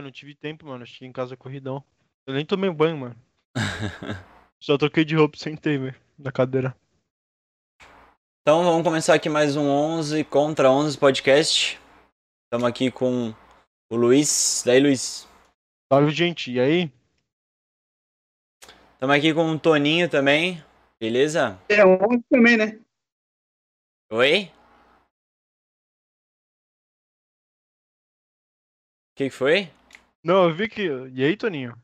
Eu não tive tempo, mano. Cheguei em casa corridão. Eu nem tomei banho, mano. Só troquei de roupa e sentei, velho, na cadeira. Então vamos começar aqui mais um 11 contra 11 podcast. Estamos aqui com o Luiz. Daí, Luiz. Salve, gente. E aí? Estamos aqui com o Toninho também. Beleza? É, ontem também, né? Oi? O que, que foi? Não, eu vi que. E aí, Toninho?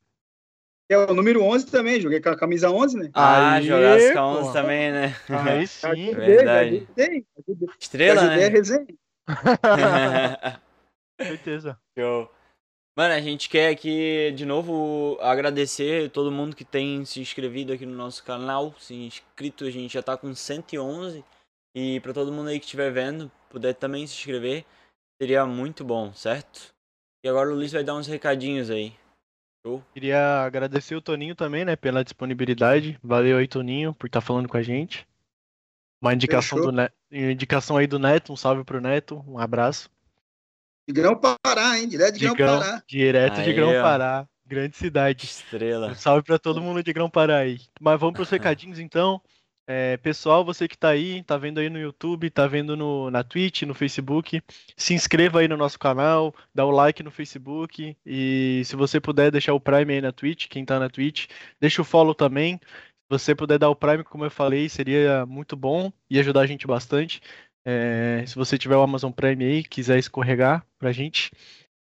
É o número 11 também, joguei com a camisa 11, né? Ah, Aê, jogasse com a pô. 11 também, né? Aí sim. Ajudei, verdade. ajudei, ajudei, Estrela, ajudei a né? resenha. Certeza. Show. Mano, a gente quer aqui de novo agradecer todo mundo que tem se inscrevido aqui no nosso canal, se inscrito, a gente já tá com 111 e pra todo mundo aí que estiver vendo, puder também se inscrever, seria muito bom, certo? E agora o Luiz vai dar uns recadinhos aí. Show? Queria agradecer o Toninho também, né, pela disponibilidade. Valeu aí, Toninho, por estar falando com a gente. Uma indicação Fechou. do Neto, indicação aí do Neto, um salve pro Neto, um abraço. De Grão Pará, hein? Direto de Grão Grão- Pará. direto de Aí, Grão ó. Pará, grande cidade. Estrela. Um salve pra todo mundo de Grão Pará aí. Mas vamos pros recadinhos então. É, pessoal, você que tá aí, tá vendo aí no YouTube, tá vendo no, na Twitch, no Facebook, se inscreva aí no nosso canal, dá o like no Facebook e se você puder deixar o Prime aí na Twitch, quem tá na Twitch, deixa o follow também. Se você puder dar o Prime, como eu falei, seria muito bom e ajudar a gente bastante. É, se você tiver o Amazon Prime aí, quiser escorregar pra gente,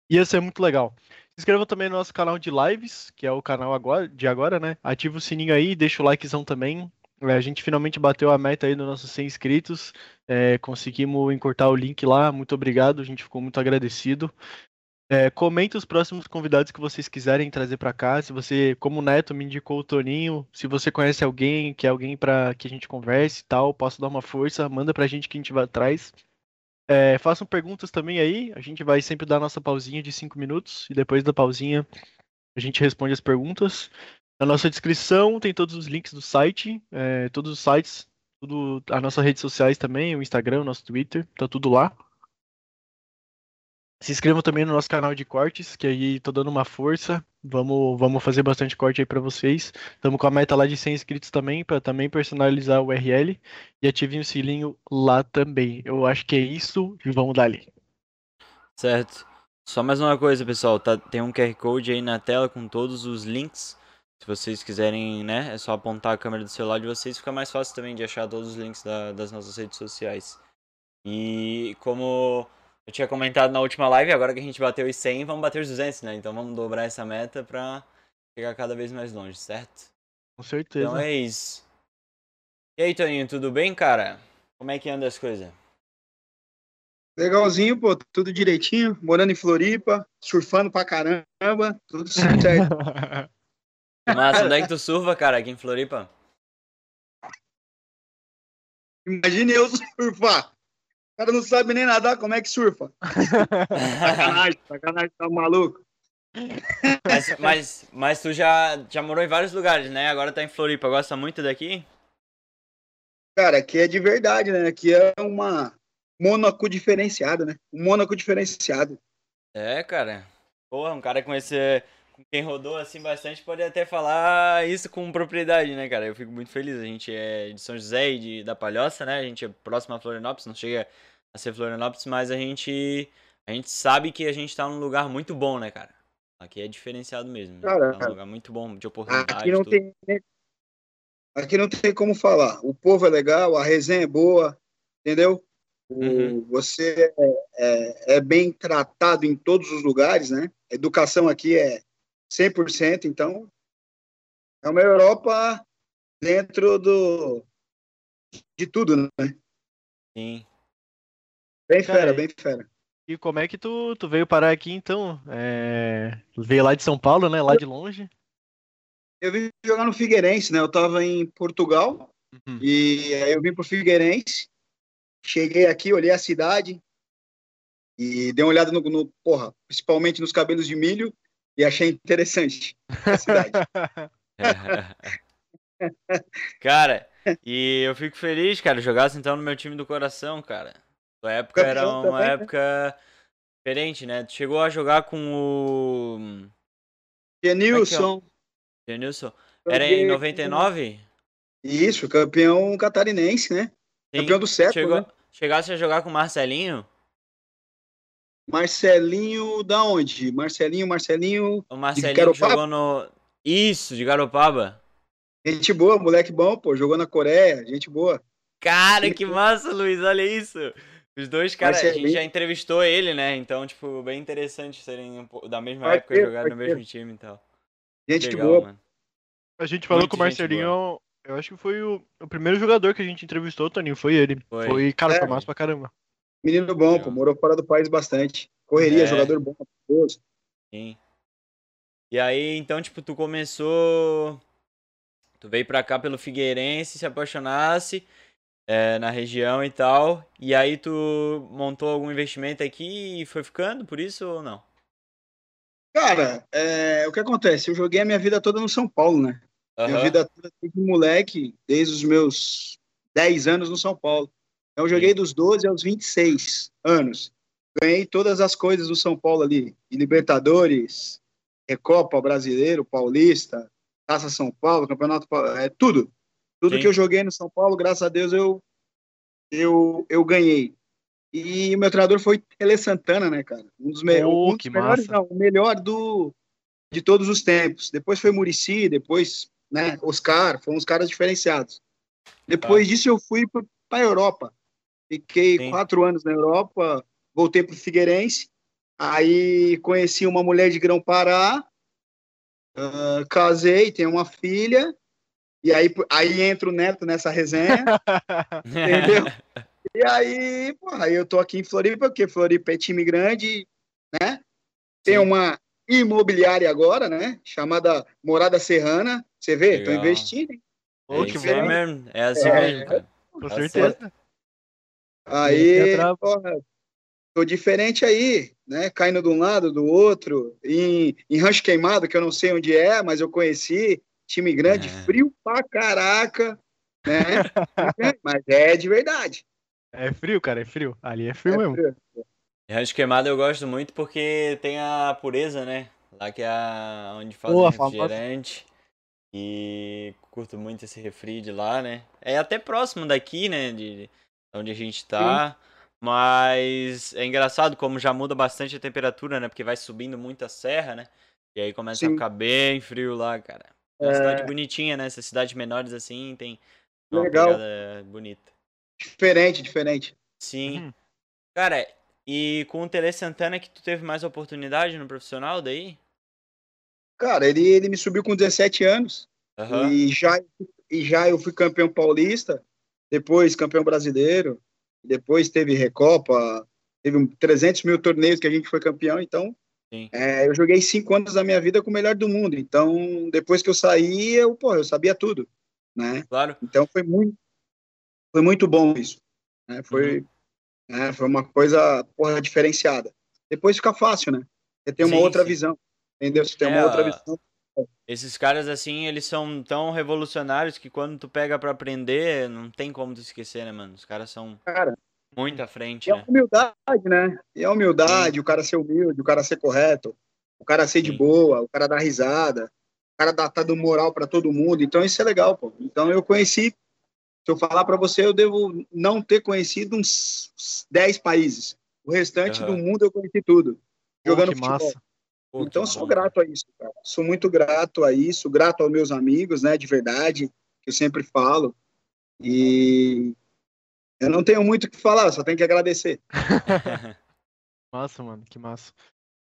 ia ser muito legal. Se inscreva também no nosso canal de lives, que é o canal agora, de agora, né? Ativa o sininho aí, deixa o likezão também. É, a gente finalmente bateu a meta aí dos nossos 100 inscritos. É, conseguimos encurtar o link lá. Muito obrigado, a gente ficou muito agradecido. É, comenta os próximos convidados que vocês quiserem trazer pra cá. Se você, como o Neto me indicou o Toninho, se você conhece alguém, que é alguém para que a gente converse e tal, posso dar uma força, manda pra gente que a gente vai atrás. É, façam perguntas também aí. A gente vai sempre dar nossa pausinha de 5 minutos e depois da pausinha a gente responde as perguntas. Na nossa descrição tem todos os links do site, é, todos os sites, tudo, as nossas redes sociais também, o Instagram, o nosso Twitter, tá tudo lá. Se inscrevam também no nosso canal de cortes, que aí tô dando uma força. Vamos, vamos fazer bastante corte aí pra vocês. Estamos com a meta lá de 100 inscritos também, para também personalizar o URL. E ativem o sininho lá também. Eu acho que é isso e vamos dali. Certo. Só mais uma coisa, pessoal. Tá, tem um QR Code aí na tela com todos os links. Se vocês quiserem, né? É só apontar a câmera do celular de vocês. Fica mais fácil também de achar todos os links da- das nossas redes sociais. E como eu tinha comentado na última live, agora que a gente bateu os 100, vamos bater os 200, né? Então vamos dobrar essa meta pra chegar cada vez mais longe, certo? Com certeza. Então é isso. E aí, Toninho, tudo bem, cara? Como é que anda as coisas? Legalzinho, pô, tudo direitinho. Morando em Floripa, surfando pra caramba, tudo certo. Massa, onde é que tu surfa, cara, aqui em Floripa? Imagine eu surfar. O cara não sabe nem nadar, como é que surfa? Sacanagem, sacanagem, tá maluco? Mas, mas, mas tu já, já morou em vários lugares, né? Agora tá em Floripa. Gosta muito daqui? Cara, aqui é de verdade, né? Aqui é uma Mônaco diferenciada, né? Um Mônaco diferenciado. É, cara. Porra, um cara com esse. Quem rodou assim bastante pode até falar isso com propriedade, né, cara? Eu fico muito feliz. A gente é de São José e de, da Palhoça, né? A gente é próximo a Florianópolis, não chega a ser Florianópolis, mas a gente. A gente sabe que a gente tá num lugar muito bom, né, cara? Aqui é diferenciado mesmo. Cara, é um lugar muito bom, de oportunidade. Aqui não tudo. tem. Aqui não tem como falar. O povo é legal, a resenha é boa, entendeu? O- Uhum. Você é, é- é bem tratado em todos os lugares, né? A educação aqui é 100%, então é uma Europa dentro do de tudo, né? Sim. Bem Cara, fera, bem fera. E como é que tu, tu veio parar aqui então? É, Veio lá de São Paulo, né? Lá de longe. Eu vim jogar no Figueirense, né? Eu tava em Portugal Uhum. e aí eu vim pro Figueirense. Cheguei aqui, olhei a cidade e dei uma olhada no, no porra, principalmente nos cabelos de milho e achei interessante a cidade. cara, e eu fico feliz, cara. Jogasse então no meu time do coração, cara. Tua época era uma também, né? época. Diferente, né? Tu chegou a jogar com o. Genilson. Genilson. Era em 99? Isso, campeão catarinense, né? Sim. Campeão do século, Chegou, né? Chegasse a jogar com o Marcelinho? Marcelinho da onde? Marcelinho, Marcelinho. O Marcelinho que Garopaba? jogou no. Isso, de Garopaba. Gente boa, moleque bom, pô. Jogou na Coreia, gente boa. Cara, que massa, Luiz, olha isso. Os dois caras, a gente já entrevistou ele, né? Então, tipo, bem interessante serem da mesma Pode época ser, jogarem no mesmo time e tal. Gente Legal, boa. mano. A gente falou Muito com o Marcelinho, eu acho que foi o, o primeiro jogador que a gente entrevistou, Toninho, foi ele. Foi. Foi, cara, É. foi massa pra caramba. Menino bom, Legal. pô. Morou fora do país bastante. Correria, É. jogador bom. maravilhoso. Sim. E aí, então, tipo, tu começou. Tu veio pra cá pelo Figueirense, se apaixonasse é, na região e tal. E aí tu montou algum investimento aqui e foi ficando por isso ou não? Cara, é, o que acontece? Eu joguei a minha vida toda no São Paulo, né? Minha Aham. vida toda desde moleque, desde os meus 10 anos no São Paulo. Então, eu joguei dos 12 aos 26 anos. Ganhei todas as coisas do São Paulo ali. Libertadores, Recopa Brasileiro, Paulista, Taça São Paulo, Campeonato é tudo. Tudo Sim. que eu joguei no São Paulo, graças a Deus, eu, eu, eu ganhei. E o meu treinador foi Tele Santana, né, cara? Um dos, me Oh, um dos melhores, não, o melhor do, de todos os tempos. Depois foi Murici, depois, né, Oscar, foram uns caras diferenciados. Depois disso eu fui para a Europa. Fiquei Sim. quatro anos na Europa, voltei para o Figueirense, aí conheci uma mulher de Grão-Pará, ah, casei, tenho uma filha, e aí, aí entra o neto nessa resenha, entendeu? E aí, porra, aí eu tô aqui em Floripa, porque Floripa é time grande, né? Tem Sim. uma imobiliária agora, né? Chamada Morada Serrana. Você vê? Tô Legal. investindo, hein? É que massa. mesmo. É assim É. mesmo. Com Tá certeza. Aí, porra, tô diferente aí, né? Caindo de um lado, do outro, em, em Rancho Queimado, que eu não sei onde é, mas eu conheci, time grande, É. frio pra caraca, né? mas é de verdade. É frio, cara, é frio. Ali é frio É mesmo. frio. Rancho Queimado eu gosto muito porque tem a pureza, né? Lá que é a... onde fazem Boa, famosa. refrigerante. E curto muito esse refri de lá, né? É até próximo daqui, né? De onde a gente tá. Mas é engraçado como já muda bastante a temperatura, né? Porque vai subindo muito a serra, né? E aí começa a Sim. ficar bem frio lá, cara. É uma cidade bonitinha, né? Essas cidades menores assim tem uma Legal. pegada bonita. Diferente, diferente. Sim. Uhum. Cara, e com o Tele Santana que tu teve mais oportunidade no profissional daí? Cara, ele, ele me subiu com 17 anos. Aham. E já, e já eu fui campeão paulista, depois campeão brasileiro, depois teve Recopa, teve um 300 mil torneios que a gente foi campeão, então é, eu joguei cinco anos da minha vida com o melhor do mundo, então depois que eu saí, eu, pô, eu sabia tudo, né? Claro. Então foi muito, foi muito bom isso, né? Foi, né, foi uma coisa, porra, diferenciada. Depois fica fácil, né? Você tem uma Sim, outra sim. visão, entendeu? Você tem É, uma outra visão. Esses caras assim, eles são tão revolucionários que quando tu pega pra aprender, não tem como tu esquecer, né, mano? Os caras são Cara, muito à frente, a né? humildade, né? E a humildade, o cara ser humilde, o cara ser correto, o cara ser de Sim. boa, o cara dar risada, o cara dar, tá dando moral para todo mundo. Então isso é legal, pô. Então eu conheci, se eu falar para você, eu devo não ter conhecido uns 10 países. O restante Aham. do mundo eu conheci tudo, jogando que futebol. massa. Pô, Então sou bom. grato a isso, cara. Sou muito grato a isso, grato aos meus amigos, né, de verdade, que eu sempre falo. E eu não tenho muito o que falar, só tenho que agradecer. Massa, mano, que massa.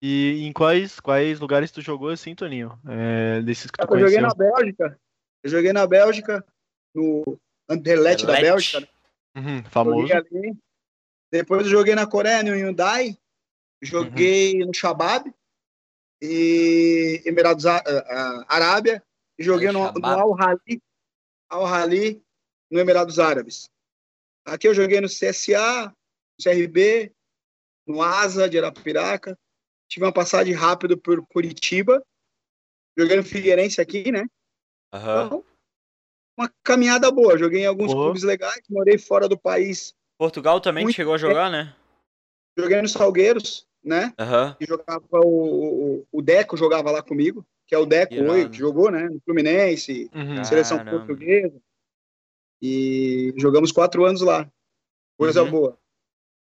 E em quais, quais lugares tu jogou assim, Toninho? É, desses que tu Eu joguei conheceu? na Bélgica. Eu joguei na Bélgica, no Anderlecht da. Bélgica. Uhum, famoso. Joguei ali. Depois eu joguei na Coreia, no Hyundai. Joguei no Shabab e Emirados Á- ah, ah, Arábia. E joguei É, no, no. Al Hali, Al Hali, no Emirados Árabes. Aqui eu joguei no CSA, no CRB, no Asa de Arapiraca. Tive uma passagem rápida por Curitiba. Joguei no Figueirense aqui, né? Aham. Então, uma caminhada boa. Joguei em alguns Boa. clubes legais, morei fora do país. Portugal também chegou a jogar, né? Joguei no Salgueiros, né? Aham. Que jogava o, o, o Deco jogava lá comigo, que é o Deco hoje, que jogou, né? No Fluminense, Uhum. seleção Caramba. portuguesa. E jogamos quatro anos lá. Coisa Uhum. boa.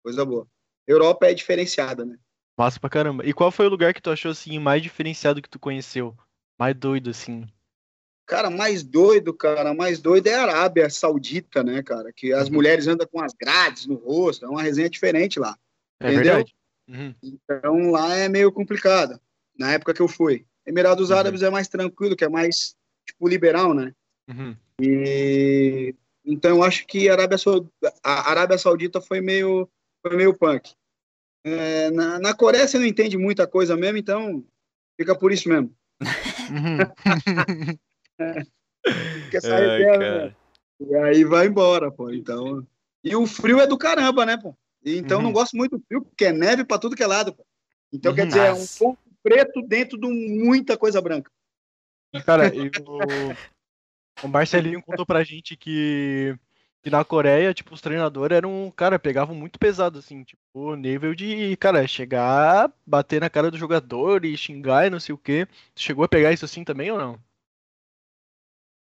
Coisa boa. Europa é diferenciada, né? Massa pra caramba. E qual foi o lugar que tu achou assim mais diferenciado que tu conheceu? Mais doido assim. Cara, mais doido, cara, mais doido é a Arábia Saudita, né, cara? Que as Uhum. mulheres andam com as grades no rosto, é uma resenha diferente lá. É Entendeu? verdade. Uhum. Então lá é meio complicado, na época que eu fui. Emirados Uhum. Árabes é mais tranquilo, que é mais, tipo, liberal, né? Uhum. E então eu acho que a Arábia, a Arábia Saudita foi meio, foi meio punk. É, na, na Coreia você não entende muita coisa mesmo, então fica por isso mesmo. Essa Ai, né? E aí vai embora, pô. Então. E o frio é do caramba, né, pô? E, então eu não Uhum. gosto muito do frio, porque é neve pra tudo que é lado, pô. Então quer Uhum. dizer, é um Nossa. ponto preto dentro de muita coisa branca. Cara, e o, o Marcelinho contou pra gente que, que na Coreia, tipo, os treinadores eram, cara, pegavam muito pesado, assim, tipo, nível de, cara, chegar, bater na cara do jogador e xingar e não sei o quê. Tu chegou a pegar isso assim também ou não?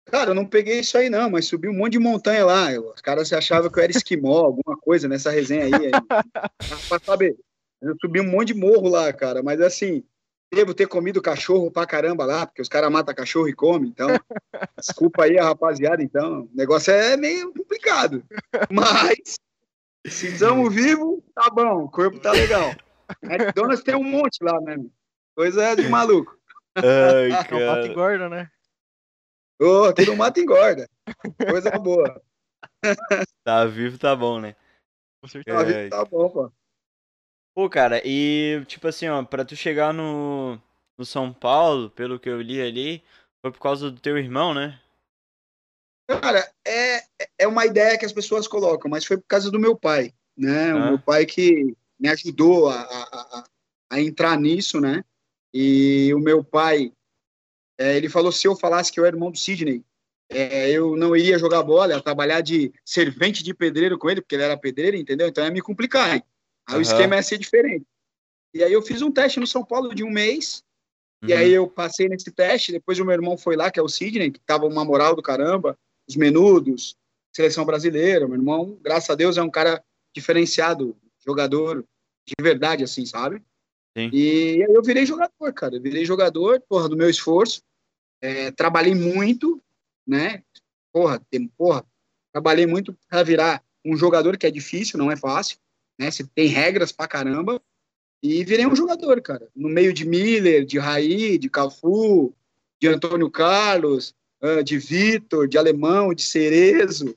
Cara, eu não peguei isso aí, não, mas subi um monte de montanha lá. Eu- os caras achavam que eu era esquimó, alguma coisa nessa resenha aí. aí. pra saber. Eu subi um monte de morro lá, cara, mas assim, devo ter comido cachorro pra caramba lá, porque os caras matam cachorro e comem, então. Desculpa aí a rapaziada, então. O negócio é meio complicado. Mas, se estamos vivos, tá bom, o corpo tá legal. McDonald's tem um monte lá, né? Coisa de maluco. Ai, É o cara. engorda, né? Ô, aqui no mato engorda. Coisa boa. Tá vivo, tá bom, né? Com certeza. Tá, vivo, tá bom, pô. Pô, cara, e tipo assim, ó, pra tu chegar no, no São Paulo, pelo que eu li ali, foi por causa do teu irmão, né? Cara, é, é uma ideia que as pessoas colocam, mas foi por causa do meu pai, né? O Ah. meu pai que me ajudou a, a, a, a entrar nisso, né? E o meu pai, é, ele falou se eu falasse que eu era irmão do Sidney, é, eu não iria jogar bola, ia trabalhar de servente de pedreiro com ele, porque ele era pedreiro, entendeu? Então ia me complicar, hein? Aí o Aham. esquema ia ser diferente. E aí eu fiz um teste no São Paulo de um mês, e Uhum. aí eu passei nesse teste, depois o meu irmão foi lá, que é o Sidney, que tava uma moral do caramba, os menudos, seleção brasileira, meu irmão, graças a Deus, é um cara diferenciado, jogador de verdade, assim, sabe? Sim. E aí eu virei jogador, cara, eu virei jogador, porra, do meu esforço, é, trabalhei muito, né, porra, tem, porra, trabalhei muito para virar um jogador que é difícil, não é fácil, né, você tem regras pra caramba, e virei um jogador, cara, no meio de Miller, de Raí, de Cafu, de Antônio Carlos, de Vitor, de Alemão, de Cerezo,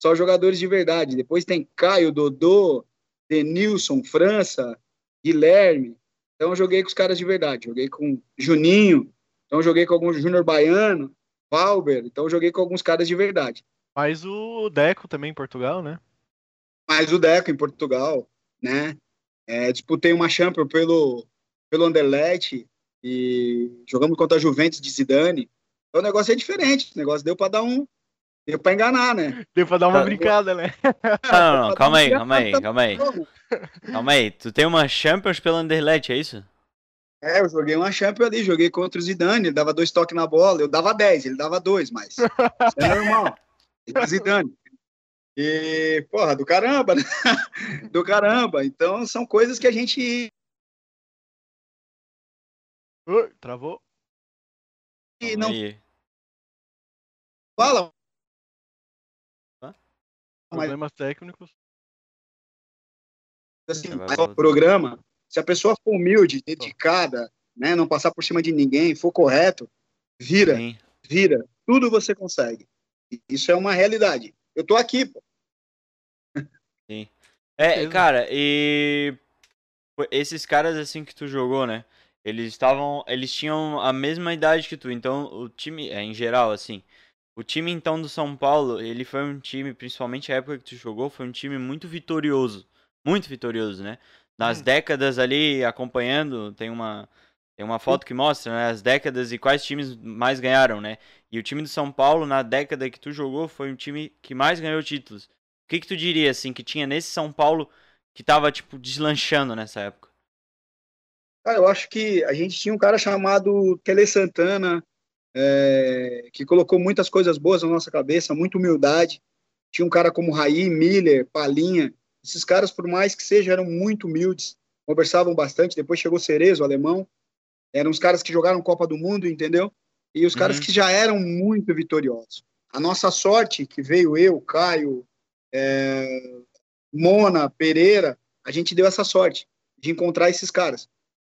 só jogadores de verdade. Depois tem Caio, Dodô, Denilson, França, Guilherme. Então eu joguei com os caras de verdade. Joguei com Juninho, então eu joguei com alguns Júnior Baiano, Valber, então eu joguei com alguns caras de verdade. Mas o Deco também em Portugal, né? Mas o Deco em Portugal, né? É, disputei uma Champions pelo, pelo Anderlecht e jogamos contra a Juventus de Zidane. Então o negócio é diferente, o negócio deu para dar um. Deu para enganar, né? Deu pra dar uma Tá. brincada, né? Não, não, não, calma aí, calma aí, pra calma aí. Calma aí, tu tem uma Champions pelo Underlet, é isso? É, eu joguei uma Champions ali, joguei contra o Zidane, ele dava dois toques na bola, eu dava dez, ele dava dois, mas isso é normal. É Zidane. E, porra, do caramba, né? Do caramba. Então, são coisas que a gente Ui, travou. Calma não aí. fala. Hã? Mas, Problemas técnicos. assim, Vai o programa, se a pessoa for humilde, dedicada, né, não passar por cima de ninguém, for correto, vira, Sim. vira. Tudo você consegue. Isso é uma realidade. Eu tô aqui, pô. É, Certeza. cara, e esses caras assim que tu jogou, né? Eles estavam, eles tinham a mesma idade que tu, então o time, é, em geral assim, o time então do São Paulo, ele foi um time, principalmente a época que tu jogou, foi um time muito vitorioso, muito vitorioso, né? Nas Hum. décadas ali acompanhando, tem uma tem uma foto que mostra, né, as décadas e quais times mais ganharam, né? E o time do São Paulo na década que tu jogou foi um time que mais ganhou títulos. O que que tu diria, assim, que tinha nesse São Paulo que tava, tipo, deslanchando nessa época? Cara, eu acho que a gente tinha um cara chamado Tele Santana, é, que colocou muitas coisas boas na nossa cabeça, muita humildade. Tinha um cara como Raí, Miller, Palinha. Esses caras, por mais que sejam, eram muito humildes, conversavam bastante. Depois chegou Cerezo, o alemão. Eram os caras que jogaram Copa do Mundo, entendeu? E os uhum. caras que já eram muito vitoriosos. A nossa sorte, que veio eu, Caio, é, Mona, Pereira, a gente deu essa sorte de encontrar esses caras.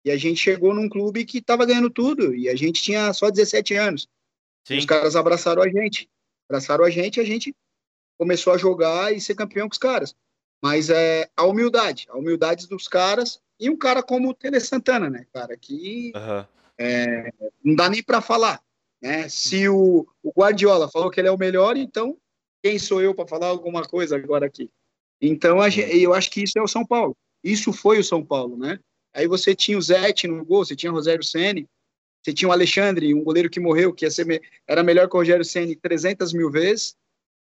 E a gente chegou num clube que estava ganhando tudo, e a gente tinha só 17 anos. Os caras abraçaram a gente. Abraçaram a gente, a gente começou a jogar e ser campeão com os caras. Mas é a humildade, a humildade dos caras e um cara como o Tele Santana, né, cara, que uhum. é, não dá nem para falar, né? Se o, o, Guardiola falou que ele é o melhor, então quem sou eu para falar alguma coisa agora aqui? Então a gente, eu acho que isso é o São Paulo. Isso foi o São Paulo, né? Aí você tinha o Zete no gol, você tinha o Rogério Ceni, você tinha o Alexandre, um goleiro que morreu, que ser, era melhor que o Rogério Ceni 300 mil vezes,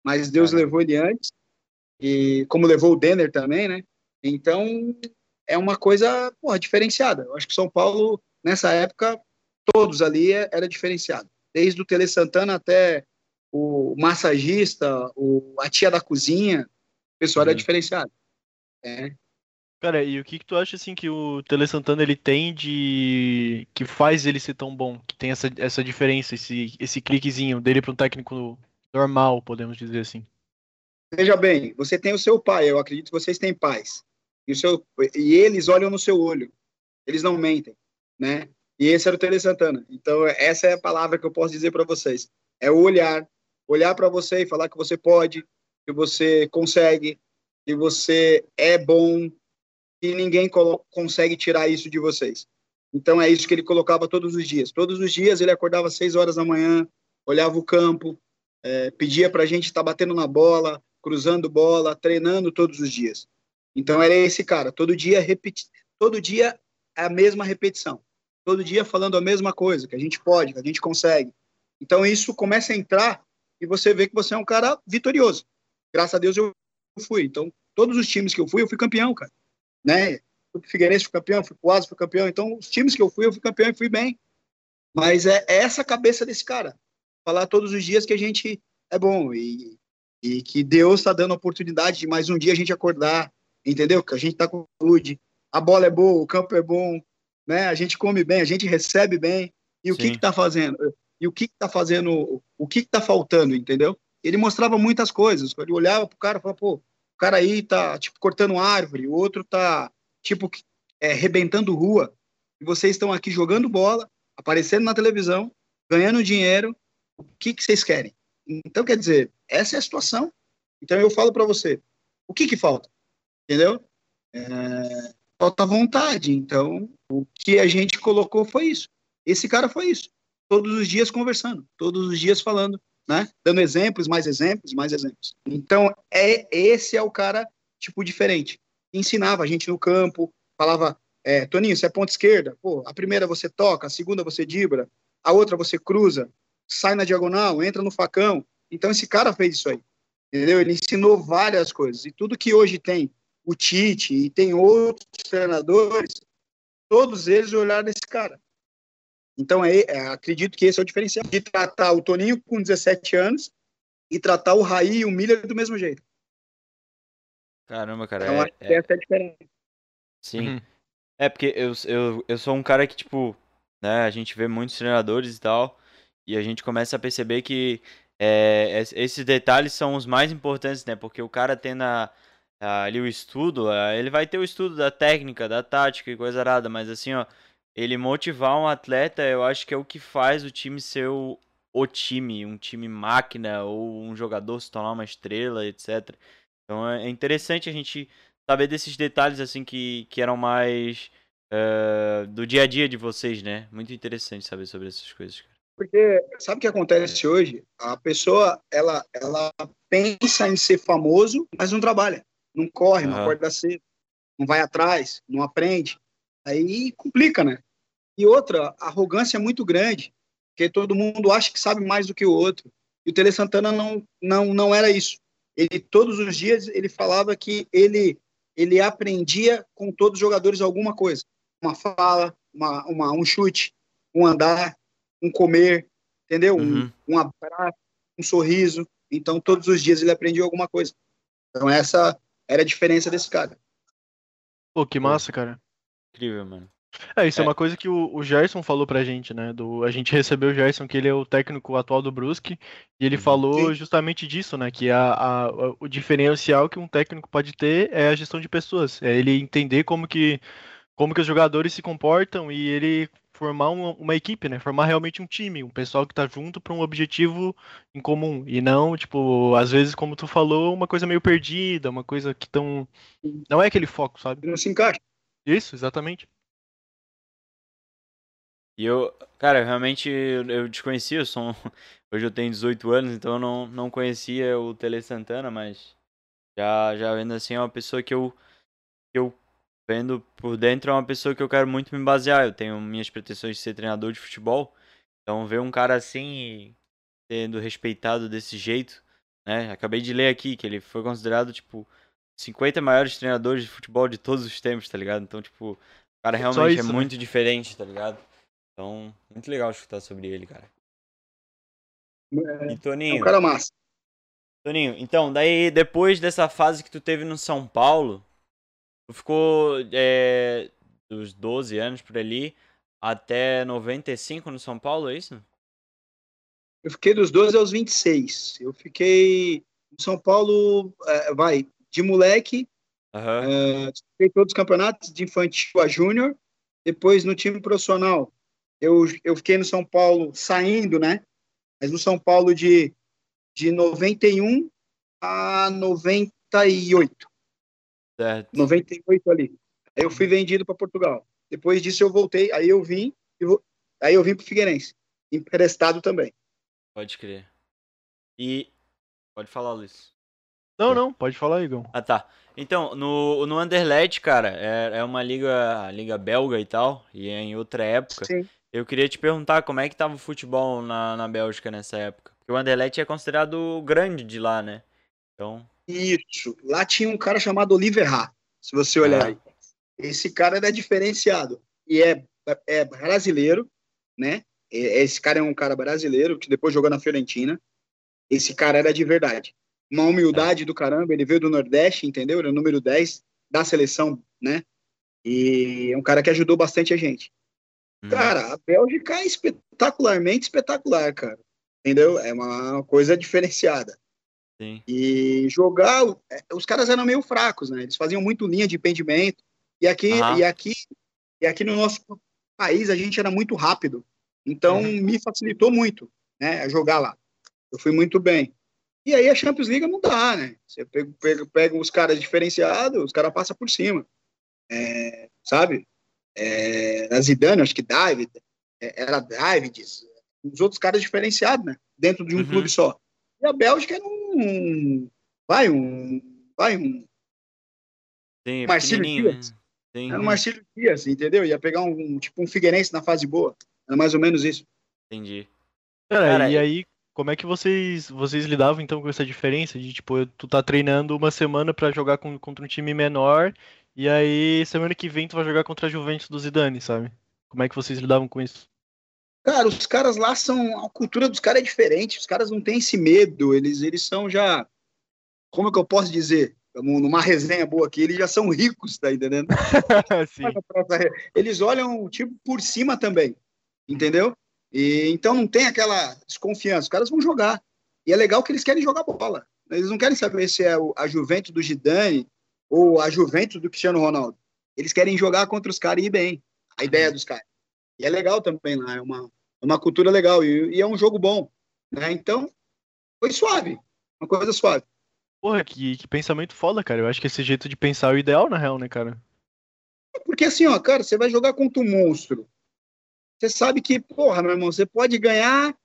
mas Deus levou ele antes, e como levou o Denner também, né? Então é uma coisa porra, diferenciada. Eu acho que São Paulo, nessa época, todos ali é, era diferenciado. Desde o Tele Santana até o massagista, o, a tia da cozinha, o pessoal uhum. era diferenciado. É. Cara, e o que, que tu acha assim que o Tele Santana ele tem de que faz ele ser tão bom, que tem essa, essa diferença, esse, esse cliquezinho dele para um técnico normal, podemos dizer assim? Veja bem, você tem o seu pai, eu acredito que vocês têm pais. E, o seu, e eles olham no seu olho. Eles não mentem, né? E esse era o Tele Santana. Então, essa é a palavra que eu posso dizer para vocês. É o olhar. Olhar para você e falar que você pode, que você consegue, que você é bom, e ninguém consegue tirar isso de vocês. Então é isso que ele colocava todos os dias. Todos os dias ele acordava às seis horas da manhã, olhava o campo, é, pedia para a gente estar tá batendo na bola, cruzando bola, treinando todos os dias. Então era esse cara, todo dia repeti todo dia a mesma repetição, todo dia falando a mesma coisa, que a gente pode, que a gente consegue. Então isso começa a entrar e você vê que você é um cara vitorioso. Graças a Deus eu fui. Então todos os times que eu fui, eu fui campeão, cara né? Pro Figueirense, fui campeão, fui pro Asa, fui campeão. Então, os times que eu fui, eu fui campeão e fui bem. Mas é, é essa cabeça desse cara. Falar todos os dias que a gente é bom e, e que Deus está dando a oportunidade de mais um dia a gente acordar, entendeu? Que a gente está com saúde, a bola é boa, o campo é bom, né? A gente come bem, a gente recebe bem. E o Sim. que que tá fazendo? E o que que tá fazendo? O que que tá faltando, entendeu? Ele mostrava muitas coisas. Ele olhava pro cara e falava, pô, o cara aí tá, tipo, cortando árvore, o outro tá, tipo, é, rebentando rua, e vocês estão aqui jogando bola, aparecendo na televisão, ganhando dinheiro, o que, que vocês querem? Então, quer dizer, essa é a situação. Então, eu falo para você, o que que falta? Entendeu? É, falta vontade. Então, o que a gente colocou foi isso. Esse cara foi isso. Todos os dias conversando, todos os dias falando né? Dando exemplos, mais exemplos, mais exemplos. Então, é esse é o cara, tipo, diferente. Ensinava a gente no campo, falava, é, Toninho, você é ponta esquerda, pô, a primeira você toca, a segunda você dibra, a outra você cruza, sai na diagonal, entra no facão. Então, esse cara fez isso aí, entendeu? Ele ensinou várias coisas. E tudo que hoje tem o Tite e tem outros treinadores, todos eles olharam nesse cara. Então, é, é, acredito que esse é o diferencial de tratar o Toninho com 17 anos e tratar o Raí e o Miller do mesmo jeito. Caramba, cara. Então, é, é... essa é a diferença. Sim. Uhum. É, porque eu, eu, eu sou um cara que, tipo, né, a gente vê muitos treinadores e tal, e a gente começa a perceber que é, esses detalhes são os mais importantes, né? Porque o cara tendo a, a, ali o estudo, ele vai ter o estudo da técnica, da tática e coisa arada, mas assim, ó, ele motivar um atleta, eu acho que é o que faz o time ser o, o time, um time máquina, ou um jogador se tornar uma estrela, etc. Então é interessante a gente saber desses detalhes assim que, que eram mais uh, do dia a dia de vocês, né? Muito interessante saber sobre essas coisas. Porque sabe o que acontece hoje? A pessoa ela, ela pensa em ser famoso, mas não trabalha, não corre, uhum. não acorda cedo, não vai atrás, não aprende. Aí complica, né? E outra, arrogância é muito grande, porque todo mundo acha que sabe mais do que o outro. E o Tele Santana não, não, não era isso. Ele todos os dias ele falava que ele ele aprendia com todos os jogadores alguma coisa, uma fala, uma, uma, um chute, um andar, um comer, entendeu? Uhum. Um, um abraço, um sorriso. Então, todos os dias ele aprendia alguma coisa. Então, essa era a diferença desse cara. Pô, que massa, cara. Incrível, mano. É, isso é, É. uma coisa que o, o Gerson falou pra gente, né? Do, a gente recebeu o Gerson, que ele é o técnico atual do Brusque, e ele Uhum. falou Sim. justamente disso, né? Que a, a- a- o diferencial que um técnico pode ter é a gestão de pessoas. É ele entender como que, como que os jogadores se comportam e ele formar uma, uma equipe, né? Formar realmente um time, um pessoal que tá junto pra um objetivo em comum. E não, tipo, às vezes, como tu falou, uma coisa meio perdida, uma coisa que tão. Não é aquele foco, sabe? Não se encaixa. Isso, exatamente. E eu, cara, realmente eu, eu desconhecia, eu sou um- hoje eu tenho 18 anos, então eu não, não conhecia o Tele Santana, mas já, já vendo assim, é uma pessoa que eu, que eu vendo por dentro, é uma pessoa que eu quero muito me basear. Eu tenho minhas pretensões de ser treinador de futebol, então ver um cara assim, sendo respeitado desse jeito, né? Acabei de ler aqui que ele foi considerado, tipo, 50 maiores treinadores de futebol de todos os tempos, tá ligado? Então, tipo, o cara realmente isso, é né? muito diferente, tá ligado? Então, muito legal escutar sobre ele, cara. E É um Toninho, cara massa. Toninho, então, daí depois dessa fase que tu teve no São Paulo, ficou é, dos 12 anos por ali até 95 no São Paulo, é isso? Eu fiquei dos 12 aos 26. Eu fiquei em São Paulo, é, vai, de moleque, Aham. é, disputei todos os campeonatos, de infantil a júnior. Depois, no time profissional, eu, eu fiquei no São Paulo saindo, né? Mas no São Paulo de, de 91 a 98. Certo. 98 ali. Aí eu fui vendido para Portugal. Depois disso eu voltei, aí eu vim, e aí eu vim para Figueirense, emprestado também. Pode crer. E. Pode falar, Luiz. Não, não, pode falar, Igor. Ah, tá. Então, no, no Anderlecht, cara, é, é uma liga, a liga belga e tal, e é em outra época. Sim. Eu queria te perguntar como é que tava o futebol na, na Bélgica nessa época. Porque o Anderlecht é considerado grande de lá, né? Então, Isso. Lá tinha um cara chamado Oliver Ra, se você olhar Ah. aí. Esse cara era diferenciado. E é, é brasileiro, né? Esse cara é um cara brasileiro que depois jogou na Fiorentina. Esse cara era de verdade. Uma humildade do caramba. Ele veio do Nordeste, entendeu? Ele é o número 10 da seleção, né? E é um cara que ajudou bastante a gente. hum, Cara, a Bélgica é espetacularmente espetacular, cara. Entendeu? É uma coisa diferenciada. Sim. E jogar, é, os caras eram meio fracos, né? Eles faziam muito linha de impedimento. E aqui, Aham. e aqui, e aqui no nosso país a gente era muito rápido. Então Uhum. me facilitou muito, né? Jogar lá. Eu fui muito bem. E aí a Champions League não dá, né? Você pega, pega, pega os caras diferenciados, os caras passam por cima. É, sabe? É, a Zidane, acho que David, é, era David, os outros caras diferenciados, né? Dentro de um Uhum. clube só. E a Bélgica era um. Vai, um. Vai, um. Sim, é Marcílio pequenininho, Dias. né? Sim, Era um Marcelo Dias, entendeu? Ia pegar um, tipo um Figueirense na fase boa. Era mais ou menos isso. entendi. Cara, Cara, e aí, como é que vocês vocês lidavam então com essa diferença de tipo, tu tá treinando uma semana pra jogar com- contra um time menor e aí semana que vem tu vai jogar contra a Juventus do Zidane, sabe? Como é que vocês lidavam com isso? Cara, os caras lá são. A cultura dos caras é diferente. Os caras não têm esse medo. Eles, eles são já. Como é que eu posso dizer? Num- Numa resenha boa aqui, eles já são ricos, tá entendendo? Sim. Eles olham, tipo, por cima também. Entendeu? E, então não tem aquela desconfiança. Os caras vão jogar. E é legal que eles querem jogar bola. Eles não querem saber se é a Juventus do Zidane ou a Juventus do Cristiano Ronaldo. Eles querem jogar contra os caras e ir bem. A ideia dos caras. E é legal também lá. É uma, uma cultura legal. E, e é um jogo bom. Né? Então, foi suave. Uma coisa suave. Porra, que, que pensamento foda, cara. Eu acho que esse jeito de pensar é o ideal, na real, né, cara? Porque assim, ó, cara, você vai jogar contra um monstro. Você sabe que, porra, meu irmão, você pode ganhar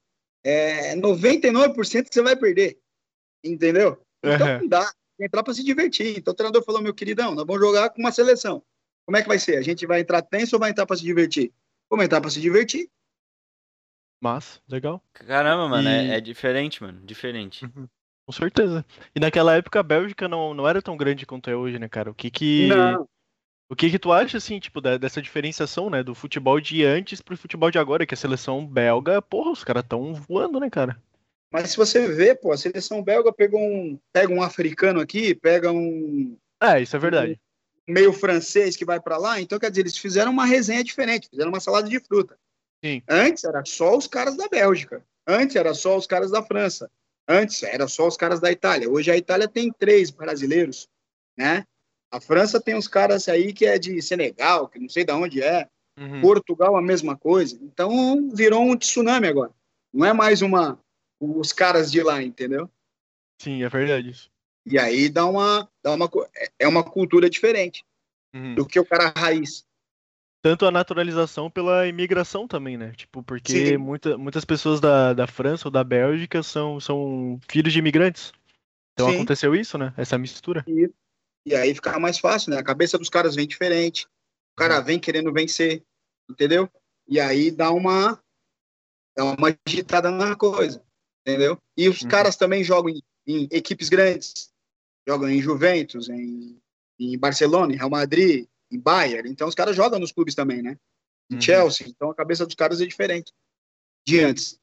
é, 99% que você vai perder. Entendeu? Então não dá. Entrar para se divertir. Então o treinador falou, meu queridão, nós vamos jogar com uma seleção. Como é que vai ser? A gente vai entrar tenso ou vai entrar para se divertir? Vamos entrar para se divertir. Mas, legal. Caramba, mano, E- é, é diferente, mano. Diferente. Com certeza. E naquela época a Bélgica não, não era tão grande quanto é hoje, né, cara? O que que. Não. O que que tu acha, assim, tipo, da- dessa diferenciação, né, do futebol de antes pro futebol de agora, que a seleção belga, porra, os caras tão voando, né, cara? Mas se você vê, pô, a seleção belga pegou um, pega um africano aqui, pega um É, isso é verdade. meio francês que vai pra lá, então quer dizer, eles fizeram uma resenha diferente, fizeram uma salada de fruta. Sim. Antes era só os caras da Bélgica, antes era só os caras da França, antes era só os caras da Itália. Hoje a Itália tem três brasileiros, né? A França tem uns caras aí que é de Senegal, que não sei de onde é. Uhum. Portugal a mesma coisa. Então virou um tsunami agora. Não é mais uma os caras de lá, entendeu? Sim, é verdade isso. E aí dá uma dá uma é- é uma cultura diferente Uhum. do que o cara raiz. Tanto a naturalização pela imigração também, né? Tipo, porque Sim. muita, muitas pessoas da, da França ou da Bélgica são, são filhos de imigrantes. Então Sim. aconteceu isso, né? Essa mistura. E aí fica mais fácil, né? A cabeça dos caras vem diferente. O cara vem querendo vencer, entendeu? E aí dá uma dá uma agitada na coisa, entendeu? E os Uhum. caras também jogam em, em equipes grandes, jogam em Juventus, em, em Barcelona, em Real Madrid, em Bayern. Então os caras jogam nos clubes também, né? Em Uhum. Chelsea. Então a cabeça dos caras é diferente de antes.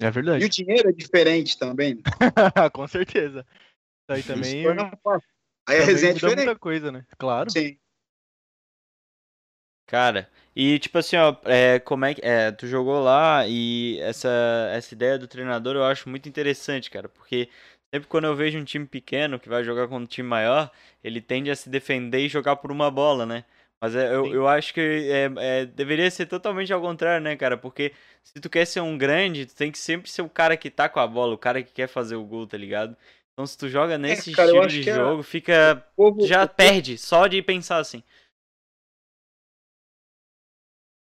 É E verdade. o dinheiro é diferente também. né? Com certeza. Isso aí também. Isso fácil. Aí a também resenha é diferente. muita coisa, né? Claro. Sim. Cara, e tipo assim, ó, é, como é que. É, tu jogou lá e essa, essa ideia do treinador eu acho muito interessante, cara, porque sempre quando eu vejo um time pequeno que vai jogar contra um time maior, ele tende a se defender e jogar por uma bola, né? Mas é, eu, eu acho que é, é, deveria ser totalmente ao contrário, né, cara? Porque se tu quer ser um grande, tu tem que sempre ser o cara que tá com a bola, o cara que quer fazer o gol, tá ligado? Então se tu joga nesse cara, estilo de é- jogo, fica. Povo, Já perde, só de pensar assim.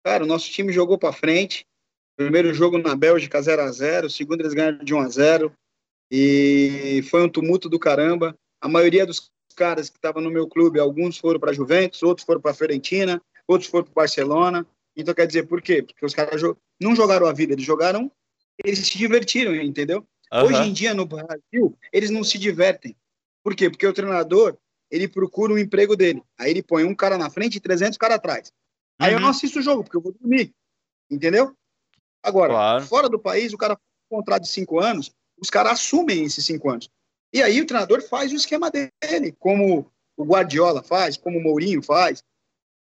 Cara, o nosso time jogou para frente. Primeiro jogo na Bélgica 0 a 0 segundo eles ganharam de 1 a 0 e foi um tumulto do caramba. A maioria dos caras que estavam no meu clube, alguns foram para Juventus, outros foram para Fiorentina, outros foram para Barcelona. Então quer dizer, por quê? Porque os caras não jogaram a vida, eles jogaram, eles se divertiram, entendeu? Hoje Aham. em dia no Brasil, eles não se divertem. Por quê? Porque o treinador, ele procura o emprego dele. Aí ele põe um cara na frente e 300 caras atrás. Aí eu Uhum. não assisto o jogo, porque eu vou dormir. Entendeu? Agora, Claro. fora do país, o cara faz um contrato de cinco anos, os caras assumem esses cinco anos. E aí o treinador faz o esquema dele, como o Guardiola faz, como o Mourinho faz.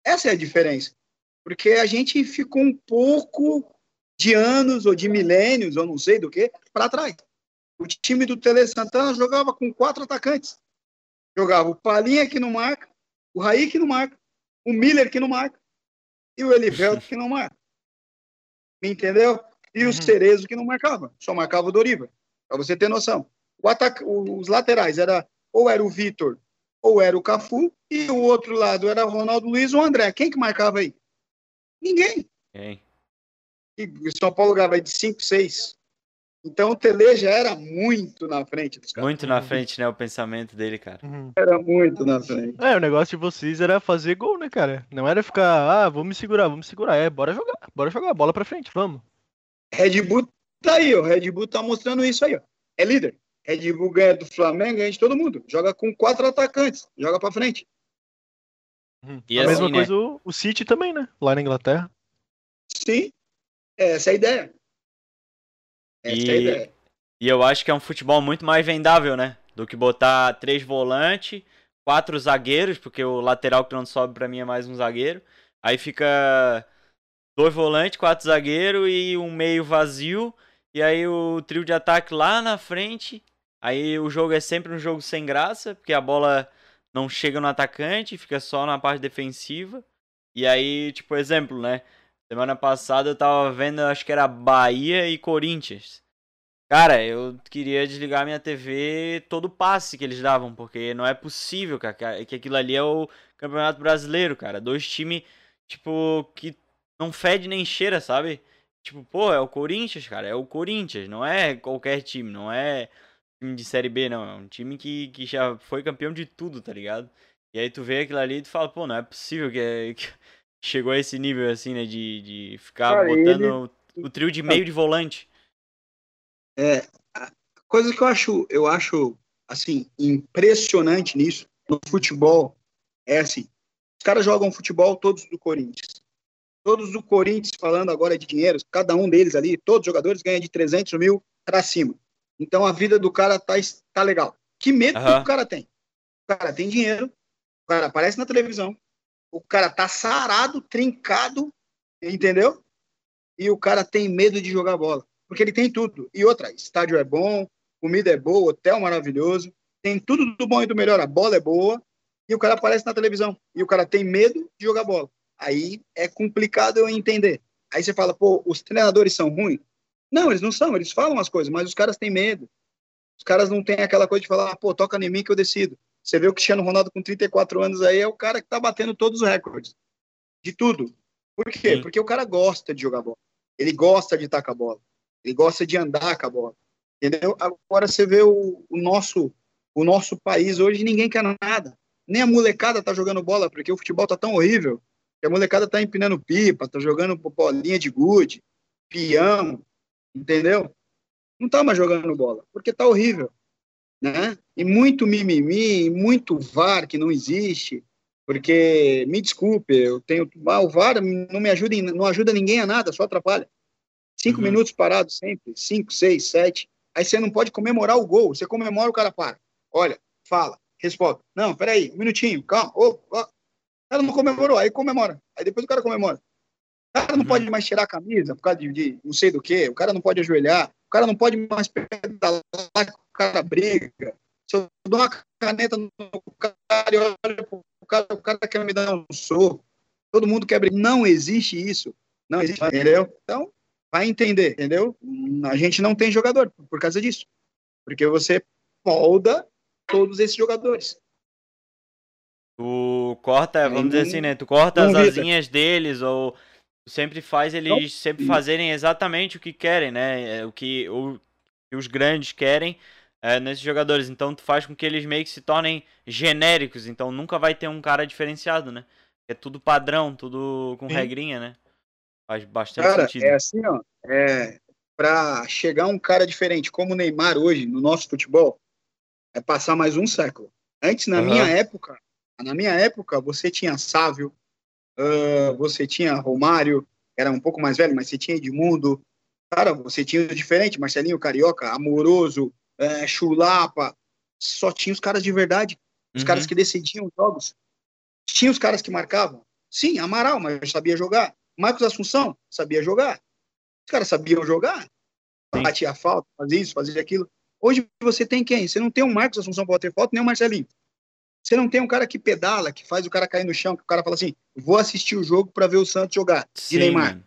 Essa é a diferença. Porque a gente ficou um pouco de anos ou de milênios, ou não sei do que, para trás. O time do Tele Santana jogava com quatro atacantes. Jogava o Palinha que não marca, o Raí que não marca, o Miller que não marca e o Elivelto que não marca. Me entendeu? E o Uhum. Cerezo que não marcava, só marcava o Doriva. Para você ter noção. Ataca... Os laterais era ou era o Vitor ou era o Cafu e o outro lado era o Ronaldo Luiz ou o André. Quem que marcava aí? Ninguém. Ok. E o São Paulo ganhava de 5, 6. Então o Tele já era muito na frente dos caras. Muito na frente, né? O pensamento dele, cara. Uhum. Era muito na frente. É, o negócio de vocês era fazer gol, né, cara? Não era ficar, ah, vamos me segurar, vamos me segurar. É, bora jogar, bora jogar, bola pra frente, vamos. Red Bull tá aí, ó. Red Bull tá mostrando isso aí, ó. É líder. Red Bull ganha do Flamengo, ganha de todo mundo. Joga com quatro atacantes, joga pra frente. E a assim, mesma né? coisa o, o City também, né? Lá na Inglaterra. Sim, essa é a ideia. Essa é a E- ideia. E eu acho que é um futebol muito mais vendável, né? Do que botar três volantes, quatro zagueiros, porque o lateral que não sobe pra mim é mais um zagueiro. Aí fica dois volantes, quatro zagueiros e um meio vazio. E aí o trio de ataque lá na frente. Aí o jogo é sempre um jogo sem graça, porque a bola não chega no atacante, fica só na parte defensiva. E aí, tipo, exemplo, né? Semana passada eu tava vendo, acho que era Bahia e Corinthians. Cara, eu queria desligar minha TV todo passe que eles davam, porque não é possível, cara, que aquilo ali é o Campeonato Brasileiro, cara. Dois times, tipo, que não fede nem cheira, sabe? Tipo, pô, é o Corinthians, cara, é o Corinthians, não é qualquer time, não é time de Série B, não. É um time que, que já foi campeão de tudo, tá ligado? E aí tu vê aquilo ali e tu fala, pô, não é possível que, que chegou a esse nível assim, né, de, de ficar Cara, botando o, o trio de meio de volante. É, coisa que eu acho, eu acho assim impressionante nisso no futebol é assim, Os caras jogam futebol todos do Corinthians. Todos do Corinthians, falando agora de dinheiro, cada um deles ali, todos os jogadores ganham de 300 mil para cima. Então a vida do cara tá, tá legal. Que medo uhum. que o cara tem? O cara tem dinheiro, o cara aparece na televisão, o cara tá sarado, trincado, entendeu? E o cara tem medo de jogar bola, porque ele tem tudo. E outra, estádio é bom, comida é boa, hotel maravilhoso, tem tudo do bom e do melhor, a bola é boa, e o cara aparece na televisão, e o cara tem medo de jogar bola. Aí é complicado eu entender. Aí você fala, pô, os treinadores são ruins? Não, eles não são, eles falam as coisas, mas os caras têm medo. Os caras não têm aquela coisa de falar, pô, toca em mim que eu decido. Você vê o Cristiano Ronaldo com 34 anos aí, é o cara que tá batendo todos os recordes. De tudo. Por quê? Sim. Porque o cara gosta de jogar bola. Ele gosta de estar com a bola. Ele gosta de andar com a bola. Entendeu? Agora você vê o, o nosso o nosso país hoje, ninguém quer nada. Nem a molecada tá jogando bola, porque o futebol tá tão horrível. Que a molecada tá empinando pipa, tá jogando bolinha de gude, peão, entendeu? Não tá mais jogando bola, porque tá horrível né? E muito mimimi, muito VAR que não existe, porque me desculpe, eu tenho ah, o VAR não me ajuda, não ajuda ninguém a nada, só atrapalha. Cinco uhum. minutos parado sempre, cinco, seis, sete. Aí você não pode comemorar o gol, você comemora o cara para. Olha, fala, responde. Não, peraí, um minutinho, calma. Oh, oh. O cara não comemorou, aí comemora. Aí depois o cara comemora. O cara não uhum. pode mais tirar a camisa por causa de, de não sei do que, o cara não pode ajoelhar, o cara não pode mais pedalar cara briga. Se eu dou uma caneta no cara e olho pro cara, o cara quer me dar um soco. Todo mundo quer brigar. Não existe isso. Não existe, entendeu? Então, vai entender, entendeu? A gente não tem jogador por causa disso. Porque você molda todos esses jogadores. Tu corta, vamos dizer assim, né? Tu corta as asinhas deles ou sempre faz eles sempre fazerem exatamente o que querem, né? É, o que, o, que os grandes querem é, nesses jogadores. Então tu faz com que eles meio que se tornem genéricos. Então nunca vai ter um cara diferenciado, né? É tudo padrão, tudo com Sim. regrinha, né? Faz bastante cara, sentido. É assim, ó. É, pra chegar um cara diferente como o Neymar hoje no nosso futebol, é passar mais um século. Antes, na uhum. minha época, na minha época, você tinha Sávio, uh, você tinha Romário, era um pouco mais velho, mas você tinha Edmundo. Cara, você tinha diferente, Marcelinho Carioca, Amoroso, é, Chulapa, só tinha os caras de verdade, os uhum. caras que decidiam os jogos. Tinha os caras que marcavam. Sim, Amaral, mas sabia jogar. Marcos Assunção, sabia jogar. Os caras sabiam jogar. Sim. Batia falta, fazia isso, fazia aquilo. Hoje você tem quem? Você não tem um Marcos Assunção para bater falta, nem um Marcelinho. Você não tem um cara que pedala, que faz o cara cair no chão, que o cara fala assim: vou assistir o jogo para ver o Santos jogar. Sim. De Neymar.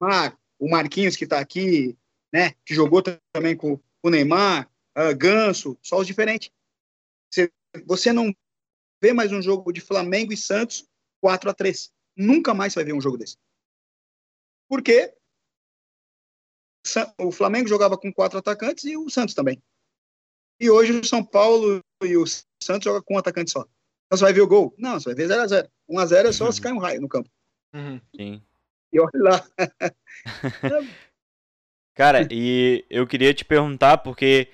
Mar, o Marquinhos que está aqui, né? Que jogou também com o Neymar uh, Ganso, só os diferentes. Você, você não vê mais um jogo de Flamengo e Santos 4 a 3 Nunca mais vai ver um jogo desse. Por quê? O Flamengo jogava com quatro atacantes e o Santos também. E hoje o São Paulo e o Santos jogam com um atacante só. Então você vai ver o gol? Não, você vai ver 0x0. 1x0 é só uhum. se cair um raio no campo. Uhum. Sim. E olha lá. Cara, e eu queria te perguntar, porque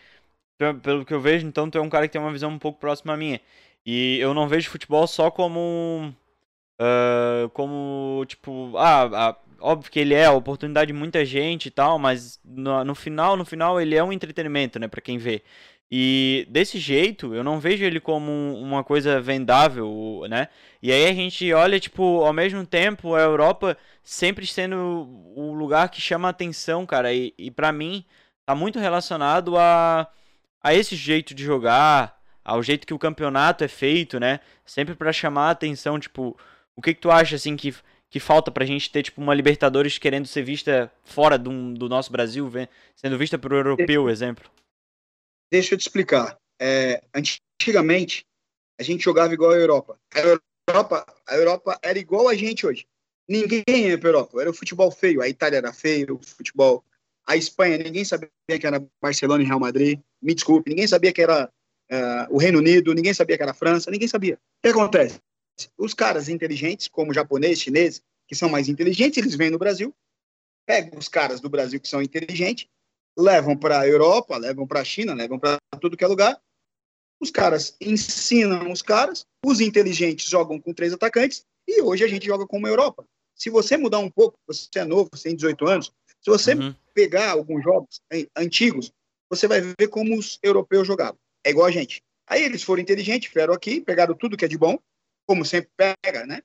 pelo que eu vejo, então tu é um cara que tem uma visão um pouco próxima à minha. E eu não vejo futebol só como. Uh, como, tipo, ah, ah, óbvio que ele é a oportunidade de muita gente e tal, mas no, no final, no final, ele é um entretenimento, né, para quem vê. E desse jeito, eu não vejo ele como uma coisa vendável, né? E aí a gente olha, tipo, ao mesmo tempo, a Europa sempre sendo o lugar que chama atenção, cara. E, e para mim, tá muito relacionado a a esse jeito de jogar, ao jeito que o campeonato é feito, né? Sempre para chamar a atenção, tipo, o que que tu acha assim que que falta pra gente ter tipo uma Libertadores querendo ser vista fora do, do nosso Brasil, sendo vista um europeu, exemplo? Deixa eu te explicar. É, antigamente a gente jogava igual a Europa. A Europa, a Europa era igual a gente hoje. Ninguém ia para Europa. Era o futebol feio. A Itália era feio, o futebol a Espanha, ninguém sabia que era Barcelona e Real Madrid. Me desculpe, ninguém sabia que era uh, o Reino Unido, ninguém sabia que era a França, ninguém sabia. O que acontece? Os caras inteligentes, como japonês, chinês, que são mais inteligentes, eles vêm no Brasil, pegam os caras do Brasil que são inteligentes, levam para a Europa, levam para a China, levam para tudo que é lugar. os caras ensinam os caras, os inteligentes jogam com três atacantes, e hoje a gente joga como Europa. Se você mudar um pouco, você é novo, você tem 18 anos, se você uhum. pegar alguns jogos antigos, você vai ver como os europeus jogavam. É igual a gente. Aí eles foram inteligentes, vieram aqui, pegaram tudo que é de bom, como sempre pega, né?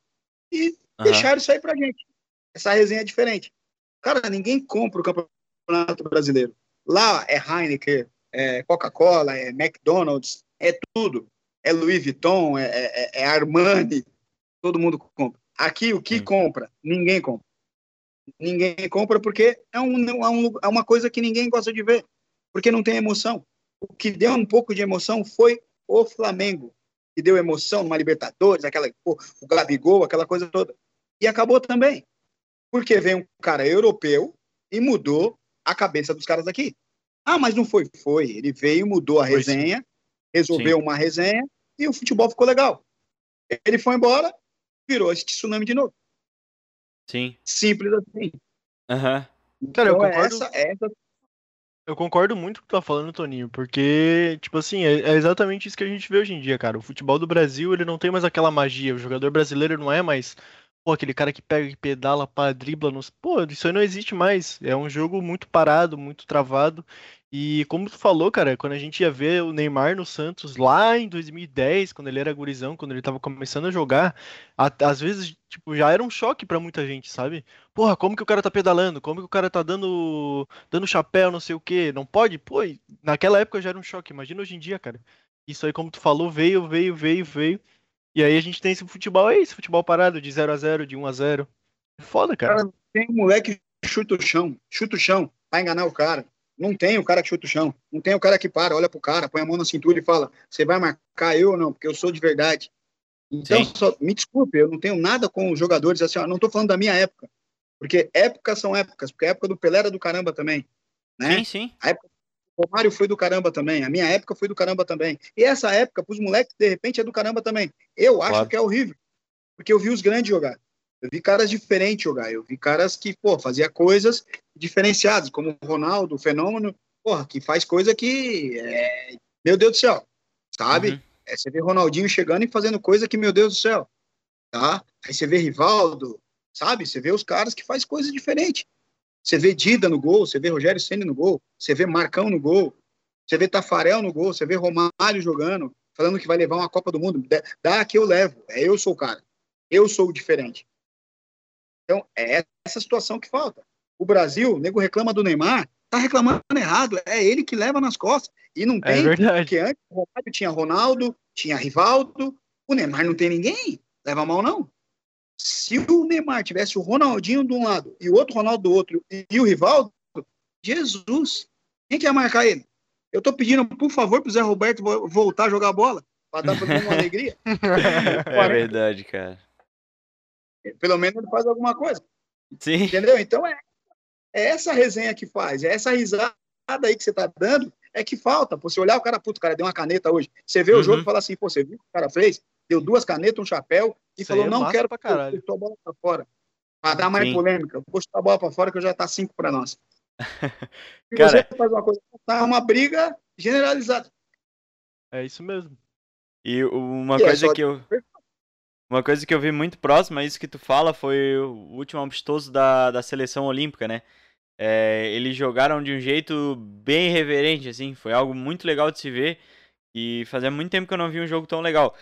E uhum. deixaram isso aí pra gente. Essa resenha é diferente. Cara, ninguém compra o campeonato brasileiro. Lá é Heineken, é Coca-Cola, é McDonald's, é tudo. É Louis Vuitton, é, é, é Armani, todo mundo compra. Aqui, o que compra? Ninguém compra. Ninguém compra porque é, um, é, um, é uma coisa que ninguém gosta de ver, porque não tem emoção. O que deu um pouco de emoção foi o Flamengo, que deu emoção numa Libertadores, aquela, o Gabigol, aquela coisa toda. E acabou também. Porque vem um cara europeu e mudou a cabeça dos caras daqui. Ah, mas não foi. Foi. Ele veio, mudou a foi resenha, sim. resolveu sim. uma resenha e o futebol ficou legal. Ele foi embora, virou esse tsunami de novo. Sim. Simples assim. Aham. Uhum. Cara, eu então, concordo. Essa, essa... Eu concordo muito com o que tu tá falando, Toninho, porque, tipo assim, é, é, exatamente isso que a gente vê hoje em dia, cara. O futebol do Brasil, ele não tem mais aquela magia. O jogador brasileiro não é mais, pô, aquele cara que pega e pedala, pá, dribla nos. Pô, isso aí não existe mais. É um jogo muito parado, muito travado. E como tu falou, cara, quando a gente ia ver o Neymar no Santos lá em 2010, quando ele era gurizão, quando ele tava começando a jogar, a, às vezes, tipo, já era um choque para muita gente, sabe? Porra, como que o cara tá pedalando? Como que o cara tá dando dando chapéu, não sei o quê? Não pode? Pô, naquela época já era um choque. Imagina hoje em dia, cara. Isso aí, como tu falou, veio, veio, veio, veio. E aí a gente tem esse futebol, é esse futebol parado de 0 a 0 de 1 a 0 Foda, cara. cara tem um moleque que chuta o chão, chuta o chão, pra enganar o cara. Não tem o cara que chuta o chão. Não tem o cara que para, olha pro cara, põe a mão na cintura e fala: você vai marcar eu ou não? Porque eu sou de verdade. Então, só, me desculpe, eu não tenho nada com os jogadores assim, ó, não tô falando da minha época. Porque épocas são épocas, porque a época do Pelé era do caramba também. Né? Sim, sim. A época do Romário foi do caramba também. A minha época foi do caramba também. E essa época, pros moleques, de repente, é do caramba também. Eu acho claro. que é horrível. Porque eu vi os grandes jogar. Eu vi caras diferentes jogar. Eu vi caras que, pô, fazia coisas diferenciadas, como o Ronaldo, o Fenômeno, porra, que faz coisa que. É... Meu Deus do céu. Sabe? Uhum. É, você vê Ronaldinho chegando e fazendo coisa que, meu Deus do céu. Tá? Aí você vê Rivaldo, sabe? Você vê os caras que faz coisa diferente. Você vê Dida no gol, você vê Rogério Senna no gol, você vê Marcão no gol, você vê Tafarel no gol, você vê Romário jogando, falando que vai levar uma Copa do Mundo. Dá que eu levo. É eu sou o cara. Eu sou o diferente. Então, é essa situação que falta. O Brasil, o nego reclama do Neymar, tá reclamando errado, é ele que leva nas costas. E não é tem, é verdade. porque antes o Romário tinha Ronaldo, tinha Rivaldo, o Neymar não tem ninguém, leva mal não. Se o Neymar tivesse o Ronaldinho de um lado e o outro Ronaldo do outro e o Rivaldo, Jesus, quem quer marcar ele? Eu tô pedindo, por favor, pro Zé Roberto voltar a jogar bola, para dar pra uma alegria. é verdade, cara. Pelo menos ele faz alguma coisa. Sim. Entendeu? Então é, é essa resenha que faz, é essa risada aí que você tá dando, é que falta. Pô, você olhar o cara, puto, o cara deu uma caneta hoje. Você vê uhum. o jogo e fala assim, pô, você viu o que o cara fez? Deu duas canetas, um chapéu e Isso falou, é não quero pra caralho. a bola pra fora. Pra dar mais Sim. polêmica. Vou chutar a bola pra fora que eu já tá cinco pra nós. Cara... você faz uma coisa, tá uma briga generalizada. É isso mesmo. E uma e é coisa é que eu. Uma coisa que eu vi muito próximo a isso que tu fala foi o último amistoso da, da seleção olímpica, né? É, eles jogaram de um jeito bem reverente, assim, foi algo muito legal de se ver. E fazia muito tempo que eu não vi um jogo tão legal.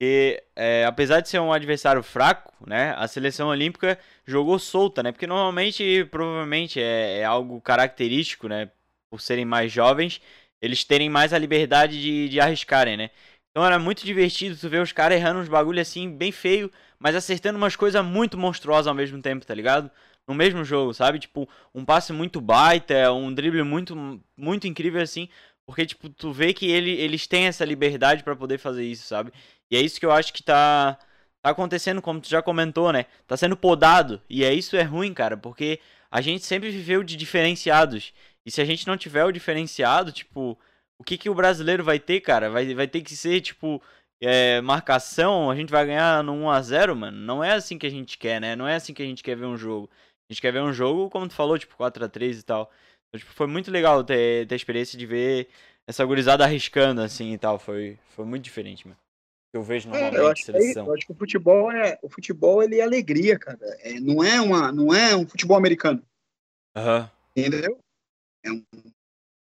E é, apesar de ser um adversário fraco, né, a seleção olímpica jogou solta, né? Porque normalmente, provavelmente, é, é algo característico, né? Por serem mais jovens, eles terem mais a liberdade de, de arriscarem, né? Então era muito divertido tu ver os caras errando uns bagulho assim, bem feio, mas acertando umas coisas muito monstruosas ao mesmo tempo, tá ligado? No mesmo jogo, sabe? Tipo, um passe muito baita, um drible muito, muito incrível assim. Porque, tipo, tu vê que ele, eles têm essa liberdade para poder fazer isso, sabe? E é isso que eu acho que tá, tá acontecendo, como tu já comentou, né? Tá sendo podado. E é isso é ruim, cara, porque a gente sempre viveu de diferenciados. E se a gente não tiver o diferenciado, tipo, o que, que o brasileiro vai ter, cara? Vai, vai ter que ser, tipo, é, marcação, a gente vai ganhar no 1x0, mano. Não é assim que a gente quer, né? Não é assim que a gente quer ver um jogo. A gente quer ver um jogo, como tu falou, tipo, 4x3 e tal. Então, tipo, foi muito legal ter, ter a experiência de ver essa gurizada arriscando assim e tal. Foi, foi muito diferente, mano. Eu vejo É, normalmente eu, acho que, é- seleção. eu acho que o futebol é o futebol ele é alegria, cara. É, não é uma não é um futebol americano, Aham. entendeu? É um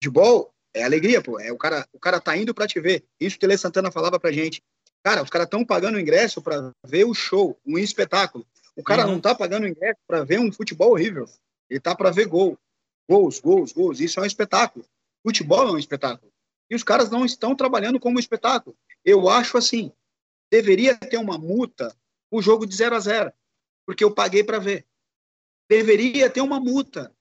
futebol é alegria, pô. É o cara o cara tá indo pra te ver. Isso o Tele Santana falava pra gente. Cara, os caras estão pagando ingresso pra ver o show, um espetáculo. O cara Uhum. não tá pagando ingresso pra ver um futebol horrível. Ele tá pra ver gol. Gols, gols, gols. Isso é um espetáculo. Futebol é um espetáculo. E os caras não estão trabalhando como espetáculo. Eu acho assim, deveria ter uma multa o jogo de 0 a 0 porque eu paguei para ver. Deveria ter uma multa.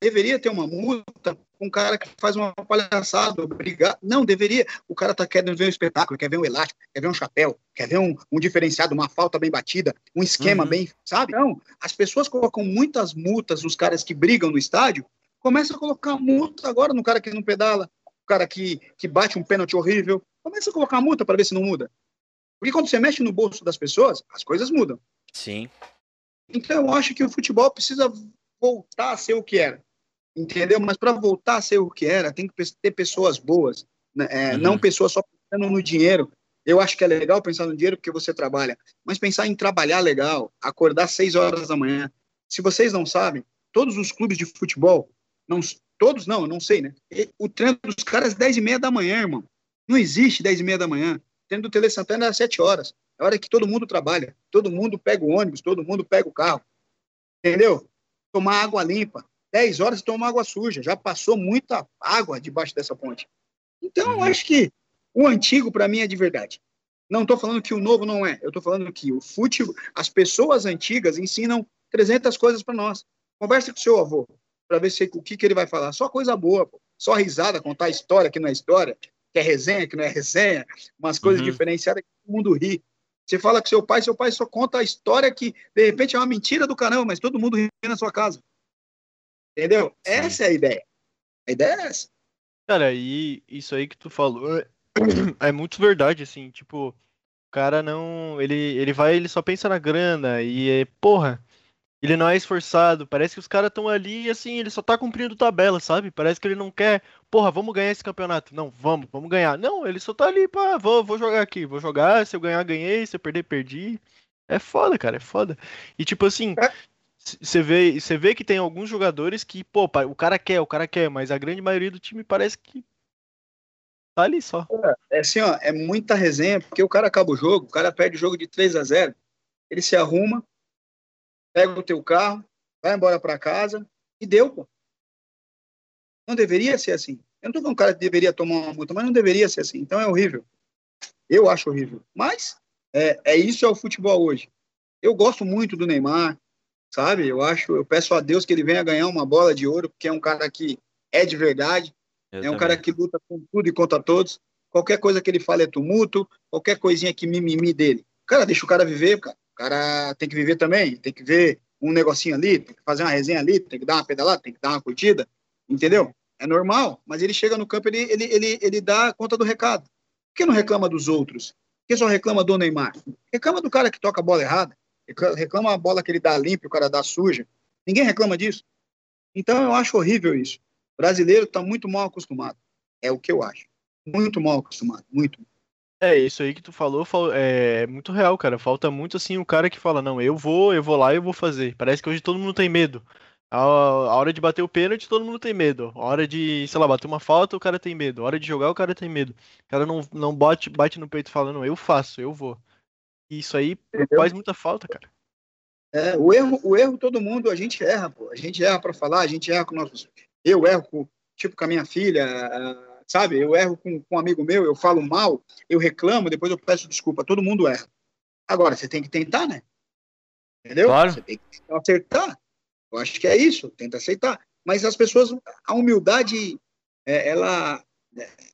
Deveria ter uma multa com um cara que faz uma palhaçada, obrigado. Não, deveria. O cara tá querendo ver um espetáculo, quer ver um elástico, quer ver um chapéu, quer ver um, um diferenciado, uma falta bem batida, um esquema Uhum. bem, sabe? Não, as pessoas colocam muitas multas nos caras que brigam no estádio, começa a colocar multa agora no cara que não pedala, o cara que, que bate um pênalti horrível, começa a colocar multa para ver se não muda. Porque quando você mexe no bolso das pessoas, as coisas mudam. Sim. Então eu acho que o futebol precisa voltar a ser o que era. Entendeu? Mas para voltar a ser o que era, tem que ter pessoas boas, né? É, Uhum. não pessoas só pensando no dinheiro. Eu acho que é legal pensar no dinheiro porque você trabalha, mas pensar em trabalhar legal, acordar às seis horas da manhã. Se vocês não sabem, todos os clubes de futebol, não, todos não, eu não sei, né? O treino dos caras é dez e meia da manhã, irmão. Não existe dez e meia da manhã. O treino do Tele Santana é às sete horas. É a hora que todo mundo trabalha. Todo mundo pega o ônibus, todo mundo pega o carro. Entendeu? Tomar água limpa. 10 horas toma água suja. Já passou muita água debaixo dessa ponte. Então, eu Uhum. acho que o antigo, para mim, é de verdade. Não estou falando que o novo não é. Eu estou falando que o futebol, as pessoas antigas ensinam 300 coisas para nós. Converse com o seu avô para ver se, o que, que ele vai falar. Só coisa boa, pô. só risada, contar história que não é história, que é resenha que não é resenha, umas coisas Uhum. diferenciadas que todo mundo ri. Você fala com seu pai, seu pai só conta a história que, de repente, é uma mentira do caramba, mas todo mundo ri na sua casa. Entendeu? Essa é a ideia. A ideia é essa. Cara, e isso aí que tu falou é, é muito verdade, assim, tipo, o cara não, ele, ele vai, ele só pensa na grana e, é, porra, ele não é esforçado, parece que os caras estão ali e, assim, ele só tá cumprindo tabela, sabe? Parece que ele não quer, porra, vamos ganhar esse campeonato. Não, vamos, vamos ganhar. Não, ele só tá ali, pá, vou, vou jogar aqui, vou jogar, se eu ganhar, ganhei, se eu perder, perdi. É foda, cara, é foda. E, tipo assim, É. você vê, você vê que tem alguns jogadores que, pô, o cara quer, o cara quer, mas a grande maioria do time parece que tá ali só. É assim, ó, é muita resenha, porque o cara acaba o jogo, o cara perde o jogo de 3 a 0 ele se arruma, pega o teu carro, vai embora para casa e deu, pô. Não deveria ser assim. Eu não tô falando que o cara deveria tomar uma multa, mas não deveria ser assim. Então é horrível. Eu acho horrível. Mas é, é isso é o futebol hoje. Eu gosto muito do Neymar, sabe? Eu acho, eu peço a Deus que ele venha ganhar uma bola de ouro, porque é um cara que é de verdade, Eu é um também. cara que luta com tudo e contra todos. Qualquer coisa que ele fala é tumulto, qualquer coisinha que mimimi dele. Cara, deixa o cara viver, cara. Cara tem que viver também, tem que ver um negocinho ali, tem que fazer uma resenha ali, tem que dar uma pedalada, tem que dar uma curtida, entendeu? É normal, mas ele chega no campo, ele, ele, ele, ele dá conta do recado. Por que não reclama dos outros? Por que só reclama do Neymar? Reclama do cara que toca a bola errada, recla- reclama a bola que ele dá limpa e o cara dá suja. Ninguém reclama disso. Então eu acho horrível isso. O brasileiro está muito mal acostumado. É o que eu acho. Muito mal acostumado, muito. É, isso aí que tu falou fal- é muito real, cara. Falta muito assim o cara que fala, não, eu vou, eu vou lá e eu vou fazer. Parece que hoje todo mundo tem medo. A, a hora de bater o pênalti, todo mundo tem medo. A hora de, sei lá, bater uma falta, o cara tem medo. A hora de jogar, o cara tem medo. O cara não, não bate, bate no peito e fala, não, eu faço, eu vou. E isso aí Entendeu? faz muita falta, cara. É, o erro, o erro todo mundo, a gente erra, pô. A gente erra para falar, a gente erra com nossos. Eu erro com, tipo com a minha filha, ah, sabe? Eu erro com, com um amigo meu, eu falo mal, eu reclamo, depois eu peço desculpa. Todo mundo erra. Agora, você tem que tentar, né? Entendeu? Claro. Você tem que acertar. Eu acho que é isso, tenta aceitar. Mas as pessoas, a humildade, é, ela,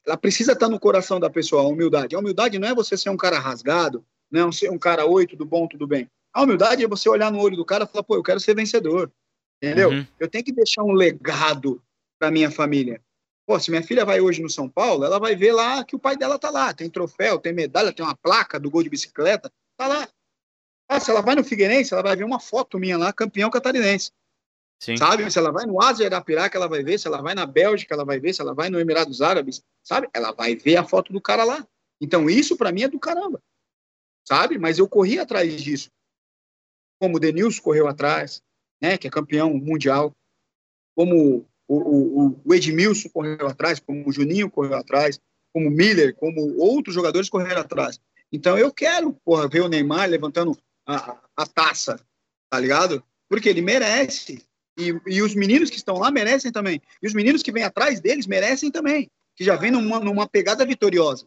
ela precisa estar no coração da pessoa, a humildade. A humildade não é você ser um cara rasgado, não é ser um cara, oi, tudo bom, tudo bem. A humildade é você olhar no olho do cara e falar, pô, eu quero ser vencedor. Entendeu? Uhum. Eu tenho que deixar um legado para minha família. Pô, se minha filha vai hoje no São Paulo, ela vai ver lá que o pai dela tá lá. Tem troféu, tem medalha, tem uma placa do gol de bicicleta, tá lá. Ah, se ela vai no Figueirense, ela vai ver uma foto minha lá, campeão catarinense. Sim. Sabe? Se ela vai no Ásia Arapiraca, ela vai ver. Se ela vai na Bélgica, ela vai ver. Se ela vai no Emirados Árabes, sabe? Ela vai ver a foto do cara lá. Então, isso para mim é do caramba. Sabe? Mas eu corri atrás disso. Como o Denilson correu atrás, né? Que é campeão mundial. Como o, o, o Edmilson correu atrás, como o Juninho correu atrás, como o Miller, como outros jogadores correram atrás. Então, eu quero, porra, ver o Neymar levantando a, a taça, tá ligado? Porque ele merece. E, e os meninos que estão lá merecem também. E os meninos que vêm atrás deles merecem também. Que já vêm numa, numa pegada vitoriosa.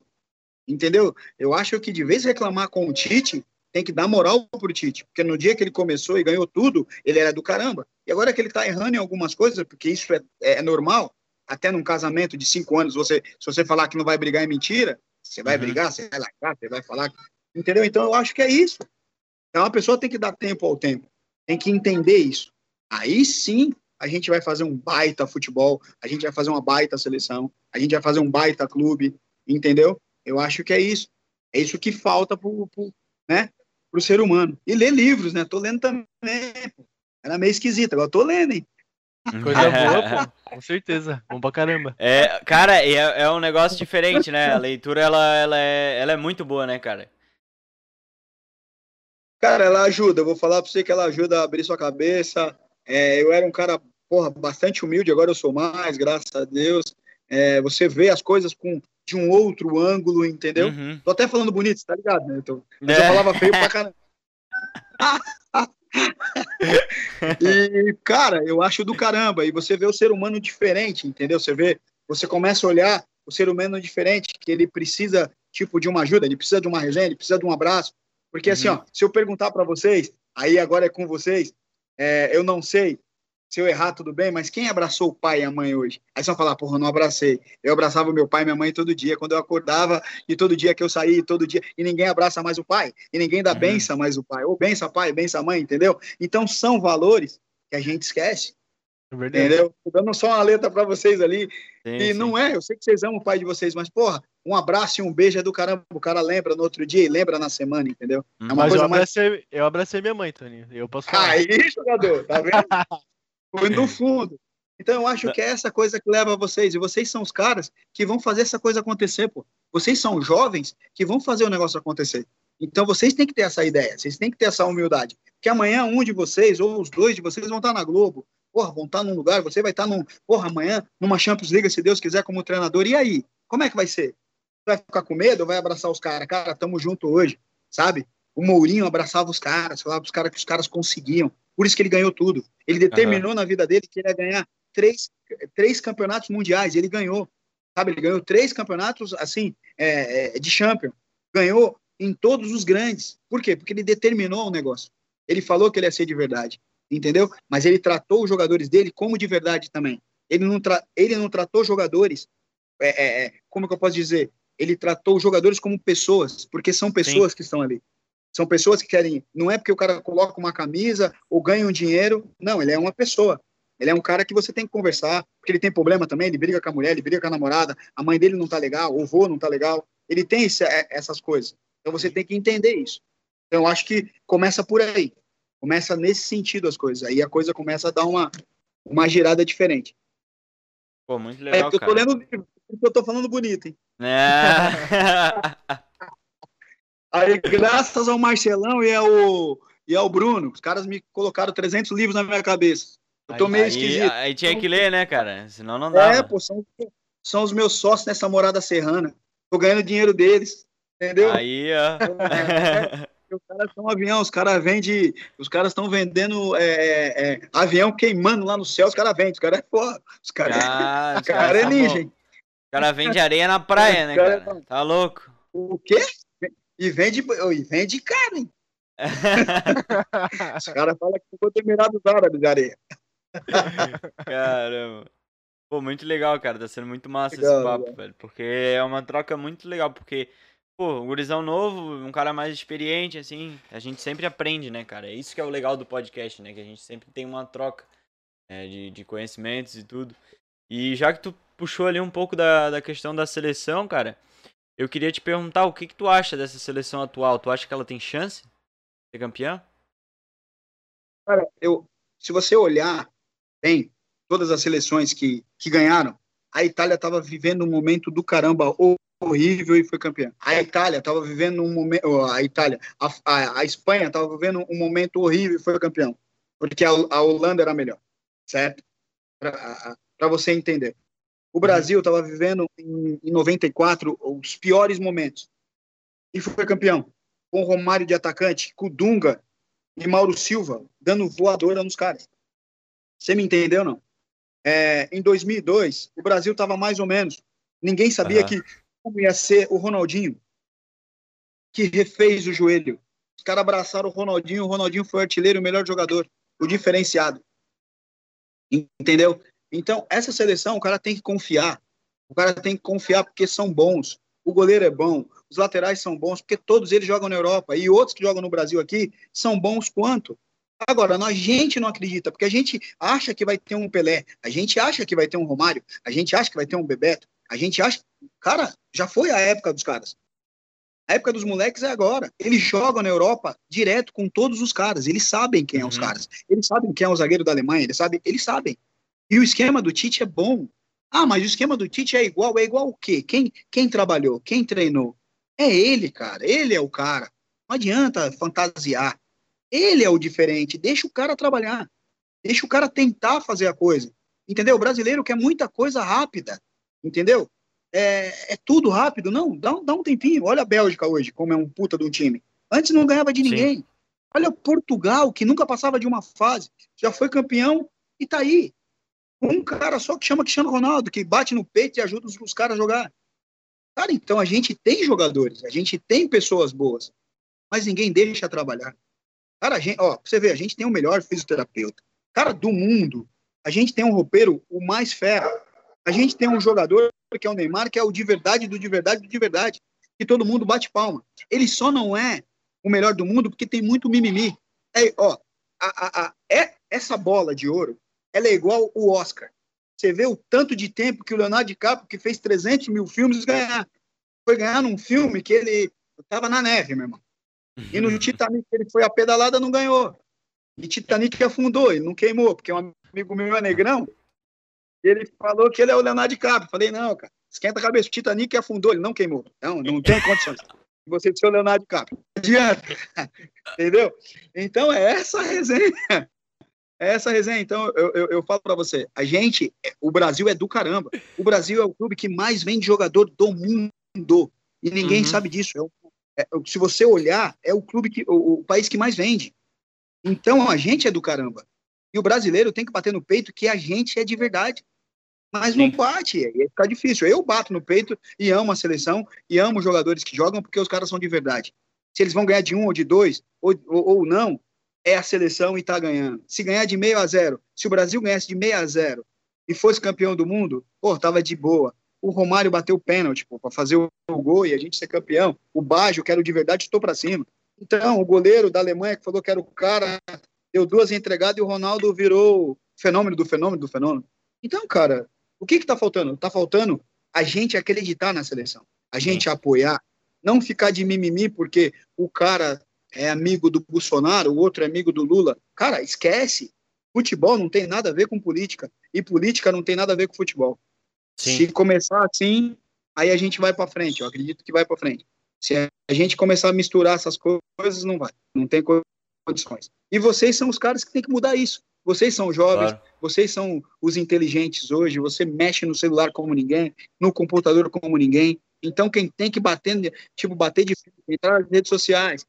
Entendeu? Eu acho que de vez reclamar com o Tite, tem que dar moral pro Tite. Porque no dia que ele começou e ganhou tudo, ele era do caramba. E agora que ele tá errando em algumas coisas, porque isso é, é normal, até num casamento de cinco anos, você, se você falar que não vai brigar é mentira, você vai uhum. brigar, você vai largar, você vai falar. Entendeu? Então eu acho que é isso. Então a pessoa tem que dar tempo ao tempo. Tem que entender isso. Aí sim a gente vai fazer um baita futebol, a gente vai fazer uma baita seleção, a gente vai fazer um baita clube, entendeu? Eu acho que é isso. É isso que falta pro, pro, né, pro ser humano. E ler livros, né? Tô lendo também. Era meio esquisito, agora tô lendo, hein? Coisa boa, pô. Com certeza. Bom pra caramba. É, cara, é, é um negócio diferente, né? A leitura, ela, ela, é, ela é muito boa, né, cara? Cara, ela ajuda. Eu vou falar pra você que ela ajuda a abrir sua cabeça, é, eu era um cara, porra, bastante humilde, agora eu sou mais, graças a Deus. É, você vê as coisas com de um outro ângulo, entendeu? Uhum. Tô até falando bonito, tá ligado? Né? Tô, mas é. eu falava feio pra caramba. e, cara, eu acho do caramba. E você vê o ser humano diferente, entendeu? Você vê, você começa a olhar o ser humano diferente, que ele precisa, tipo, de uma ajuda, ele precisa de uma resenha, ele precisa de um abraço. Porque, assim, uhum. assim, ó, se eu perguntar para vocês, aí agora é com vocês, é, eu não sei se eu errar, tudo bem, mas quem abraçou o pai e a mãe hoje? Aí você vai falar, porra, não abracei. Eu abraçava meu pai e minha mãe todo dia, quando eu acordava, e todo dia que eu saía, todo dia, e ninguém abraça mais o pai, e ninguém dá uhum. benção mais o pai, ou benção pai, benção mãe, entendeu? Então são valores que a gente esquece. É entendeu? Tô dando só uma letra para vocês ali. Sim, e sim. não é, eu sei que vocês amam o pai de vocês, mas, porra, um abraço e um beijo é do caramba. O cara lembra no outro dia e lembra na semana, entendeu? É uma mas coisa eu abracei, mais... eu abracei minha mãe, Tony. Eu posso falar. Aí, jogador, tá vendo? Foi no fundo. Então eu acho que é essa coisa que leva vocês, e vocês são os caras que vão fazer essa coisa acontecer, pô. Vocês são jovens que vão fazer o negócio acontecer. Então vocês têm que ter essa ideia, vocês têm que ter essa humildade. Porque amanhã um de vocês, ou os dois de vocês, vão estar na Globo, porra, vão estar num lugar, você vai estar num, porra, amanhã, numa Champions League, se Deus quiser, como treinador, e aí? Como é que vai ser? Vai ficar com medo ou vai abraçar os caras? Cara, tamo junto hoje, sabe? O Mourinho abraçava os caras, falava os caras que os caras conseguiam. Por isso que ele ganhou tudo. Ele determinou uhum. na vida dele que ele ia ganhar três, três campeonatos mundiais. Ele ganhou, sabe? Ele ganhou três campeonatos, assim, é, é, de champion. Ganhou em todos os grandes. Por quê? Porque ele determinou o negócio. Ele falou que ele ia ser de verdade entendeu? Mas ele tratou os jogadores dele como de verdade também. Ele não, tra ele não tratou jogadores, é, é, é, como que eu posso dizer? Ele tratou os jogadores como pessoas, porque são pessoas Sim. que estão ali. São pessoas que querem. Não é porque o cara coloca uma camisa ou ganha um dinheiro. Não, ele é uma pessoa. Ele é um cara que você tem que conversar, porque ele tem problema também, ele briga com a mulher, ele briga com a namorada, a mãe dele não tá legal, o vô não tá legal. Ele tem esse, é, essas coisas. Então você tem que entender isso. Então eu acho que começa por aí. Começa nesse sentido as coisas. Aí a coisa começa a dar uma, uma girada diferente. Pô, muito legal, é porque cara. eu tô lendo livro, porque eu tô falando bonito, hein? É. Aí, graças ao Marcelão e ao, e ao Bruno, os caras me colocaram 300 livros na minha cabeça. Eu tô aí, meio aí, esquisito. Aí tinha que ler, né, cara? Senão não dá. É, pô, são, são os meus sócios nessa morada serrana. Tô ganhando dinheiro deles, entendeu? Aí, ó. É, os caras estão avião, os caras vendem, os caras estão vendendo é, é, é, avião queimando lá no céu, os caras vendem, os caras é porra, os caras ah, é, cara é ninja, hein? Os caras vendem areia na praia, né, cara? cara? Tá louco? O quê? E vende, e vende caro, hein? os caras falam que ficou terminado Árabes de areia. Caramba. Pô, muito legal, cara. Tá sendo muito massa legal, esse papo, legal. velho. Porque é uma troca muito legal. Porque pô, um gurizão novo, um cara mais experiente, assim, a gente sempre aprende, né, cara? É isso que é o legal do podcast, né? Que a gente sempre tem uma troca é, de, de conhecimentos e tudo. E já que tu puxou ali um pouco da, da questão da seleção, cara, eu queria te perguntar o que, que tu acha dessa seleção atual? Tu acha que ela tem chance de ser campeã? Cara, eu, se você olhar bem, todas as seleções que, que ganharam, a Itália estava vivendo um momento do caramba horrível e foi campeã. A Itália estava vivendo um momento, a Itália, a, a, a Espanha estava vivendo um momento horrível e foi campeão, porque a, a Holanda era melhor, certo? Para você entender. O Brasil estava vivendo em, em 94 os piores momentos e foi campeão. Com Romário de atacante, com Dunga e Mauro Silva dando voadora nos caras. Você me entendeu não? É, em 2002, o Brasil estava mais ou menos. Ninguém sabia uhum. que como ia ser o Ronaldinho, que refez o joelho. Os caras abraçaram o Ronaldinho, o Ronaldinho foi o artilheiro, o melhor jogador, o diferenciado. Entendeu? Então, essa seleção, o cara tem que confiar. O cara tem que confiar porque são bons. O goleiro é bom, os laterais são bons, porque todos eles jogam na Europa. E outros que jogam no Brasil aqui são bons quanto. Agora, a gente não acredita, porque a gente acha que vai ter um Pelé, a gente acha que vai ter um Romário, a gente acha que vai ter um Bebeto, a gente acha. Cara, já foi a época dos caras. A época dos moleques é agora. Eles jogam na Europa direto com todos os caras. Eles sabem quem uhum. é os uhum. caras. Eles sabem quem é o zagueiro da Alemanha. Eles sabem. Eles sabem. E o esquema do Tite é bom. Ah, mas o esquema do Tite é igual. É igual o quê? Quem, quem trabalhou? Quem treinou? É ele, cara. Ele é o cara. Não adianta fantasiar. Ele é o diferente. Deixa o cara trabalhar. Deixa o cara tentar fazer a coisa. Entendeu? O brasileiro quer muita coisa rápida. Entendeu? É, é tudo rápido. Não, dá, dá um tempinho. Olha a Bélgica hoje, como é um puta de um time. Antes não ganhava de ninguém. Sim. Olha Portugal, que nunca passava de uma fase. Já foi campeão e tá aí. Um cara só que chama Cristiano Ronaldo, que bate no peito e ajuda os, os caras a jogar. Cara, então a gente tem jogadores, a gente tem pessoas boas, mas ninguém deixa trabalhar. Cara, a gente, ó, você vê, a gente tem o melhor fisioterapeuta. Cara, do mundo, a gente tem um roupeiro, o mais fera. A gente tem um jogador que é o Neymar, que é o de verdade, do de verdade, do de verdade. Que todo mundo bate palma. Ele só não é o melhor do mundo porque tem muito mimimi. É, ó, a, a, a, é, essa bola de ouro, ela é igual o Oscar. Você vê o tanto de tempo que o Leonardo DiCaprio, que fez 300 mil filmes, ganhar. Foi ganhar num filme que ele estava na neve, meu irmão. E no Titanic ele foi a pedalada, não ganhou. E Titanic afundou, ele não queimou, porque um amigo meu é negrão, ele falou que ele é o Leonardo DiCaprio. Falei, não, cara, esquenta a cabeça, o Titanic afundou, ele não queimou. Não, não tem condições. Você ser o Leonardo DiCaprio. Não adianta. Entendeu? Então é essa resenha. É essa resenha. Então eu, eu, eu falo para você, a gente, o Brasil é do caramba. O Brasil é o clube que mais vende jogador do mundo. E ninguém uhum. sabe disso. É, é, se você olhar, é o clube que, o, o país que mais vende. Então a gente é do caramba. E o brasileiro tem que bater no peito que a gente é de verdade. Mas Sim. não bate, aí fica difícil. Eu bato no peito e amo a seleção e amo os jogadores que jogam porque os caras são de verdade. Se eles vão ganhar de um ou de dois, ou, ou, ou não, é a seleção e tá ganhando. Se ganhar de meio a zero, se o Brasil ganhasse de meio a zero e fosse campeão do mundo, pô, tava de boa. O Romário bateu o pênalti, pô, pra fazer o gol e a gente ser campeão. O Baggio, quero de verdade, estou para cima. Então, o goleiro da Alemanha que falou que era o cara, deu duas entregadas e o Ronaldo virou fenômeno do fenômeno do fenômeno. Então, cara, o que está faltando? Está faltando a gente acreditar na seleção, a gente apoiar, não ficar de mimimi porque o cara é amigo do Bolsonaro, o outro é amigo do Lula. Cara, esquece. Futebol não tem nada a ver com política e política não tem nada a ver com futebol. Sim. Se começar assim, aí a gente vai para frente. Eu acredito que vai para frente. Se a gente começar a misturar essas coisas, não vai. Não tem condições. E vocês são os caras que têm que mudar isso. Vocês são jovens, claro. vocês são os inteligentes hoje, você mexe no celular como ninguém, no computador como ninguém. Então, quem tem que bater, tipo, bater de entrar nas redes sociais,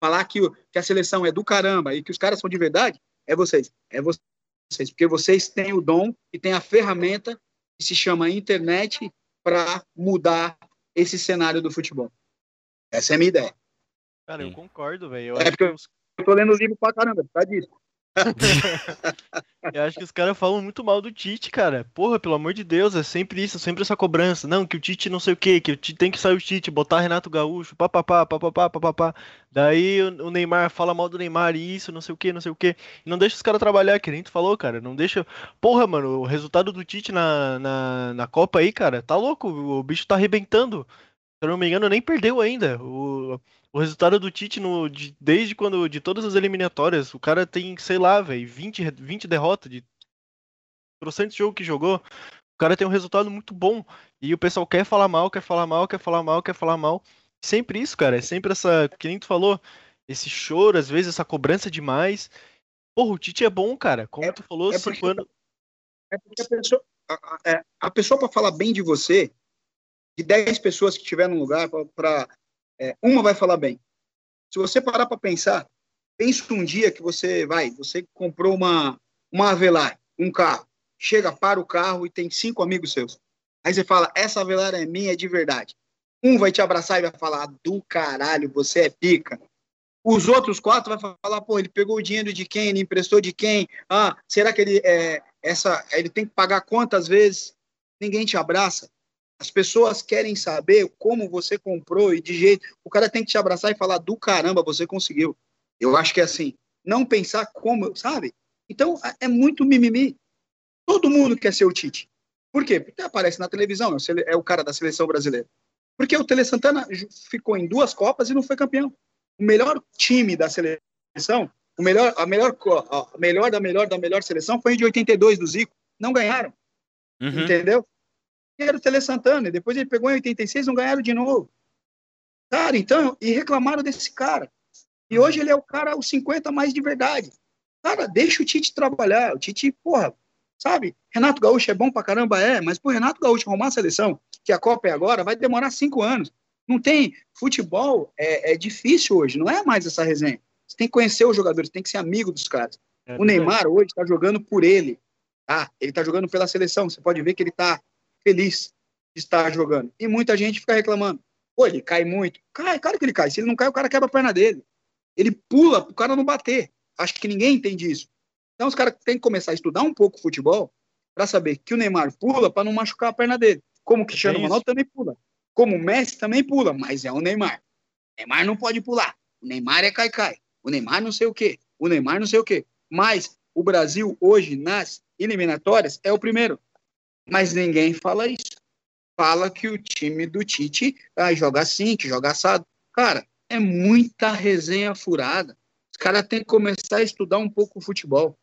falar que, que a seleção é do caramba e que os caras são de verdade, é vocês. É vocês. Porque vocês têm o dom e têm a ferramenta que se chama internet para mudar esse cenário do futebol. Essa é a minha ideia. Cara, eu concordo, velho. É porque eu, eu tô lendo livro pra caramba, por causa disso. eu acho que os caras falam muito mal do Tite, cara. Porra, pelo amor de Deus, é sempre isso, sempre essa cobrança. Não, que o Tite não sei o que, que o Tite tem que sair o Tite, botar Renato Gaúcho, papapá, papapá, papapá. Daí o Neymar fala mal do Neymar e isso, não sei o que, não sei o que. Não deixa os caras trabalhar, que nem tu falou, cara. Não deixa. Porra, mano, o resultado do Tite na, na, na Copa aí, cara, tá louco. O bicho tá arrebentando. Se eu não me engano, nem perdeu ainda. O o resultado do Tite no, de, desde quando de todas as eliminatórias, o cara tem, sei lá, velho, 20, 20 derrotas de trocentos jogo que jogou, o cara tem um resultado muito bom. E o pessoal quer falar mal, quer falar mal, quer falar mal, quer falar mal. Sempre isso, cara. É sempre essa. Que nem tu falou, esse choro, às vezes, essa cobrança demais. Porra, o Tite é bom, cara. Como É- tu falou, é porque- anos. É porque a pessoa, a, a- é, a pessoa para falar bem de você, de 10 pessoas que estiver num lugar, para uma vai falar bem. Se você parar para pensar, pensa um dia que você vai, você comprou uma, uma Avelar, um carro, chega, para o carro e tem cinco amigos seus. Aí você fala, essa Avelar é minha, é de verdade. Um vai te abraçar e vai falar, do caralho, você é pica. Os outros quatro vai falar, pô, ele pegou o dinheiro de quem, ele emprestou de quem? Ah, será que ele é, essa, ele tem que pagar quantas vezes? Ninguém te abraça. As pessoas querem saber como você comprou e de jeito. O cara tem que te abraçar e falar do caramba, você conseguiu. Eu acho que é assim, não pensar como, sabe? Então é muito mimimi. Todo mundo quer ser o Tite. Por quê? Porque aparece na televisão, é o é cara da seleção brasileira. Porque o Tele Santana ficou em duas Copas e não foi campeão. O melhor time da seleção, o melhor, a melhor, a melhor da melhor da melhor seleção foi de 82 do Zico. Não ganharam. Uhum. Entendeu? Era o Tele Santana, depois ele pegou em 86 não ganharam de novo. Cara, então, e reclamaram desse cara. E hoje ele é o cara, os 50 mais de verdade. Cara, deixa o Tite trabalhar. O Tite, porra, sabe? Renato Gaúcho é bom pra caramba, é, mas pro Renato Gaúcho arrumar a seleção, que a Copa é agora, vai demorar cinco anos. Não tem. Futebol é, é difícil hoje, não é mais essa resenha. Você tem que conhecer os jogadores, tem que ser amigo dos caras. É O Neymar hoje está jogando por ele. Tá? Ele está jogando pela seleção. Você pode ver que ele está feliz de estar jogando. E muita gente fica reclamando. Pô, ele cai muito. Cai, claro que ele cai. Se ele não cai, o cara quebra a perna dele. Ele pula o cara não bater. Acho que ninguém entende isso. Então os caras têm que começar a estudar um pouco futebol para saber que o Neymar pula para não machucar a perna dele. Como o Cristiano É. Ronaldo também pula. Como o Messi também pula, mas é o Neymar. O Neymar não pode pular. O Neymar é cai-cai. O Neymar não sei o quê. O Neymar não sei o quê. Mas o Brasil hoje nas eliminatórias é o primeiro. Mas ninguém fala isso. Fala que o time do Tite ah, joga assim, que joga assado. Cara, é muita resenha furada. Os caras têm que começar a estudar um pouco o futebol,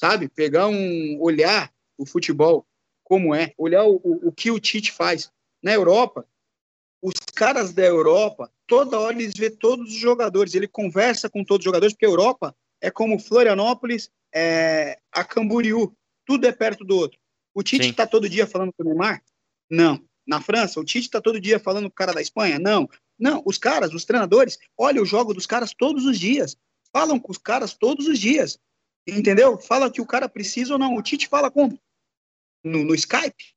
sabe? Pegar um. olhar o futebol como é, olhar o, o, o que o Tite faz. Na Europa, os caras da Europa, toda hora eles vê todos os jogadores, ele conversa com todos os jogadores, porque a Europa é como Florianópolis, é, a Camboriú, tudo é perto do outro. O Tite está todo dia falando com o Neymar? Não. Na França, o Tite está todo dia falando com o cara da Espanha? Não. Não, os caras, os treinadores, olha o jogo dos caras todos os dias. Falam com os caras todos os dias. Entendeu? Fala que o cara precisa ou não. O Tite fala como? No, no Skype?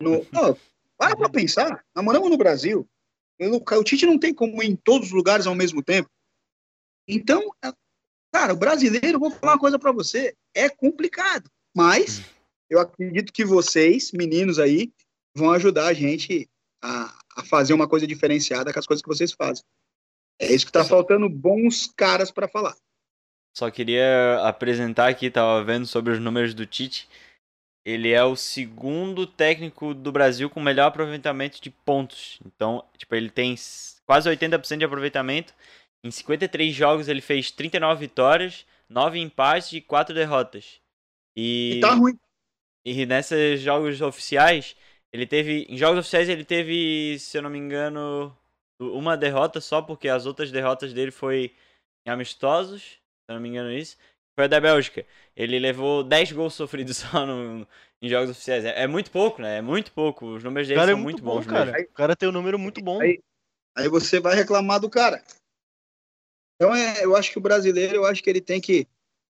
No, Pô, para pra pensar. Namoramos no Brasil. O Tite não tem como ir em todos os lugares ao mesmo tempo. Então, é- cara, o brasileiro, vou falar uma coisa pra você, é complicado. Mas eu acredito que vocês, meninos aí, vão ajudar a gente a, a fazer uma coisa diferenciada com as coisas que vocês fazem. É isso que tá faltando bons caras pra falar. Só queria apresentar aqui, tava vendo sobre os números do Tite. Ele é o segundo técnico do Brasil com melhor aproveitamento de pontos. Então, tipo, ele tem quase 80% de aproveitamento. Em 53 jogos ele fez 39 vitórias, 9 empates e 4 derrotas. E, E tá ruim. E nesses jogos oficiais, ele teve. Em jogos oficiais ele teve, se eu não me engano, uma derrota só, porque as outras derrotas dele foi em amistosos, se eu não me engano isso. Foi a da Bélgica. Ele levou 10 gols sofridos só no, em jogos oficiais. É, é muito pouco, né? É muito pouco. Os números dele cara é são muito muito bom, bons cara. mesmo. O cara tem um número muito bom. Aí- Aí você vai reclamar do cara. Então, é, eu acho que o brasileiro, eu acho que ele tem que,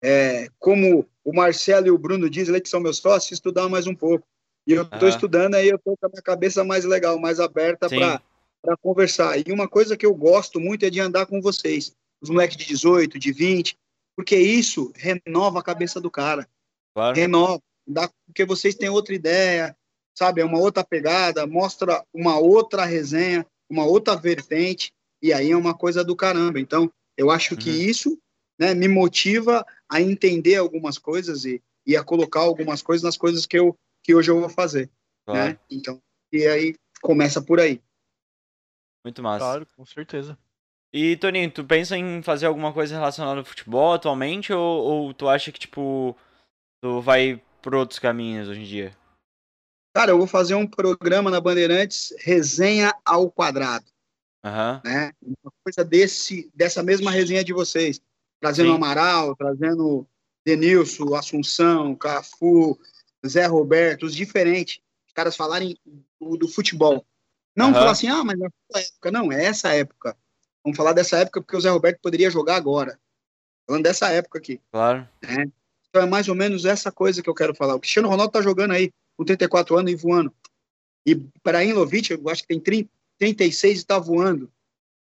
é, como o Marcelo e o Bruno dizem, que são meus sócios, estudar mais um pouco. E eu estou Aham. estudando aí, eu estou com a minha cabeça mais legal, mais aberta para conversar. E uma coisa que eu gosto muito é de andar com vocês, os moleques de 18, de 20, porque isso renova a cabeça do cara Claro. renova, dá, porque vocês têm outra ideia, sabe? É uma outra pegada, mostra uma outra resenha, uma outra vertente, e aí é uma coisa do caramba. Então, eu acho que Uhum. isso né, me motiva a entender algumas coisas e, e a colocar algumas coisas nas coisas que, eu, que hoje eu vou fazer, claro. né? Então, e aí começa por aí. Muito massa. Claro, com certeza. E, Toninho, tu pensa em fazer alguma coisa relacionada ao futebol atualmente? Ou, ou tu acha que, tipo, tu vai por outros caminhos hoje em dia? Cara, eu vou fazer um programa na Bandeirantes, resenha ao quadrado. Aham. né? Uma coisa desse, dessa mesma resenha de vocês. Trazendo Sim. Amaral, trazendo Denilson, Assunção, Cafu, Zé Roberto, os diferentes. Os caras falarem do, do futebol. Não Aham. falar assim, ah, mas nessa época. Não, é essa época. Vamos falar dessa época porque o Zé Roberto poderia jogar agora. Falando dessa época aqui. Claro. Então é mais ou menos essa coisa que eu quero falar. O Cristiano Ronaldo tá jogando aí, com 34 anos e voando. E para Lovic, eu acho que tem 30, 36 e tá voando.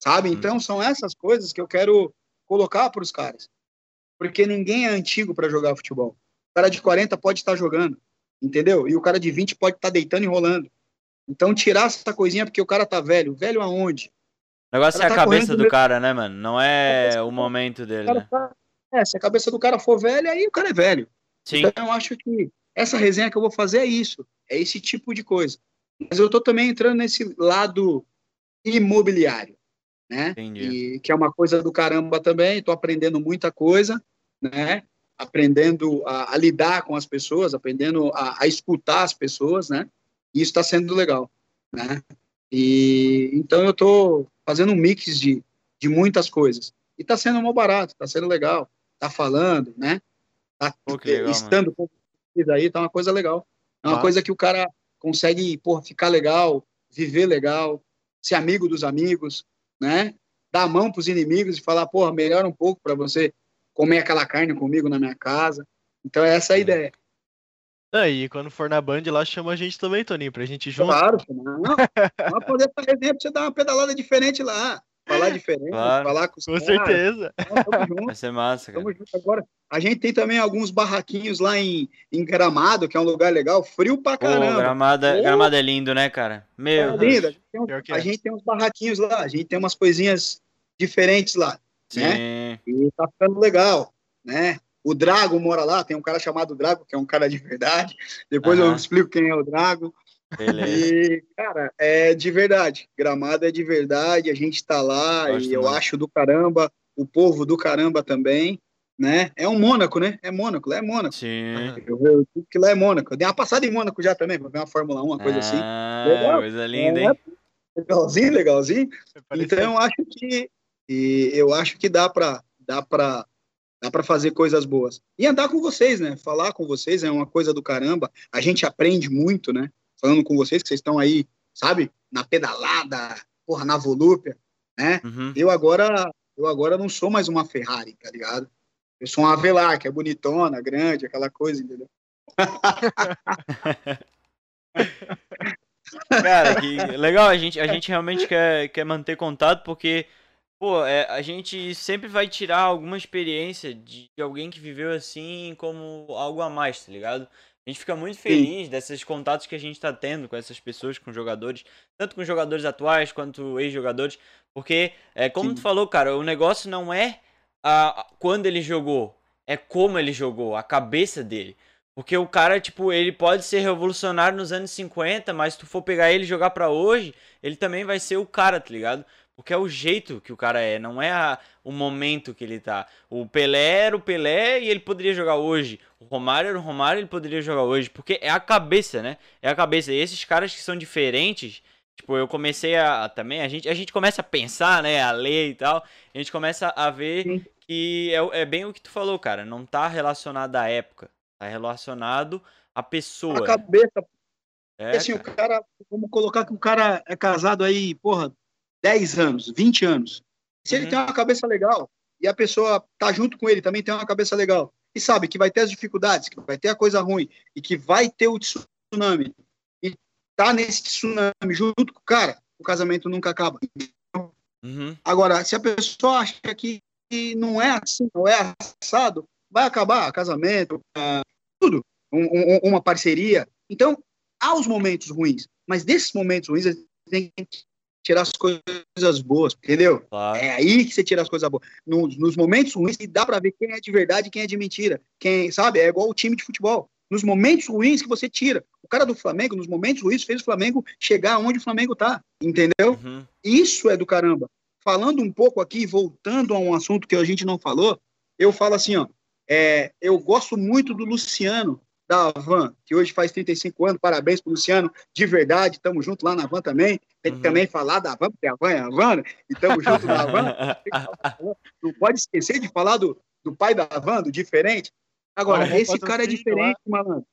Sabe? Hum. Então são essas coisas que eu quero colocar para os caras. Porque ninguém é antigo para jogar futebol. O cara de 40 pode estar jogando, entendeu? E o cara de 20 pode estar deitando e rolando. Então tirar essa coisinha porque o cara tá velho. Velho aonde? O negócio é Ela a tá cabeça do cara, né, mano? Não é cabeça o momento O dele, né? tá- É, se a cabeça do cara for velha, aí o cara é velho. Sim. Então eu acho que essa resenha que eu vou fazer é isso, é esse tipo de coisa. Mas eu tô também entrando nesse lado imobiliário, né? Entendi. E, que é uma coisa do caramba também, tô aprendendo muita coisa, né? Aprendendo a, a lidar com as pessoas, aprendendo a, a escutar as pessoas, né? E isso está sendo legal, né? E então eu tô fazendo um mix de, de muitas coisas. E tá sendo mal barato, tá sendo legal, tá falando, né? Tá Pô, que legal, estando com vocês aí, tá uma coisa legal. É uma Ah. coisa que o cara consegue, porra, ficar legal, viver legal, ser amigo dos amigos, né? Dar a mão pros inimigos e falar, porra, melhora um pouco para você comer aquela carne comigo na minha casa. Então é essa a ideia. Aí, quando for na Band lá, chama a gente também, Toninho, pra gente junto. Claro, não. Vai poder fazer pra você dar uma pedalada diferente lá. Falar diferente, Claro. falar com os Com caras. certeza. Junto. Vai ser massa, cara. Tamo junto agora. A gente tem também alguns barraquinhos lá em, em Gramado, que é um lugar legal, frio pra Pô, caramba. gramado, é- gramado é lindo, né, cara? É Meu lindo. Deus. A gente, tem que a é. gente tem uns barraquinhos lá, a gente tem umas coisinhas diferentes lá, né? Sim. E tá ficando legal, né? O Drago mora lá, tem um cara chamado Drago, que é um cara de verdade. Depois eu Aham. explico quem é o Drago. Beleza. E, cara, é de verdade. Gramado é de verdade, a gente tá lá Gosto e eu acho do caramba, o povo do caramba também, né? É um Mônaco, né? É Mônaco, lá é Mônaco. Sim. Eu, eu que lá é Mônaco. Eu dei uma passada em Mônaco já também, pra ver uma Fórmula 1, uma coisa assim. Ah, Legal. coisa linda, É, hein? Legalzinho, legalzinho. Parece- Então eu acho que e eu acho que dá para dá para dá para fazer coisas boas. E andar com vocês, né? Falar com vocês é uma coisa do caramba. A gente aprende muito, né? Falando com vocês que vocês estão aí, sabe? Na pedalada, porra, na volúpia, né? Uhum. Eu agora eu agora não sou mais uma Ferrari, tá ligado? Eu sou uma Avelar, que é bonitona, grande, aquela coisa, entendeu? Cara, que legal, a gente, a gente realmente quer, quer manter contato porque, pô, é, a gente sempre vai tirar alguma experiência de, de alguém que viveu assim como algo a mais, tá ligado? A gente fica muito feliz desses contatos que a gente tá tendo com essas pessoas, com jogadores, tanto com jogadores atuais quanto ex-jogadores, porque, é, como Sim. tu falou, cara, o negócio não é a, a- quando ele jogou, é como ele jogou, a cabeça dele. Porque o cara, tipo, ele pode ser revolucionário nos anos 50, mas se tu for pegar ele e jogar pra hoje, ele também vai ser o cara, tá ligado? Porque é o jeito que o cara é, não é a- o momento que ele tá. O Pelé era o Pelé e ele poderia jogar hoje. O Romário era o Romário e ele poderia jogar hoje. Porque é a cabeça, né? É a cabeça. E esses caras que são diferentes, tipo, eu comecei a, também, a gente, a gente começa a pensar, né? A ler e tal. A gente começa a ver Sim. que é, o- é bem o que tu falou, cara. Não tá relacionado à época. Tá relacionado à pessoa. A cabeça É, assim, o cara. cara, vamos colocar que o cara é casado aí, porra, 10 anos, 20 anos. Se ele Uhum. tem uma cabeça legal e a pessoa tá junto com ele também tem uma cabeça legal e sabe que vai ter as dificuldades, que vai ter a coisa ruim e que vai ter o tsunami e tá nesse tsunami junto com o cara, o casamento nunca acaba. Uhum. Agora, se a pessoa acha que não é assim, não é assado, vai acabar casamento, tudo, um- um- uma parceria. Então, há os momentos ruins, mas desses momentos ruins, a gente tem que tirar as coisas boas, entendeu? Claro. É aí que você tira as coisas boas. Nos, nos momentos ruins, que dá pra ver quem é de verdade e quem é de mentira. Quem, sabe? É igual o time de futebol. Nos momentos ruins que você tira. O cara do Flamengo, nos momentos ruins, fez o Flamengo chegar onde o Flamengo tá, entendeu? Uhum. Isso é do caramba. Falando um pouco aqui, voltando a um assunto que a gente não falou, eu falo assim, ó, é, eu gosto muito do Luciano da Van, que hoje faz 35 anos, parabéns pro Luciano, de verdade, estamos juntos lá na Van também. Tem que Uhum. também falar da Van, porque a Van é a Van, né? e estamos juntos na Van. Não pode esquecer de falar do, do pai da Van, do diferente. Agora, Arrumou esse cara é diferente, malandro.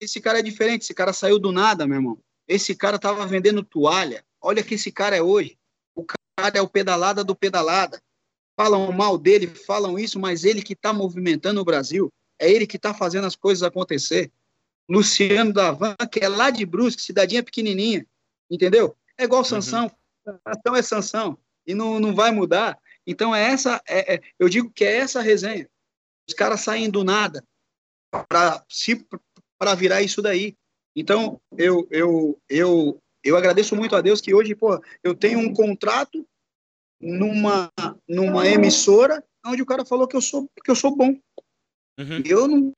Esse cara é diferente, esse cara saiu do nada, meu irmão. Esse cara tava vendendo toalha. Olha que esse cara é hoje. O cara é o pedalada do pedalada. Falam mal dele, falam isso, mas ele que tá movimentando o Brasil. É ele que tá fazendo as coisas acontecer. Luciano da Van, que é lá de Brusque, cidadinha pequenininha. Entendeu? É igual Sansão. Sansão é Sansão. E não, não vai mudar. Então, é essa, é, é- eu digo que é essa a resenha. Os caras saem do nada para se para virar isso daí. Então, eu, eu, eu, eu agradeço muito a Deus que hoje, pô, eu tenho um contrato numa, numa emissora onde o cara falou que eu sou, que eu sou bom. Uhum. Eu não,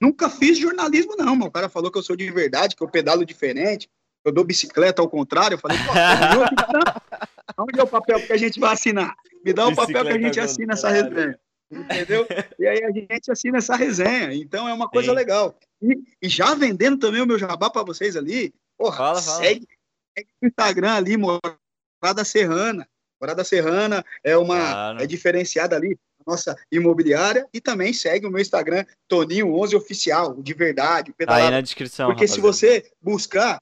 nunca fiz jornalismo, não, mas o cara falou que eu sou de verdade, que eu pedalo diferente, que eu dou bicicleta ao contrário. Eu falei, pô, eu aqui, não. onde é o papel que a gente vai assinar? Me dá o papel que a gente ao assina essa resenha. Entendeu? E aí a gente assina essa resenha. Então é uma coisa Sim. legal. E, e já vendendo também o meu jabá para vocês ali, porra, Fala, fala. Segue, segue no Instagram ali, Morada Serrana. Morada Serrana é uma Claro. é diferenciada ali, nossa imobiliária, e também segue o meu Instagram, Toninho11 Oficial, de verdade, Tá aí na descrição. porque se você buscar,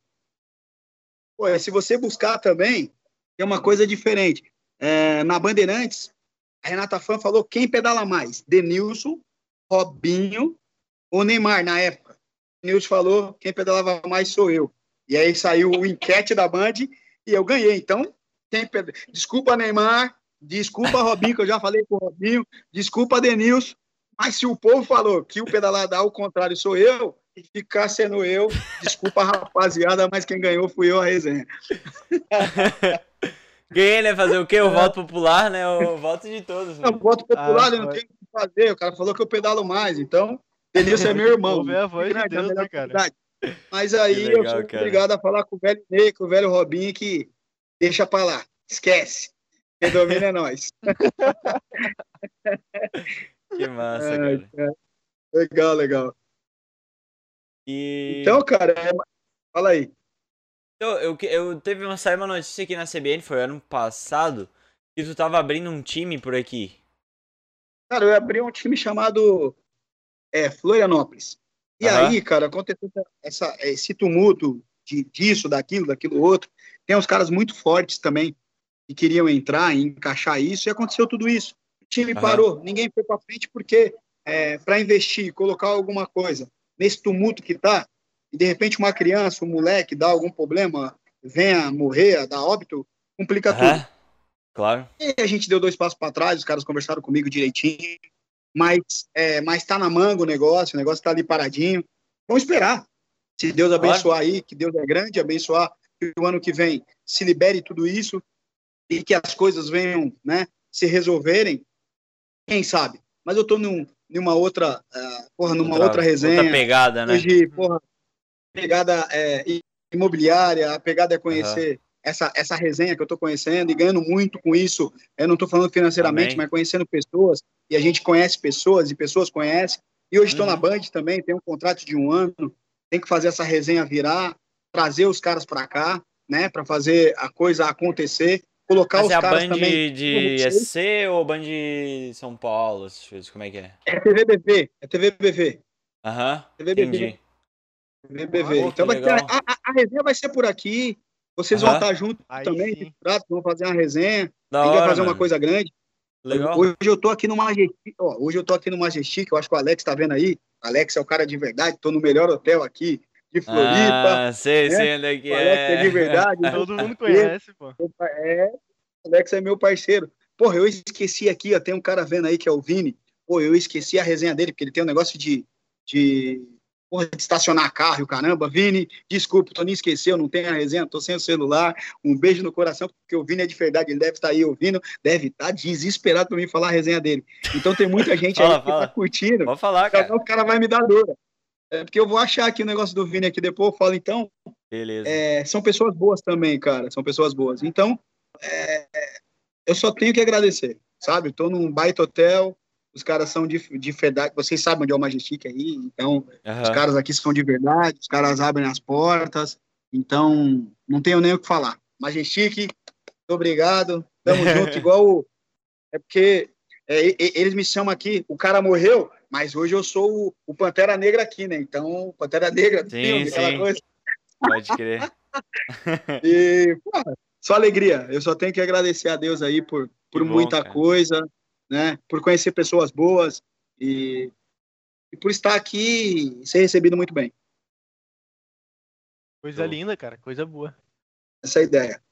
pô, se você buscar também, tem uma coisa diferente. É, na Bandeirantes, a Renata Fã falou quem pedala mais? Denilson, Robinho ou Neymar na época. Denilson falou quem pedalava mais sou eu. E aí saiu o enquete da Band e eu ganhei. Então, quem peda- desculpa Neymar, desculpa Robinho, que eu já falei com o Robinho, desculpa Denilson, mas se o povo falou que o pedalada ao contrário sou eu, e ficar sendo eu, desculpa rapaziada, mas quem ganhou fui eu a resenha. Ganhei, né? Fazer o quê? O voto popular, né? O voto de todos. né? Eu voto popular, Ah, eu não tenho o que fazer. O cara falou que eu pedalo mais, então Denilson é meu irmão. Ouve a voz de Deus, né, cara? Mas aí Que eu legal, sou cara. obrigado a falar com o velho Ney, com o velho Robinho, que deixa pra lá, esquece. Quem domina é nós. Que massa, cara. cara. Legal, legal. E... Então, cara, é- fala aí. Então, eu, eu teve uma, saiu uma notícia aqui na CBN, foi ano passado, que tu tava abrindo um time por aqui. Cara, eu abri um time chamado é, Florianópolis. E Aham. aí, cara, aconteceu essa, esse tumulto de, disso, daquilo, daquilo outro. Tem uns caras muito fortes também que queriam entrar e encaixar isso, e aconteceu tudo isso. O time Aham. parou, ninguém foi para frente porque é, para investir, colocar alguma coisa nesse tumulto que tá, e de repente uma criança, um moleque dá algum problema, venha morrer, dar óbito, complica tudo. Aham. Claro. E a gente deu dois passos para trás, os caras conversaram comigo direitinho, mas é, mas tá na manga o negócio, o negócio tá ali paradinho. Vamos esperar. Se Deus abençoar aí, que Deus é grande, abençoar que o ano que vem se libere tudo isso e que as coisas venham, né, se resolverem. Quem sabe? Mas eu tô num, numa outra, ah, porra, numa outra, resenha. Outra pegada, né? Hoje, porra, pegada é, imobiliária, a pegada é conhecer essa, essa resenha que eu estou conhecendo e ganhando muito com isso. Eu não estou falando financeiramente, mas conhecendo pessoas, e a gente conhece pessoas, e pessoas conhecem. E hoje estou Uhum. na Band também, tenho um contrato de um ano, tem que fazer essa resenha virar, trazer os caras para cá, né, para fazer a coisa acontecer, colocar Mas os é a caras Band também. de. SC ou Band São Paulo? essas coisas, Como é que é? É TVBV, é TVBV. Aham, TVBV. entendi. TVBV. Pô, então vai ter, a, a, a resenha vai ser por aqui. Vocês vão estar juntos Aí também, sim. prato, vamos fazer uma resenha. Da a gente vai hora, fazer uma mano. coisa grande. Legal. Hoje eu tô aqui no Majestic, ó, hoje eu tô aqui no Majestic, eu acho que o Alex tá vendo aí. Alex é o cara de verdade, tô no melhor hotel aqui de Floripa. Ah, sei, né? sei onde é que o Alex é. de é. verdade. Todo mundo conhece, pô. É, o Alex é meu parceiro. Porra, eu esqueci aqui, ó, tem um cara vendo aí que é o Vini. Pô, eu esqueci a resenha dele, porque ele tem um negócio de, de, porra, de estacionar carro e o caramba. Vini, desculpa, Toninho esqueceu, não tem a resenha, tô sem o celular. Um beijo no coração, porque o Vini é de verdade, ele deve estar aí ouvindo, deve estar desesperado para mim falar a resenha dele. Então tem muita gente Fala, aí que fala. tá curtindo. Pode falar, Senão cara. o cara vai me dar dor. É porque eu vou achar aqui o negócio do Vini aqui depois, eu falo, então, Beleza. é, são pessoas boas também, cara. São pessoas boas. Então, é, eu só tenho que agradecer, sabe? Estou num baita hotel, os caras são de, de verdade, vocês sabem onde é o Majestic aí, então Aham. os caras aqui são de verdade, os caras abrem as portas, então não tenho nem o que falar. Majestic, muito obrigado, tamo junto, igual o, é porque é, eles me chamam aqui, o cara morreu, mas hoje eu sou o, o Pantera Negra aqui, né? Então, Pantera Negra Sim, filme, aquela sim. coisa. Pode crer. E, pô, só alegria. Eu só tenho que agradecer a Deus aí por, por bom, muita cara. coisa, né? Por conhecer pessoas boas e, e por estar aqui e ser recebido muito bem. Coisa Show. linda, cara. Coisa boa. Essa é a ideia.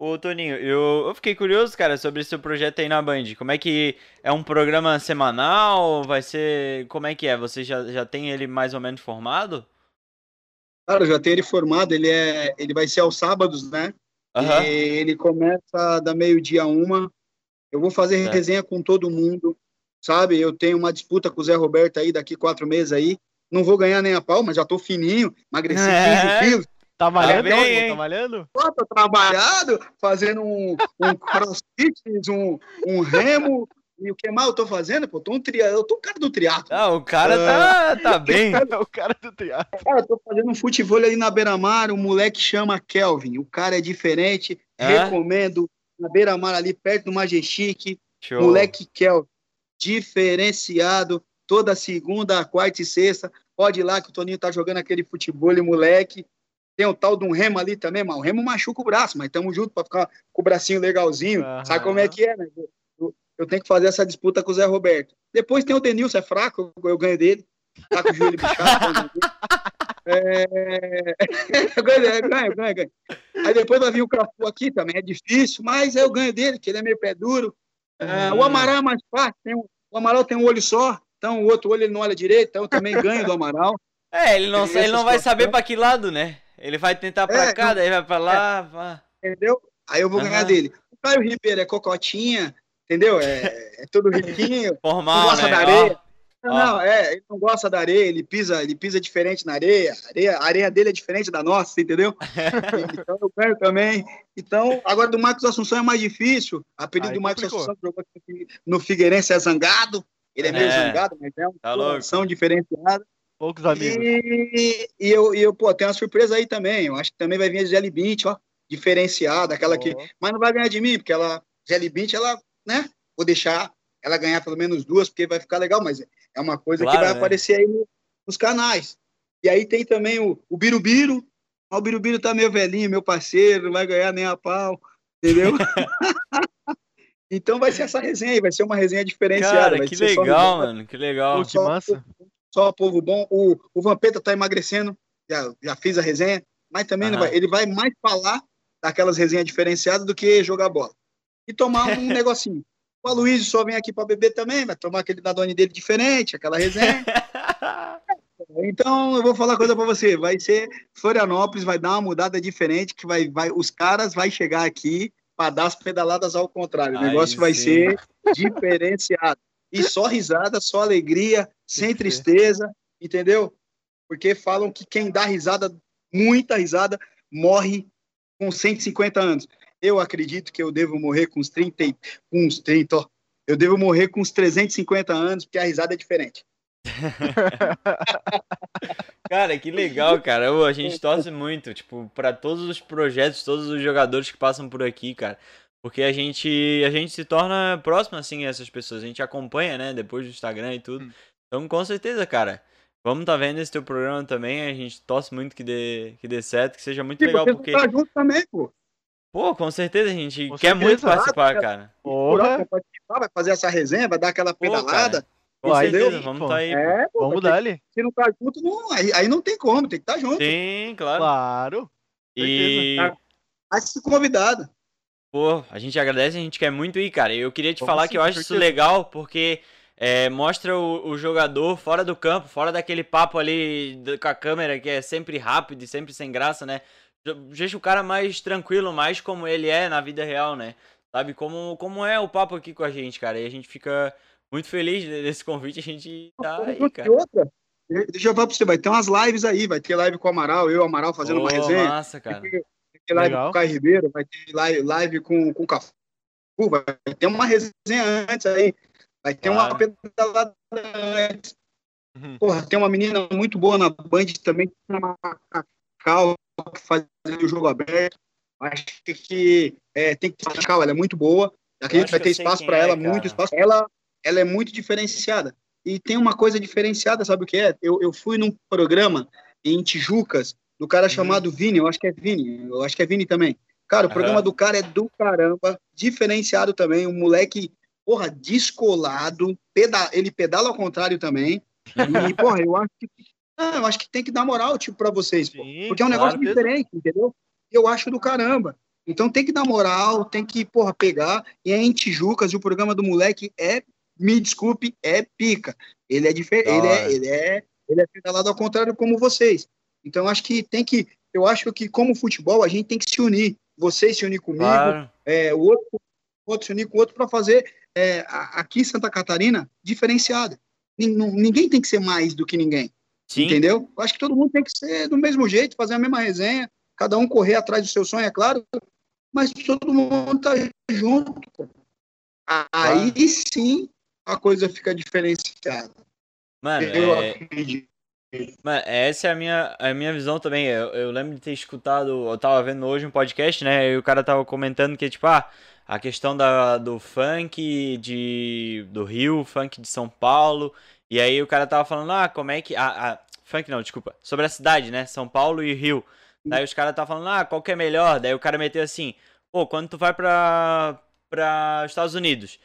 Ô, Toninho, eu, eu fiquei curioso, cara, sobre esse seu projeto aí na Band. Como é que é um programa semanal? Vai ser. Como é que é? Você já, já tem ele mais ou menos formado? Cara, eu já tenho ele formado, ele, é, ele vai ser aos sábados, né? E ele começa da meio-dia a uma. Eu vou fazer Certo. resenha com todo mundo, sabe? Eu tenho uma disputa com o Zé Roberto aí daqui quatro meses aí. Não vou ganhar nem a pau, mas já tô fininho, emagreci É. 15 quilos. Tá malhando? bem, Tá, malhando? Pô, tô trabalhado, fazendo um, um crossfit, um, um remo. E o que mais eu tô fazendo? Pô, tô um tri... eu tô um cara do triatlo. Ah, o cara tá, tá bem. É o cara do teatro. Cara, eu tô fazendo um futebol ali na beira-mar, o moleque chama Kelvin. O cara é diferente, É? recomendo. Na beira-mar ali, perto do Majestic. Show. Moleque Kelvin, diferenciado, toda segunda, quarta e sexta. Pode ir lá que o Toninho tá jogando aquele futebol, moleque. Tem o tal de um remo ali também, mas o remo machuca o braço, mas tamo junto pra ficar com o bracinho legalzinho. Aham. Sabe como é que é, né? Eu, eu tenho que fazer essa disputa com o Zé Roberto. Depois tem o Denilson, é fraco, eu, eu ganho dele. Tá com o joelho bichado. É... ganho, ganho, ganho. Aí depois vai vir o Cafu aqui também, é difícil, mas eu ganho dele, que ele é meio pé duro. É. O Amaral é mais fácil, tem o Amaral tem um olho só, então o outro olho ele não olha direito, então eu também ganho do Amaral. É, ele não, ele não vai saber pra que lado, né? Ele vai tentar pra É, cá, não- daí vai pra lá. vá. entendeu? Aí eu vou ganhar dele. O Caio Ribeiro é cocotinha, entendeu? É, é tudo riquinho, não Formal, gosta né? da Ó, areia. Ó. Não, é, ele não gosta da areia, ele pisa, ele pisa diferente na areia, a areia, a areia dele é diferente da nossa, entendeu? então eu ganho também. Então, agora do Marcos Assunção é mais difícil. A apelido Aí do Marcos complicou. Assunção jogou no Figueirense é zangado. Ele é meio É. zangado, mas é uma Tá louco. diferenciada. Poucos amigos. E, e eu, e eu, pô, tem uma surpresa aí também. Eu acho que também vai vir a Jelly Beach, ó, diferenciada, aquela que. Ó, Mas não vai ganhar de mim, porque ela, Jelly Beach, ela, né? Vou deixar ela ganhar pelo menos duas, porque vai ficar legal, mas é uma coisa Claro, que vai né? aparecer aí no- nos canais. E aí tem também o, o Birubiru. Ó, O Birubiru tá meio velhinho, meu parceiro, não vai ganhar nem a pau, entendeu? então vai ser essa resenha aí, vai ser uma resenha diferenciada. Cara, que só legal, resenha, mano. Que legal. Pô, que massa. Só povo bom. O, o Vampeta tá emagrecendo, já, já fiz a resenha, mas também Aham. vai, ele vai mais falar daquelas resenhas diferenciadas do que jogar bola. E tomar um negocinho. O Aloysio só vem aqui para beber também, vai tomar aquele dadone dele diferente, aquela resenha. Então, eu vou falar coisa para você, vai ser Florianópolis, vai dar uma mudada diferente, que vai, vai os caras vai chegar aqui para dar as pedaladas ao contrário. O Aí negócio vai sim. ser diferenciado. E só risada, só alegria, sem tristeza, entendeu? Porque falam que quem dá risada, muita risada, morre com 150 anos. Eu acredito que eu devo morrer com uns 30, e- com uns 30, ó. Eu devo morrer com uns 350 anos, porque a risada é diferente. Cara, que legal, cara. Ô, a gente torce muito, tipo, pra todos os projetos, todos os jogadores que passam por aqui, cara. Porque a gente, a gente se torna próximo, assim, a essas pessoas. A gente acompanha, né, depois do Instagram e tudo. Hum. Então, com certeza, cara. Vamos tá vendo esse teu programa também. A gente torce muito que dê, que dê certo, que seja muito E legal, porque, estar junto também, pô. pô, com certeza a gente Com quer muito participar, cara. Porra. Vai participar, vai fazer essa resenha, vai dar aquela Pô, pedalada. Com Pô, aí certeza, sim, vamos pô. tá aí. É, pô, Vamos porque dar-lhe. se não tá junto, não, aí, aí não tem como, tem que estar junto. Sim, claro. Claro. E, Tá. Mas se convidado. Pô, a gente agradece, a gente quer muito ir, cara. Eu queria te Vamos falar sim, que eu acho isso legal porque é, mostra o, o jogador fora do campo, fora daquele papo ali com a câmera que é sempre rápido e sempre sem graça, né? Deixa o cara mais tranquilo, mais como ele é na vida real, né? Sabe? Como, como é o papo aqui com a gente, cara. E a gente fica muito feliz de- desse convite, a gente tá aí, cara. outra, deixa eu falar pra você, vai ter umas lives aí, vai ter live com o Amaral, eu e o Amaral fazendo uma Pô, resenha. Massa, cara. Vai ter live Legal. com o Caio Ribeiro, vai ter live, live com, com o Cafu. Vai ter uma resenha antes aí, vai ter Claro. uma pedalada antes. Uhum. Porra, tem uma menina muito boa na Band também, uma Cacau, que faz o jogo aberto. Acho que é, tem que ter Cacau, ela é muito boa. Acredito acho que vai ter espaço para é, ela, cara. muito espaço. Ela, ela é muito diferenciada. E tem uma coisa diferenciada, sabe o que é? Eu, eu fui num programa em Tijucas, do cara Uhum. chamado Vini, eu acho que é Vini, eu acho que é Vini também. Cara, o programa do cara é do caramba, diferenciado também, um moleque, porra, descolado, peda ele pedala ao contrário também. E, porra, eu acho que, ah, eu acho que tem que dar moral, tipo, pra vocês, pô. Sim, Porque é um negócio diferente, entendeu? Eu acho do caramba. Então tem que dar moral, tem que, porra, pegar. E é em Tijucas, e o programa do moleque é, me desculpe, é pica. Ele é diferente, ele é, ele é, ele é pedalado ao contrário como vocês. Então acho que tem que, eu acho que como futebol a gente tem que se unir. Vocês se unir comigo, Claro. é, o outro, o outro se unir com o outro para fazer é, aqui em Santa Catarina diferenciada. Ninguém tem que ser mais do que ninguém. Sim. Entendeu? Eu acho que todo mundo tem que ser do mesmo jeito, fazer a mesma resenha, cada um correr atrás do seu sonho, é claro, mas todo mundo tá junto. Aí sim a coisa fica diferenciada. Mano, eu é, acredito. Mano, essa é a minha, a minha visão também. Eu, eu lembro de ter escutado, eu tava vendo hoje um podcast, né? E o cara tava comentando que, tipo, ah, a questão da, do funk de, do Rio, funk de São Paulo. E aí o cara tava falando, ah, como é que. Ah, ah, funk não, desculpa. Sobre a cidade, né? São Paulo e Rio. Daí os caras estavam falando, ah, qual que é melhor? Daí o cara meteu assim, pô, quando tu vai pra, pra Estados Unidos,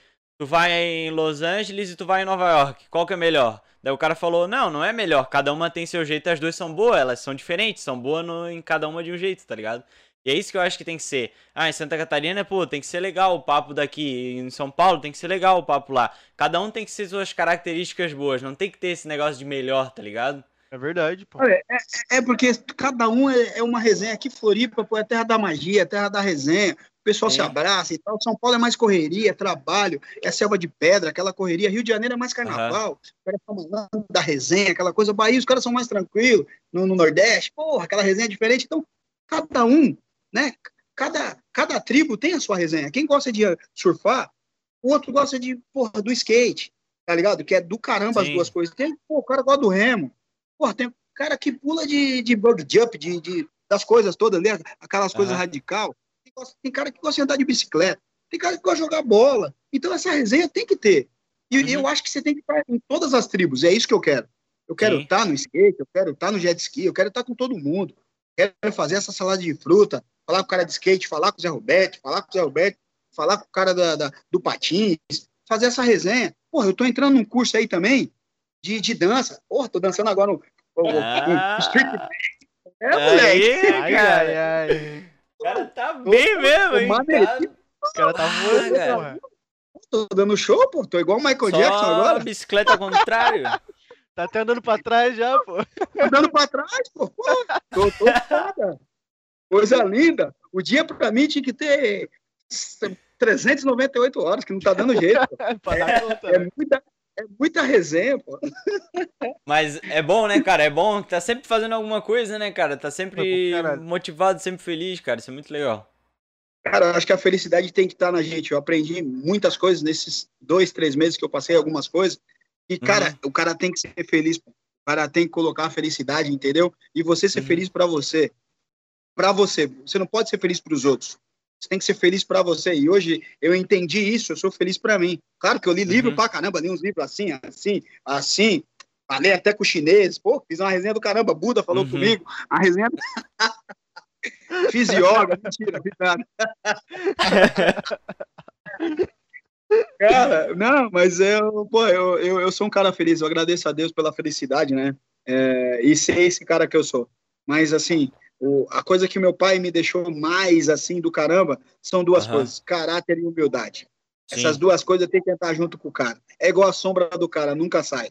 tu vai em Los Angeles e tu vai em Nova York, qual que é melhor? Daí o cara falou, não, não é melhor, cada uma tem seu jeito, as duas são boas, elas são diferentes, são boas no- em cada uma de um jeito, tá ligado? E é isso que eu acho que tem que ser. Ah, em Santa Catarina, pô, tem que ser legal o papo daqui. Em São Paulo tem que ser legal o papo lá. Cada um tem que ter suas características boas. Não tem que ter esse negócio de melhor, tá ligado? É verdade, pô. Olha, é, é porque cada um é, é uma resenha. Aqui Floripa pô, é terra da magia, é terra da resenha. O pessoal se Sim. abraça e tal. São Paulo é mais correria, é trabalho, é selva de pedra, aquela correria. Rio de Janeiro é mais carnaval. Os caras estão falando da resenha, aquela coisa. Bahia, os caras são mais tranquilos. No, no Nordeste, porra, aquela resenha é diferente. Então, cada um, né? Cada, cada tribo tem a sua resenha. Quem gosta de surfar, o outro gosta de, porra, do skate, tá ligado? Que é do caramba as Sim. duas coisas. Tem, pô, o cara gosta do remo. Porra, tem cara que pula de, de bug jump, de, de, das coisas todas ali, aquelas coisas Aham. radical. Tem, gosta- tem cara que gosta de andar de bicicleta, tem cara que gosta de jogar bola. Então essa resenha tem que ter. E Uhum. eu acho que você tem que estar em todas as tribos, é isso que eu quero. Eu quero Sim. estar no skate, eu quero estar no jet ski, eu quero estar com todo mundo. Quero fazer essa salada de fruta, falar com o cara de skate, falar com o Zé Roberto, falar com o Zé Roberto, falar com o cara da, da- do patins, fazer essa resenha. Porra, eu tô entrando num curso aí também de, de dança. Porra, tô dançando agora no, no- no Ah. street dance. É, moleque. Ai, ai, ai. O cara tá bem mesmo, hein? maneirinho. Tá Os caras tá Ah, voando, cara. porra. Tô dando show, pô. Tô igual o Michael só Jackson agora. bicicleta ao contrário. Tá até andando pra trás já, pô. Tô dando pra trás, pô. Pô, tô, tô foda. Coisa linda. O dia pra mim tinha que ter 398 horas, que não tá dando jeito. pô. pra dar conta, É né? muita, é muita resenha, pô. Mas é bom, né, cara? É bom. Tá sempre fazendo alguma coisa, né, cara? Tá sempre caralho. motivado, sempre feliz, cara. Isso é muito legal. Cara, eu acho que a felicidade tem que estar na gente. Eu aprendi muitas coisas nesses dois, três meses que eu passei, algumas coisas. E, cara, o cara tem que ser feliz. pô. O cara tem que colocar a felicidade, entendeu? E você ser Uhum. feliz pra você. Pra você. Você não pode ser feliz pros outros. Você tem que ser feliz pra você. E hoje eu entendi isso, eu sou feliz pra mim. Claro que eu li livro Uhum. pra caramba, li uns livros assim, assim, assim. Falei até com chinês. Pô, fiz uma resenha do caramba. Buda falou Uhum. comigo. A resenha. fiz yoga, mentira, fiz nada. Cara, não, mas eu, pô, eu, eu, eu sou um cara feliz, eu agradeço a Deus pela felicidade, né? É, e ser esse cara que eu sou. Mas, assim, o, a coisa que meu pai me deixou mais, assim, do caramba, são duas Aham. coisas: caráter e humildade. Sim. Essas duas coisas tem que estar junto com o cara. É igual a sombra do cara, nunca sai.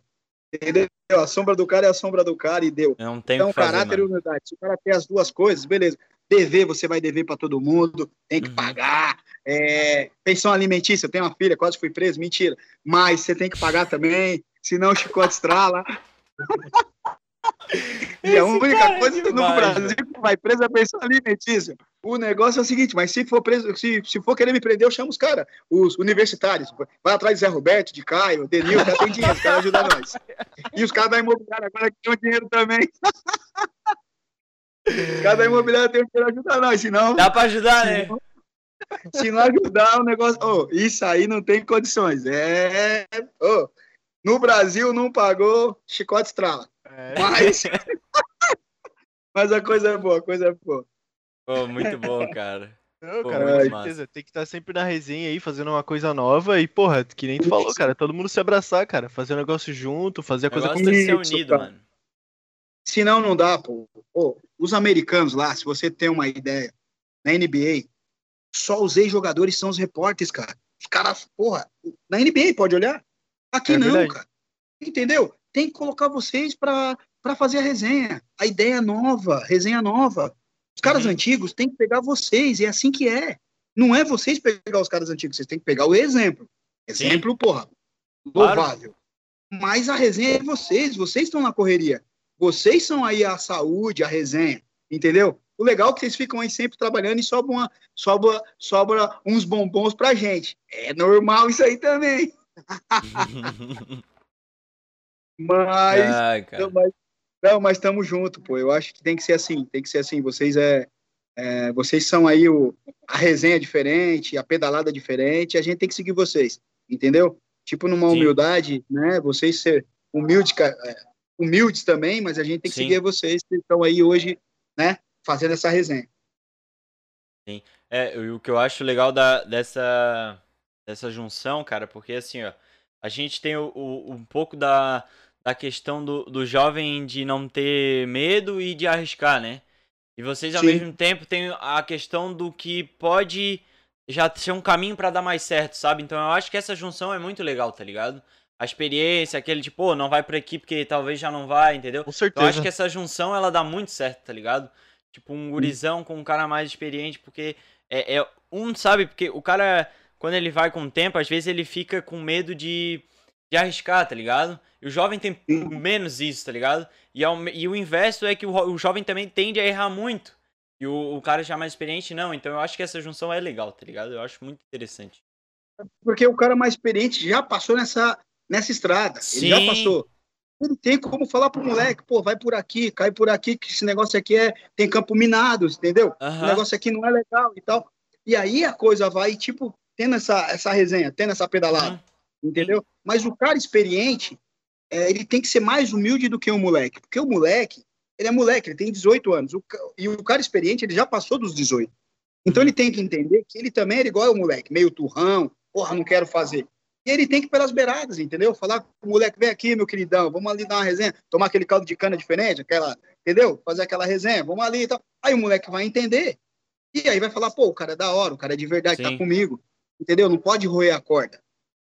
Entendeu? A sombra do cara é a sombra do cara e deu. Não tem Então, fazer, caráter e mano. humildade. Se o cara tem as duas coisas, beleza. Dever, você vai dever para todo mundo, tem que Uhum. pagar. É, pensão alimentícia, eu tenho uma filha, quase fui preso, mentira. Mas você tem que pagar também, senão o chicote estrala. E a única é coisa no demais, Brasil que vai preso é a pensão alimentícia. O negócio é o seguinte, mas se for preso, se, se for querer me prender, eu chamo os caras, os universitários. Vai atrás de Zé Roberto, de Caio, Denil, já tem dinheiro, os caras ajudam nós. E os caras da imobiliária agora que tem dinheiro também. Os caras da imobiliária tem dinheiro ajudar nós, senão. Dá pra ajudar, né? Se não ajudar, o negócio. Oh, isso aí não tem condições. É. Oh, no Brasil não pagou, chicote estrala. É. Mas. Mas a coisa é boa, a coisa é boa. Pô, muito bom, cara. Não, Pô, cara, com certeza. Tem que estar sempre na resenha aí, fazendo uma coisa nova. E, porra, que nem tu falou, Isso. cara. Todo mundo se abraçar, cara. Fazer um negócio junto, fazer a coisa que ser unido, cara. mano. Senão não dá, pô. Pô, Os americanos lá, se você tem uma ideia, na NBA, só os ex-jogadores são os repórteres, cara. Os caras, porra, na NBA, pode olhar? Aqui É não, verdade. cara. Entendeu? Tem que colocar vocês pra fazer a resenha. A ideia nova, resenha nova. Os caras Uhum. antigos têm que pegar vocês, e é assim que é. Não é vocês pegar os caras antigos, vocês têm que pegar o exemplo. Sim. Exemplo, porra, Claro. louvável. Mas a resenha é vocês, vocês estão na correria. Vocês são aí a saúde, a resenha, entendeu? O legal é que vocês ficam aí sempre trabalhando e sobra, uma, sobra, sobra uns bombons pra gente. É normal isso aí também. Mas, Ai, não, mas, não, mas estamos junto, pô. Eu acho que tem que ser assim, tem que ser assim. Vocês é, é, vocês são aí o, a resenha diferente, a pedalada diferente, a gente tem que seguir vocês, entendeu? Tipo numa Sim. humildade, né? Vocês ser humildes, é, humildes também, mas a gente tem que Sim. seguir vocês que estão aí hoje, né? Fazendo essa resenha. É, e o que eu acho legal da, dessa, dessa junção, cara, porque assim, ó, a gente tem o, o- um pouco da, da questão do, do jovem de não ter medo e de arriscar, né? E vocês ao Sim. mesmo tempo têm a questão do que pode já ser um caminho pra dar mais certo, sabe? Então eu acho que essa junção é muito legal, tá ligado? A experiência, aquele tipo, pô, não vai por aqui porque talvez já não vai, entendeu? Com Eu certeza. acho que essa junção ela dá muito certo, tá ligado? Tipo, um gurizão com um cara mais experiente, porque é, é um, sabe? Porque o cara, quando ele vai com o tempo, às vezes ele fica com medo de, de arriscar, tá ligado? E o jovem tem Sim. menos isso, tá ligado? E, ao, e o inverso é que o, o jovem também tende a errar muito. E o, o cara já mais experiente, não. Então eu acho que essa junção é legal, tá ligado? Eu acho muito interessante. Porque o cara mais experiente já passou nessa, nessa estrada. Ele já Sim. passou. Ele tem como falar pro moleque, pô, vai por aqui, cai por aqui, que esse negócio aqui é. Tem campo minado, entendeu? O negócio aqui não é legal e tal. E aí a coisa vai, tipo, tendo essa, essa resenha, tendo essa pedalada, Uhum. entendeu? Mas o cara experiente, é, ele tem que ser mais humilde do que o moleque. Porque o moleque, ele é moleque, ele tem 18 anos. O e o cara experiente, ele já passou dos 18. Então ele tem que entender que ele também era igual ao moleque, meio turrão, porra, não quero fazer. E ele tem que ir pelas beiradas, entendeu? Falar com o moleque, vem aqui, meu queridão, vamos ali dar uma resenha, tomar aquele caldo de cana diferente, aquela, entendeu? Fazer aquela resenha, vamos ali e tal. Aí o moleque vai entender. E aí vai falar, pô, o cara é da hora, o cara é de verdade, Sim. tá comigo. Entendeu? Não pode roer a corda.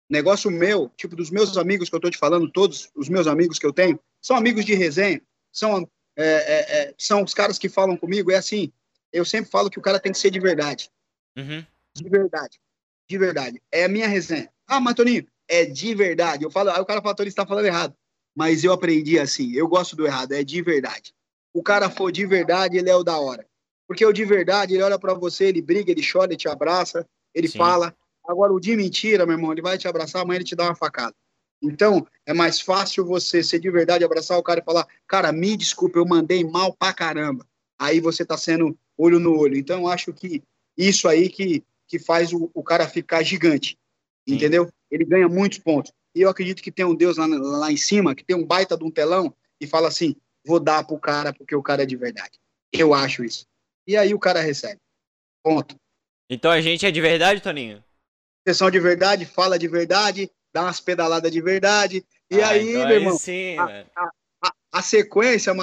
Negócio meu, tipo, dos meus amigos que eu tô te falando, todos os meus amigos que eu tenho, são amigos de resenha, são, é, é, é, são os caras que falam comigo, é assim, eu sempre falo que o cara tem que ser de verdade. Uhum. De verdade. De verdade. É a minha resenha. Ah, mas Toninho, é de verdade. Eu falo, aí o cara fala, Toninho, você tá falando errado. Mas eu aprendi assim, eu gosto do errado, é de verdade. O cara for de verdade, ele é o da hora. Porque o de verdade, ele olha pra você, ele briga, ele chora, ele te abraça, ele Sim. fala. Agora, o de mentira, meu irmão, ele vai te abraçar, amanhã ele te dá uma facada. Então, é mais fácil você ser de verdade, abraçar o cara e falar, cara, me desculpa, eu mandei mal pra caramba. Aí você tá sendo olho no olho. Então, eu acho que isso aí que, que faz o, o cara ficar gigante. Sim. Entendeu? Ele ganha muitos pontos. E eu acredito que tem um Deus lá, lá em cima, que tem um baita de um telão, e fala assim: vou dar pro cara porque o cara é de verdade. Eu acho isso. E aí o cara recebe. Ponto. Então a gente é de verdade, Toninho? Sessão de verdade, fala de verdade, dá umas pedaladas de verdade. E Ah, aí, então meu aí irmão, sim, Ah, velho. a, a sequência, o-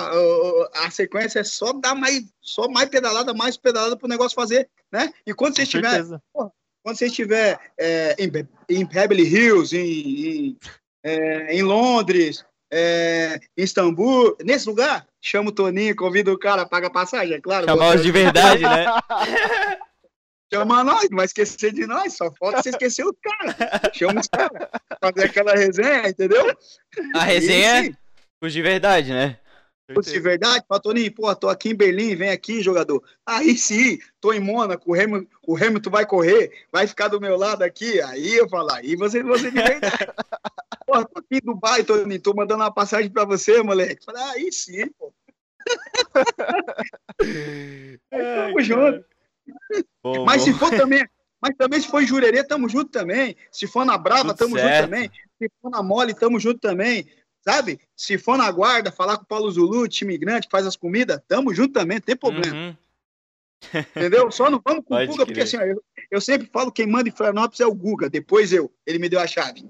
o- a sequência é só dar mais, só mais pedalada, mais pedalada pro negócio fazer, né? E quando você Com estiver certeza. quando você estiver é, em, em Beverly Hills, em, em, é, em Londres, é, em Istambul, nesse lugar, chama o Toninho, convida o cara, paga a passagem, é claro. Chamar os de verdade, né? Chama nós, não vai esquecer de nós, só falta você esquecer os caras. Chama os caras, fazer aquela resenha, entendeu? A resenha E, é os de verdade, né? fosse de verdade, fala, Toninho, pô, tô aqui em Berlim, vem aqui, jogador. Aí sim, tô em Mônaco, o Hamilton, o Hamilton vai correr, vai ficar do meu lado aqui. Aí eu falo, aí você, você de verdade. pô, tô aqui em Dubai, Toninho, tô mandando uma passagem pra você, moleque. Falei, aí sim, pô. aí, tamo junto. Bom, mas bom. se for também, mas também se for em Jurerê, tamo junto também. Se for na Brava, Tudo tamo certo. junto também. Se for na Mole, tamo junto também. Sabe? Se for na guarda, falar com o Paulo Zulu, time grande, que faz as comidas, tamo junto também, não tem problema. Uhum. Entendeu? Só não vamos com o Guga, porque assim, eu, eu, sempre falo quem manda em Florianópolis é o Guga, depois eu. Ele me deu a chave.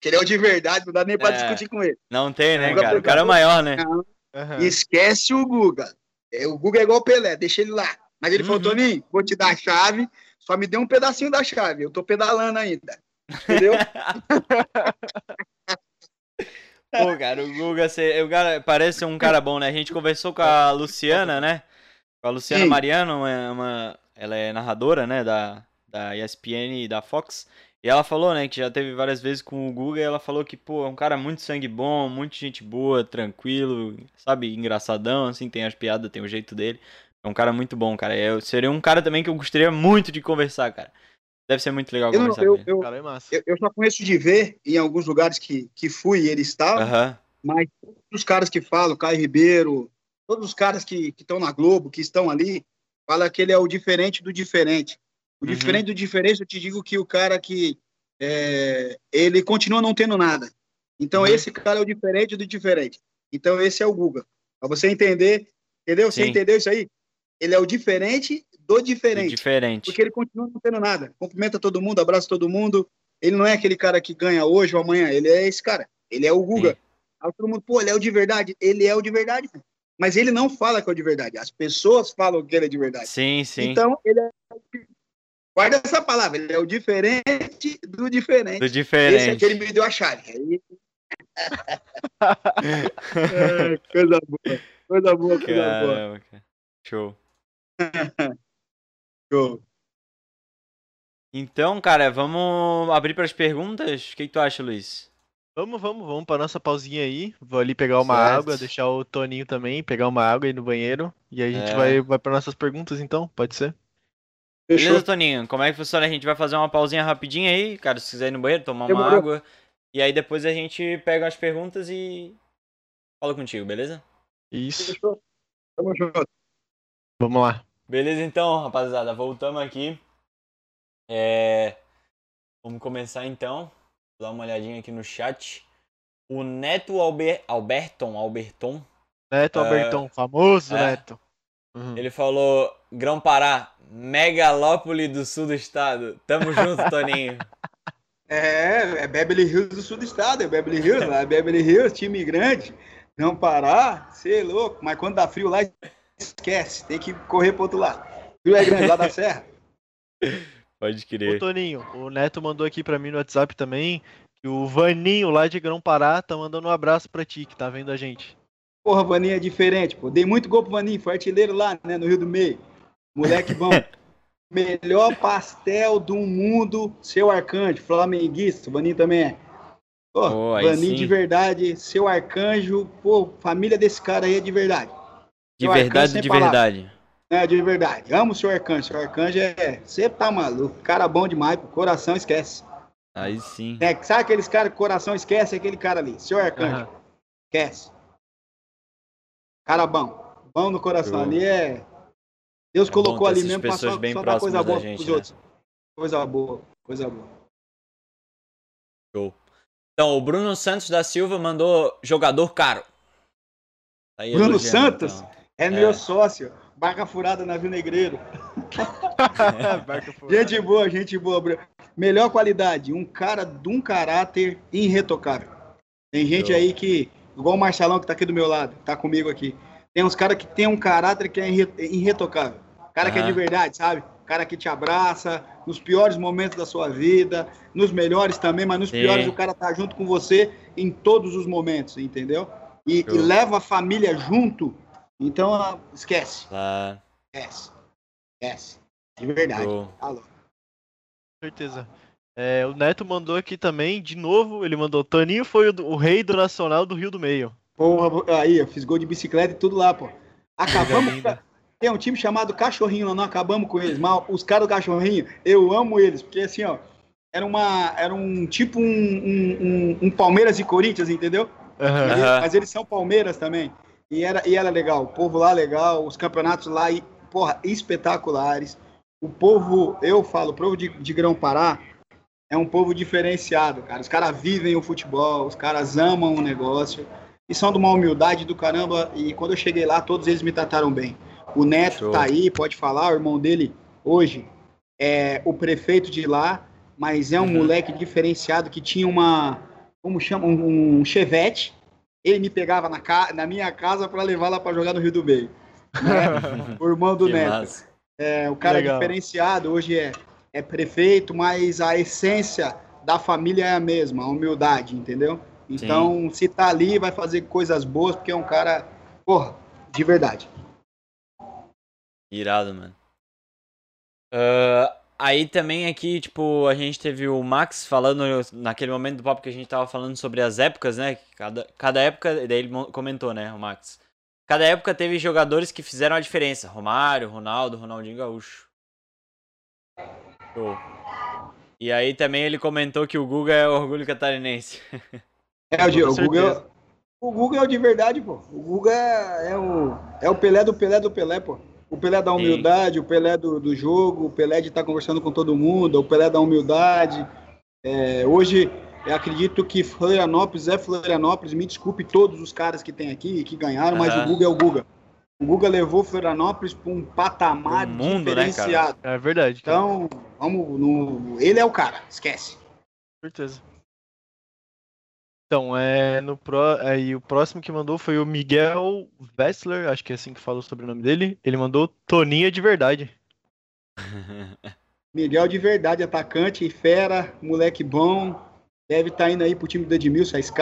Que ele é o de verdade, não dá nem pra é, discutir com ele. Não tem, né, cara? O cara é maior, né? Uhum. Esquece o Guga. É, o Guga é igual o Pelé, deixa ele lá. Mas ele uhum. falou, Toninho, vou te dar a chave, só me dê um pedacinho da chave. Eu tô pedalando ainda. Entendeu? Pô, cara, o Guga o cara, parece um cara bom, né? A gente conversou com a Luciana, né? Com a Luciana Sim. Mariano, uma, uma, ela é narradora, né? Da, da ESPN e da Fox. E ela falou, né, que já teve várias vezes com o Guga e ela falou que, pô, é um cara muito sangue bom, muito gente boa, tranquilo, sabe, engraçadão, assim, tem as piadas, tem o jeito dele. É um cara muito bom, cara. Eu seria um cara também que eu gostaria muito de conversar, cara. Deve ser muito legal eu, conversar eu, com ele. Eu, cara, é massa. Eu, eu, só conheço de ver em alguns lugares que, que fui e ele estava, uh -huh. mas todos os caras que falam, Caio Ribeiro, todos os caras que estão na Globo, que estão ali, fala que ele é o diferente do diferente. O uhum. diferente do diferente, eu te digo que o cara que é, ele continua não tendo nada. Então uhum. esse cara é o diferente do diferente. Então esse é o Guga. Para você entender, entendeu? Sim. Você entendeu isso aí? Ele é o diferente do diferente. Do diferente. Porque ele continua não tendo nada. Cumprimenta todo mundo, abraça todo mundo. Ele não é aquele cara que ganha hoje ou amanhã. Ele é esse cara. Ele é o Guga. Aí todo mundo, pô, ele é o de verdade. Ele é o de verdade. Mas ele não fala que é o de verdade. As pessoas falam que ele é de verdade. Sim, sim. Então, ele é. Guarda essa palavra. Ele é o diferente do diferente. Do diferente. Esse aqui ele me deu a chave. Aí... é, coisa boa. Coisa boa, coisa Caramba, boa. Show. Show. Então, cara, vamos abrir para as perguntas? O que, que, tu acha, Luiz? Vamos, vamos, vamos para nossa pausinha aí. Vou ali pegar uma certo. água, deixar o Toninho também, pegar uma água aí no banheiro. E aí a gente é. vai, vai para nossas perguntas, então? Pode ser? Fechou. Beleza, Toninho? Como é que funciona? A gente vai fazer uma pausinha rapidinha aí, cara, se quiser ir no banheiro, tomar uma água. E aí depois a gente pega as perguntas e fala contigo, beleza? Isso. Fechou. Tamo junto. Vamos lá. Beleza, então, rapaziada, voltamos aqui. É... Vamos começar então. Vou dar uma olhadinha aqui no chat. O Neto Alber... Alberton, Alberton. Neto Alberton, uh... famoso é. Neto. Uhum. Ele falou: Grão Pará, megalópole do sul do estado. Tamo junto, Toninho. É, é Beverly Hills do sul do estado, é Beverly Hills, lá é Beverly Hills, time grande. Não parar, você é louco, mas quando dá frio lá, esquece, tem que correr pro outro lado. Frio é grande, lá da serra. Pode crer. Ô, Toninho, o Neto mandou aqui pra mim no WhatsApp também que o Vaninho lá de Grão Pará tá mandando um abraço pra ti, que tá vendo a gente. Porra, Vaninho é diferente, pô. Dei muito gol pro Vaninho, foi artilheiro lá, né, no Rio do Meio. Moleque bom. Melhor pastel do mundo, seu arcanjo, flamenguista, o Vaninho também é. Pô, oh, Vaninho de verdade, seu arcanjo, pô, família desse cara aí é de verdade. De verdade, de verdade. É, de verdade. Amo o seu arcanjo. Seu arcanjo é. Você tá maluco. Cara bom demais, o coração esquece. Aí sim. É, sabe aqueles caras que coração esquece? Aquele cara ali. Seu arcanjo. Uhum. Esquece. Cara bom. Bom no coração. Ali é. Deus é colocou ali mesmo pra só, bem só dar coisa boa gente, pros né? outros. Coisa boa, coisa boa. Show. Então, o Bruno Santos da Silva mandou jogador caro. Tá Bruno Santos? Então. É, é meu sócio. Barca furada navio negreiro. gente boa, gente boa. Melhor qualidade, um cara de um caráter irretocável. Tem gente aí que, igual o Marcelão que tá aqui do meu lado, tá comigo aqui. Tem uns caras que tem um caráter que é irretocável. Cara que é de verdade, sabe? Cara que te abraça nos piores momentos da sua vida, nos melhores também, mas nos Sim. piores o cara tá junto com você em todos os momentos, entendeu? E, e leva a família junto então, ah, esquece. Ah. Esquece. Esquece. De verdade. Alô. Com certeza. É, o Neto mandou aqui também, de novo, ele mandou: Toninho foi o, o, rei do Nacional do Rio do Meio. Porra, aí, eu fiz gol de bicicleta e tudo lá, pô. Acabamos. Tem um time chamado Cachorrinho, nós não acabamos com eles. Mas os caras do Cachorrinho, eu amo eles, porque assim, ó, era uma. Era um tipo um, um, um, um Palmeiras e Corinthians, entendeu? Aham. Mas eles são Palmeiras também. E era, e era legal. O povo lá legal, os campeonatos lá, e, porra, espetaculares. O povo, eu falo, o povo de, de Grão-Pará é um povo diferenciado, cara. Os caras vivem o futebol, os caras amam o negócio e são de uma humildade do caramba. E quando eu cheguei lá, todos eles me trataram bem. O Neto Show. tá aí, pode falar, o irmão dele hoje é o prefeito de lá, mas é um Uhum. moleque diferenciado que tinha uma, como chama, um, um chevette. Ele me pegava na, ca- na minha casa para levar lá para jogar no Rio do Meio. né? o irmão do Que Neto. massa. É, o cara Legal. diferenciado, hoje é, é prefeito, mas a essência da família é a mesma, a humildade, entendeu? Então, se tá ali, vai fazer coisas boas, porque é um cara, porra, de verdade. Irado, mano. Ah, aí também aqui, tipo, a gente teve o Max falando naquele momento do papo que a gente tava falando sobre as épocas, né? Cada, cada época, daí ele comentou, né, o Max. Cada época teve jogadores que fizeram a diferença. Romário, Ronaldo, Ronaldinho Gaúcho. Show. E aí também ele comentou que o Guga é orgulho catarinense. É, o, o Guga, certeza. o Guga é o de verdade, pô. O Guga é o, é o Pelé do Pelé do Pelé, pô. O Pelé da humildade, o Pelé do, do jogo, o Pelé de estar conversando com todo mundo, o Pelé da humildade. É, hoje, eu acredito que Florianópolis é Florianópolis. Me desculpe todos os caras que tem aqui e que ganharam, mas Aham. o Guga é o Guga. O Guga levou Florianópolis para um patamar mundo, né, cara? diferenciado. É verdade. cara. Então, vamos no. Ele é o cara, esquece. Com certeza. Então, é, no pro, aí o próximo que mandou foi o Miguel Wessler, acho que é assim que fala o sobrenome dele. Ele mandou Toninha de verdade. Miguel de verdade, atacante, fera, moleque bom. Deve estar indo aí pro time do Edmilson, a SK.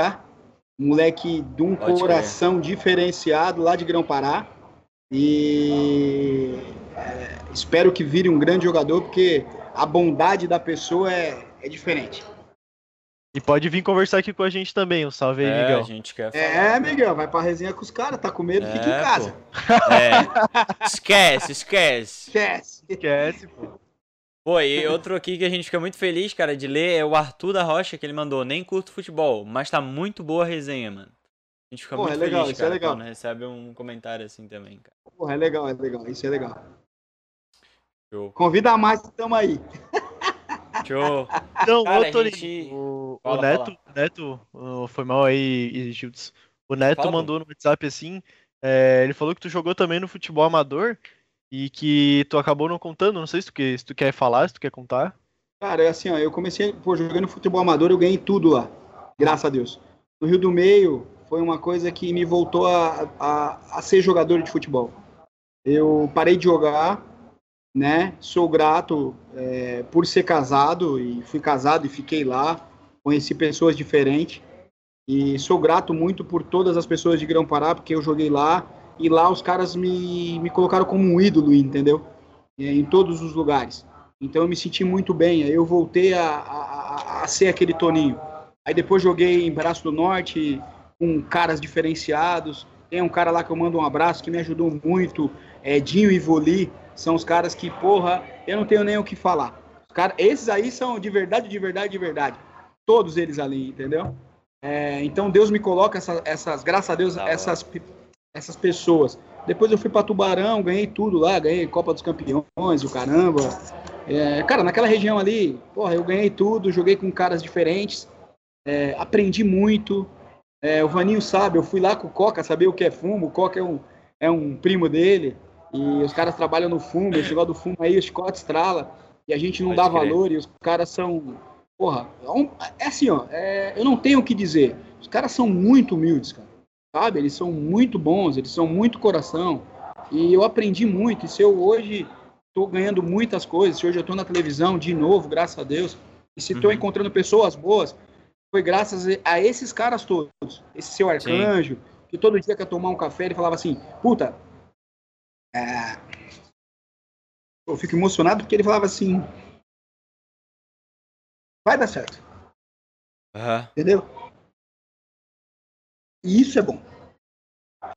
Moleque de um Pode coração diferenciado lá de Grão-Pará. E é, espero que vire um grande jogador, porque a bondade da pessoa é, é diferente. E pode vir conversar aqui com a gente também. Um salve aí, É, a Miguel. gente quer falar. É, Miguel, vai pra resenha com os caras, tá com medo, fica É, em casa. pô. É. Esquece, esquece. Esquece. Esquece, pô. Pô, e outro aqui que a gente fica muito feliz, cara, de ler é o Arthur da Rocha, que ele mandou. Nem curto futebol, mas tá muito boa a resenha, mano. A gente fica Pô, muito é legal, feliz, isso é cara, legal. quando recebe um comentário assim também, cara. Porra, é legal, é legal, isso é legal. Show. Convida mais, tamo aí. Show. Então, Cara, ô gente- o, o Fala, Neto, o Neto, ô, foi mal aí, e Gildes. O Neto Fala, mandou no WhatsApp assim, é, ele falou que tu jogou também no futebol amador e que tu acabou não contando, não sei se tu, quer, se tu quer falar, se tu quer contar. Cara, é assim, ó, eu comecei, pô, jogando futebol amador, eu ganhei tudo lá, graças a Deus. No Rio do Meio, foi uma coisa que me voltou a, a, a ser jogador de futebol. Eu parei de jogar, né, sou grato é, por ser casado, e fui casado e fiquei lá, conheci pessoas diferentes, e sou grato muito por todas as pessoas de Grão-Pará, porque eu joguei lá, e lá os caras me, me colocaram como um ídolo, entendeu? É, em todos os lugares. Então eu me senti muito bem. Aí eu voltei a, a, a ser aquele Toninho. Aí depois joguei em Braço do Norte com caras diferenciados. Tem um cara lá que eu mando um abraço que me ajudou muito. É, Dinho e Voli são os caras que, porra, eu não tenho nem o que falar. Cara, esses aí são de verdade, de verdade, de verdade. Todos eles ali, entendeu? É, então Deus me coloca essa- essas, graças a Deus, hora. essas, essas pessoas. Depois eu fui para Tubarão, ganhei tudo lá, ganhei Copa dos Campeões, o caramba. É, cara, naquela região ali, porra, eu ganhei tudo, joguei com caras diferentes, é, aprendi muito. É, o Vaninho sabe, eu fui lá com o Coca saber o que é fumo, o Coca é um, é um primo dele, e os caras trabalham no fumo, esse negócio do fumo aí, o chicote estrala, e a gente não Pode dá crer. valor, e os caras são. Porra, é, é assim, ó, é, eu não tenho o que dizer. Os caras são muito humildes, cara. Sabe? Eles são muito bons, eles são muito coração. E eu aprendi muito. E se eu hoje estou ganhando muitas coisas, se hoje eu estou na televisão de novo, graças a Deus, e se estou Uhum. encontrando pessoas boas, foi graças a esses caras todos. Esse seu arcanjo, que todo dia que eu tomar um café, ele falava assim, puta, é, eu fico emocionado porque ele falava assim, vai dar certo, Aham. entendeu? E isso é bom.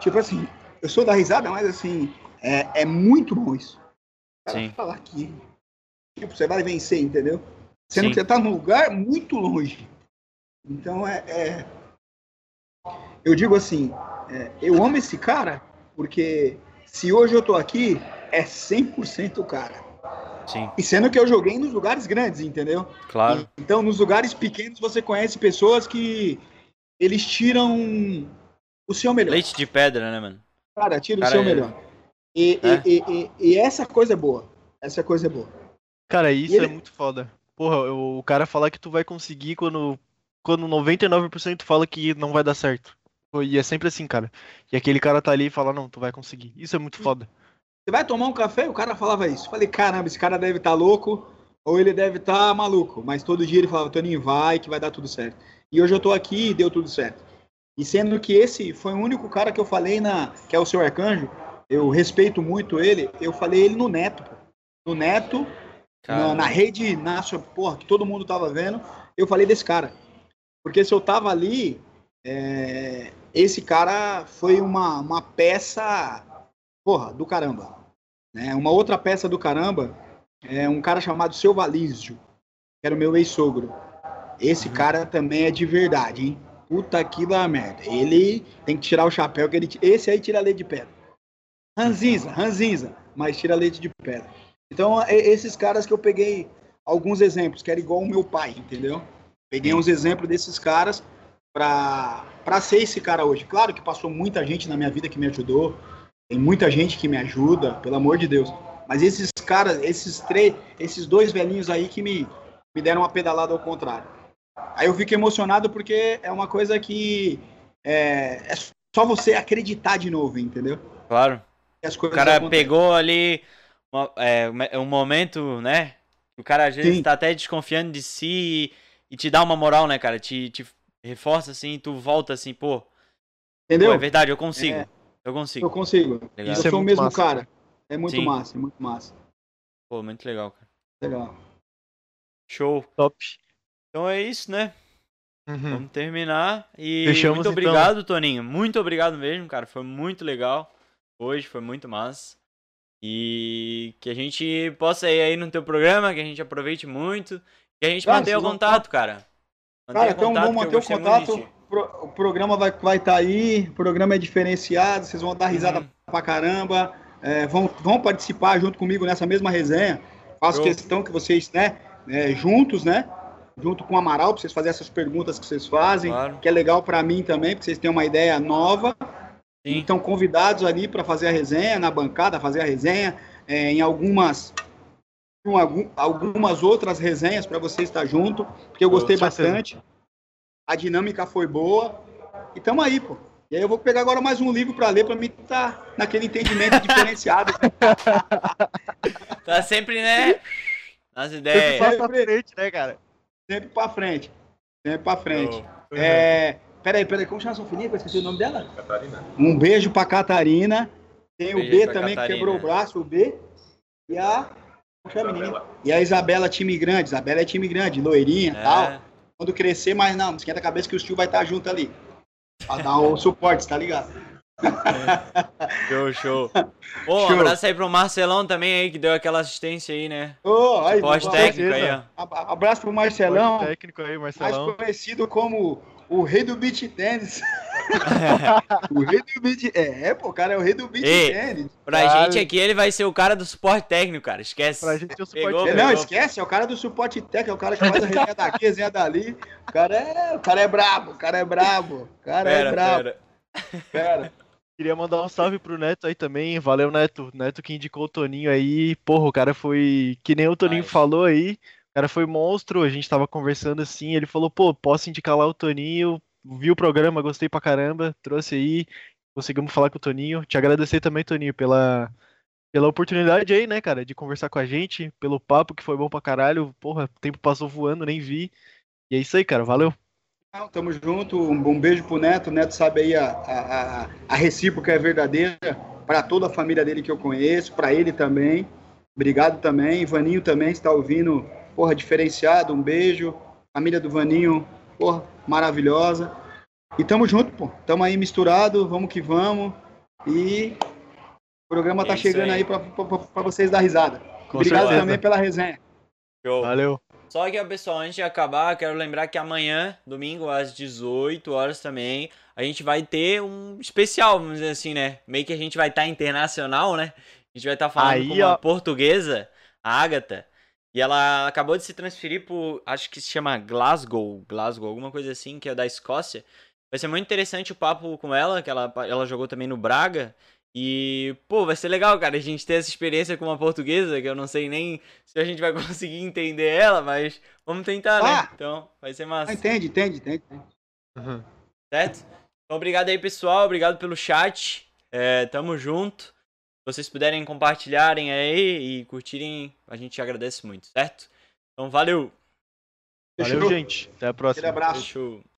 Tipo assim, eu sou da risada, mas assim, é, é muito bom isso. Cara Sim. falar aqui. Tipo, você vai vencer, entendeu? Sendo Sim. que você tá num lugar muito longe. Então é. é- Eu digo assim, é, eu amo esse cara, porque se hoje eu tô aqui, é 100% o cara. Sim, E sendo que eu joguei nos lugares grandes, entendeu? claro. Então, nos lugares pequenos, você conhece pessoas que eles tiram o seu melhor. Leite de pedra, né, mano? Cara, tira Cara, o seu é- melhor. E, É. e, e, e- e essa coisa é boa. Essa coisa é boa. Cara, isso ele- é muito foda. Porra, o cara falar que tu vai conseguir quando, quando 99% fala que não vai dar certo. E é sempre assim, cara. E aquele cara tá ali e fala, não, tu vai conseguir. Isso é muito foda. Você vai tomar um café? O cara falava isso. Falei, caramba, esse cara deve estar louco ou ele deve estar maluco. Mas todo dia ele falava, Toninho, vai que vai dar tudo certo. E hoje eu tô aqui e deu tudo certo. E sendo que esse foi o único cara que eu falei na. que é o seu arcanjo, eu respeito muito ele, eu falei ele no Neto. pô. No Neto, na, na rede nacional, porra, que todo mundo tava vendo, eu falei desse cara. Porque se eu tava ali, é, esse cara foi uma, uma peça, porra, do caramba. Né? Uma outra peça do caramba é um cara chamado Seu Valísio, que era o meu ex-sogro. Esse Uhum. cara também é de verdade, hein? Puta que da merda. Ele tem que tirar o chapéu, que ele, esse aí tira leite de pedra. Ranzinza, ranzinza, mas tira leite de pedra. Então, é esses caras que eu peguei alguns exemplos, que era igual o meu pai, entendeu? Peguei uns exemplos desses caras pra, pra ser esse cara hoje. Claro que passou muita gente na minha vida que me ajudou, tem muita gente que me ajuda, pelo amor de Deus. Mas esses caras, esses três, esses dois velhinhos aí que me, me deram uma pedalada ao contrário. Aí eu fico emocionado porque é uma coisa que é, é só você acreditar de novo, entendeu? claro. O cara acontecem. pegou ali uma- é, um momento, né? O cara às vezes Sim. tá até desconfiando de si e, e te dá uma moral, né, cara? Te, te reforça assim, e tu volta assim, pô, pô, Entendeu? é verdade, eu consigo. É. Eu consigo. Eu consigo. Legal. Eu Isso é sou o muito mesmo massa. cara. É muito Sim. massa, é muito massa. Pô, muito legal, cara. Legal. Show. Top. Então é isso, né? Uhum. Vamos terminar. E Fechamos, muito então. obrigado, Toninho. Muito obrigado mesmo, cara. Foi muito legal. Hoje foi muito massa. E que a gente possa ir aí no teu programa, que a gente aproveite muito. Que a gente Cara, mantenha o contato, cara. Cara, então vamos manter o contato. Pro- O programa vai estar vai tá aí, o programa é diferenciado, vocês vão dar risada Uhum. pra caramba, é, vão, vão participar junto comigo nessa mesma resenha. Faço Show. questão que vocês, né, é, juntos, né, junto com o Amaral, pra vocês fazerem essas perguntas que vocês fazem, Claro. que é legal pra mim também, porque vocês têm uma ideia nova. Sim. Então, convidados ali para fazer a resenha, na bancada, fazer a resenha, é, em algumas algum- algumas outras resenhas para você estar junto, porque eu gostei bastante. A dinâmica foi boa. E tamo aí, pô. E aí eu vou pegar agora mais um livro para ler para mim estar naquele entendimento diferenciado. Tá sempre, né? Nas Sempre ideias. passa pra frente, né, cara? Sempre para frente. Sempre para frente. Show. É, peraí, peraí, como chama a sua filhinha? Eu esqueci o nome dela. Catarina. Um beijo pra Catarina. Tem o Beijo B também, Catarina. que quebrou o braço, o B. E a. menina? Isabela. E a Isabela, time grande. Isabela é time grande, loirinha e tal. É, Quando crescer, mas não, não esquenta a cabeça que o tio vai estar junto ali. Pra dar o suporte, tá ligado? show, show. Pô, um Show. abraço aí pro Marcelão também aí, que deu aquela assistência aí, né? Ô, aí, Pós-técnico aí, ó. ab- Abraço pro Marcelão, Pode técnico aí, mais Marcelão. conhecido como o rei do beat tênis. o rei do beat. É, pô, o cara é o rei do beat tênis. Pra Caralho. gente aqui, ele vai ser o cara do suporte técnico, cara. Esquece. Pra gente é o suporte Pegou, É, técnico. não, esquece, é o cara do suporte técnico, é o cara que faz a resenha daqui, a resenha dali. O cara é, o cara é brabo, o cara é brabo, o cara é Pera, brabo. pera. Pera. Queria mandar um salve pro Neto aí também. Valeu, Neto. Neto que indicou o Toninho aí. Porra, o cara foi. Que nem o Toninho Nice. falou aí. Cara foi monstro. A gente tava conversando assim. Ele falou, pô, posso indicar lá o Toninho. Vi o programa, gostei pra caramba. Trouxe aí. Conseguimos falar com o Toninho. Te agradecer também, Toninho, pela, pela oportunidade aí, né, cara, de conversar com a gente. Pelo papo que foi bom pra caralho. Porra, o tempo passou voando, nem vi. E é isso aí, cara. Valeu. Não, tamo junto, um beijo pro Neto. O Neto sabe aí a, a, a- a recíproca é verdadeira para toda a família dele que eu conheço, para ele também. Obrigado também. Vaninho também está ouvindo, porra, diferenciado. Um beijo. Família do Vaninho, porra, maravilhosa. E tamo junto, pô. Tamo aí misturado, vamos que vamos. E o programa tá É isso chegando aí. aí pra, pra, pra- pra vocês dar risada. Com Obrigado certeza. também pela resenha. Show. Valeu. Só que, pessoal, antes de acabar, quero lembrar que amanhã, domingo, às 18 horas também, a gente vai ter um especial, vamos dizer assim, né? Meio que a gente vai estar internacional, né? A gente vai estar falando Aí, com uma ó. portuguesa, a Agatha, e ela acabou de se transferir por, acho que se chama Glasgow, Glasgow, alguma coisa assim, que é da Escócia. Vai ser muito interessante o papo com ela, que ela, ela jogou também no Braga. E, pô, vai ser legal, cara, a gente ter essa experiência com uma portuguesa, que eu não sei nem se a gente vai conseguir entender ela, mas vamos tentar, né? Ah! Então, vai ser Ah, massa. entende, entende, entende. entende. Uhum. Certo? Então, obrigado aí, pessoal. Obrigado pelo chat. É, tamo junto. Se vocês puderem compartilharem aí e curtirem, a gente agradece muito, certo? Então, valeu. Valeu, gente. Até a Aquele próxima. abraço. Fechou.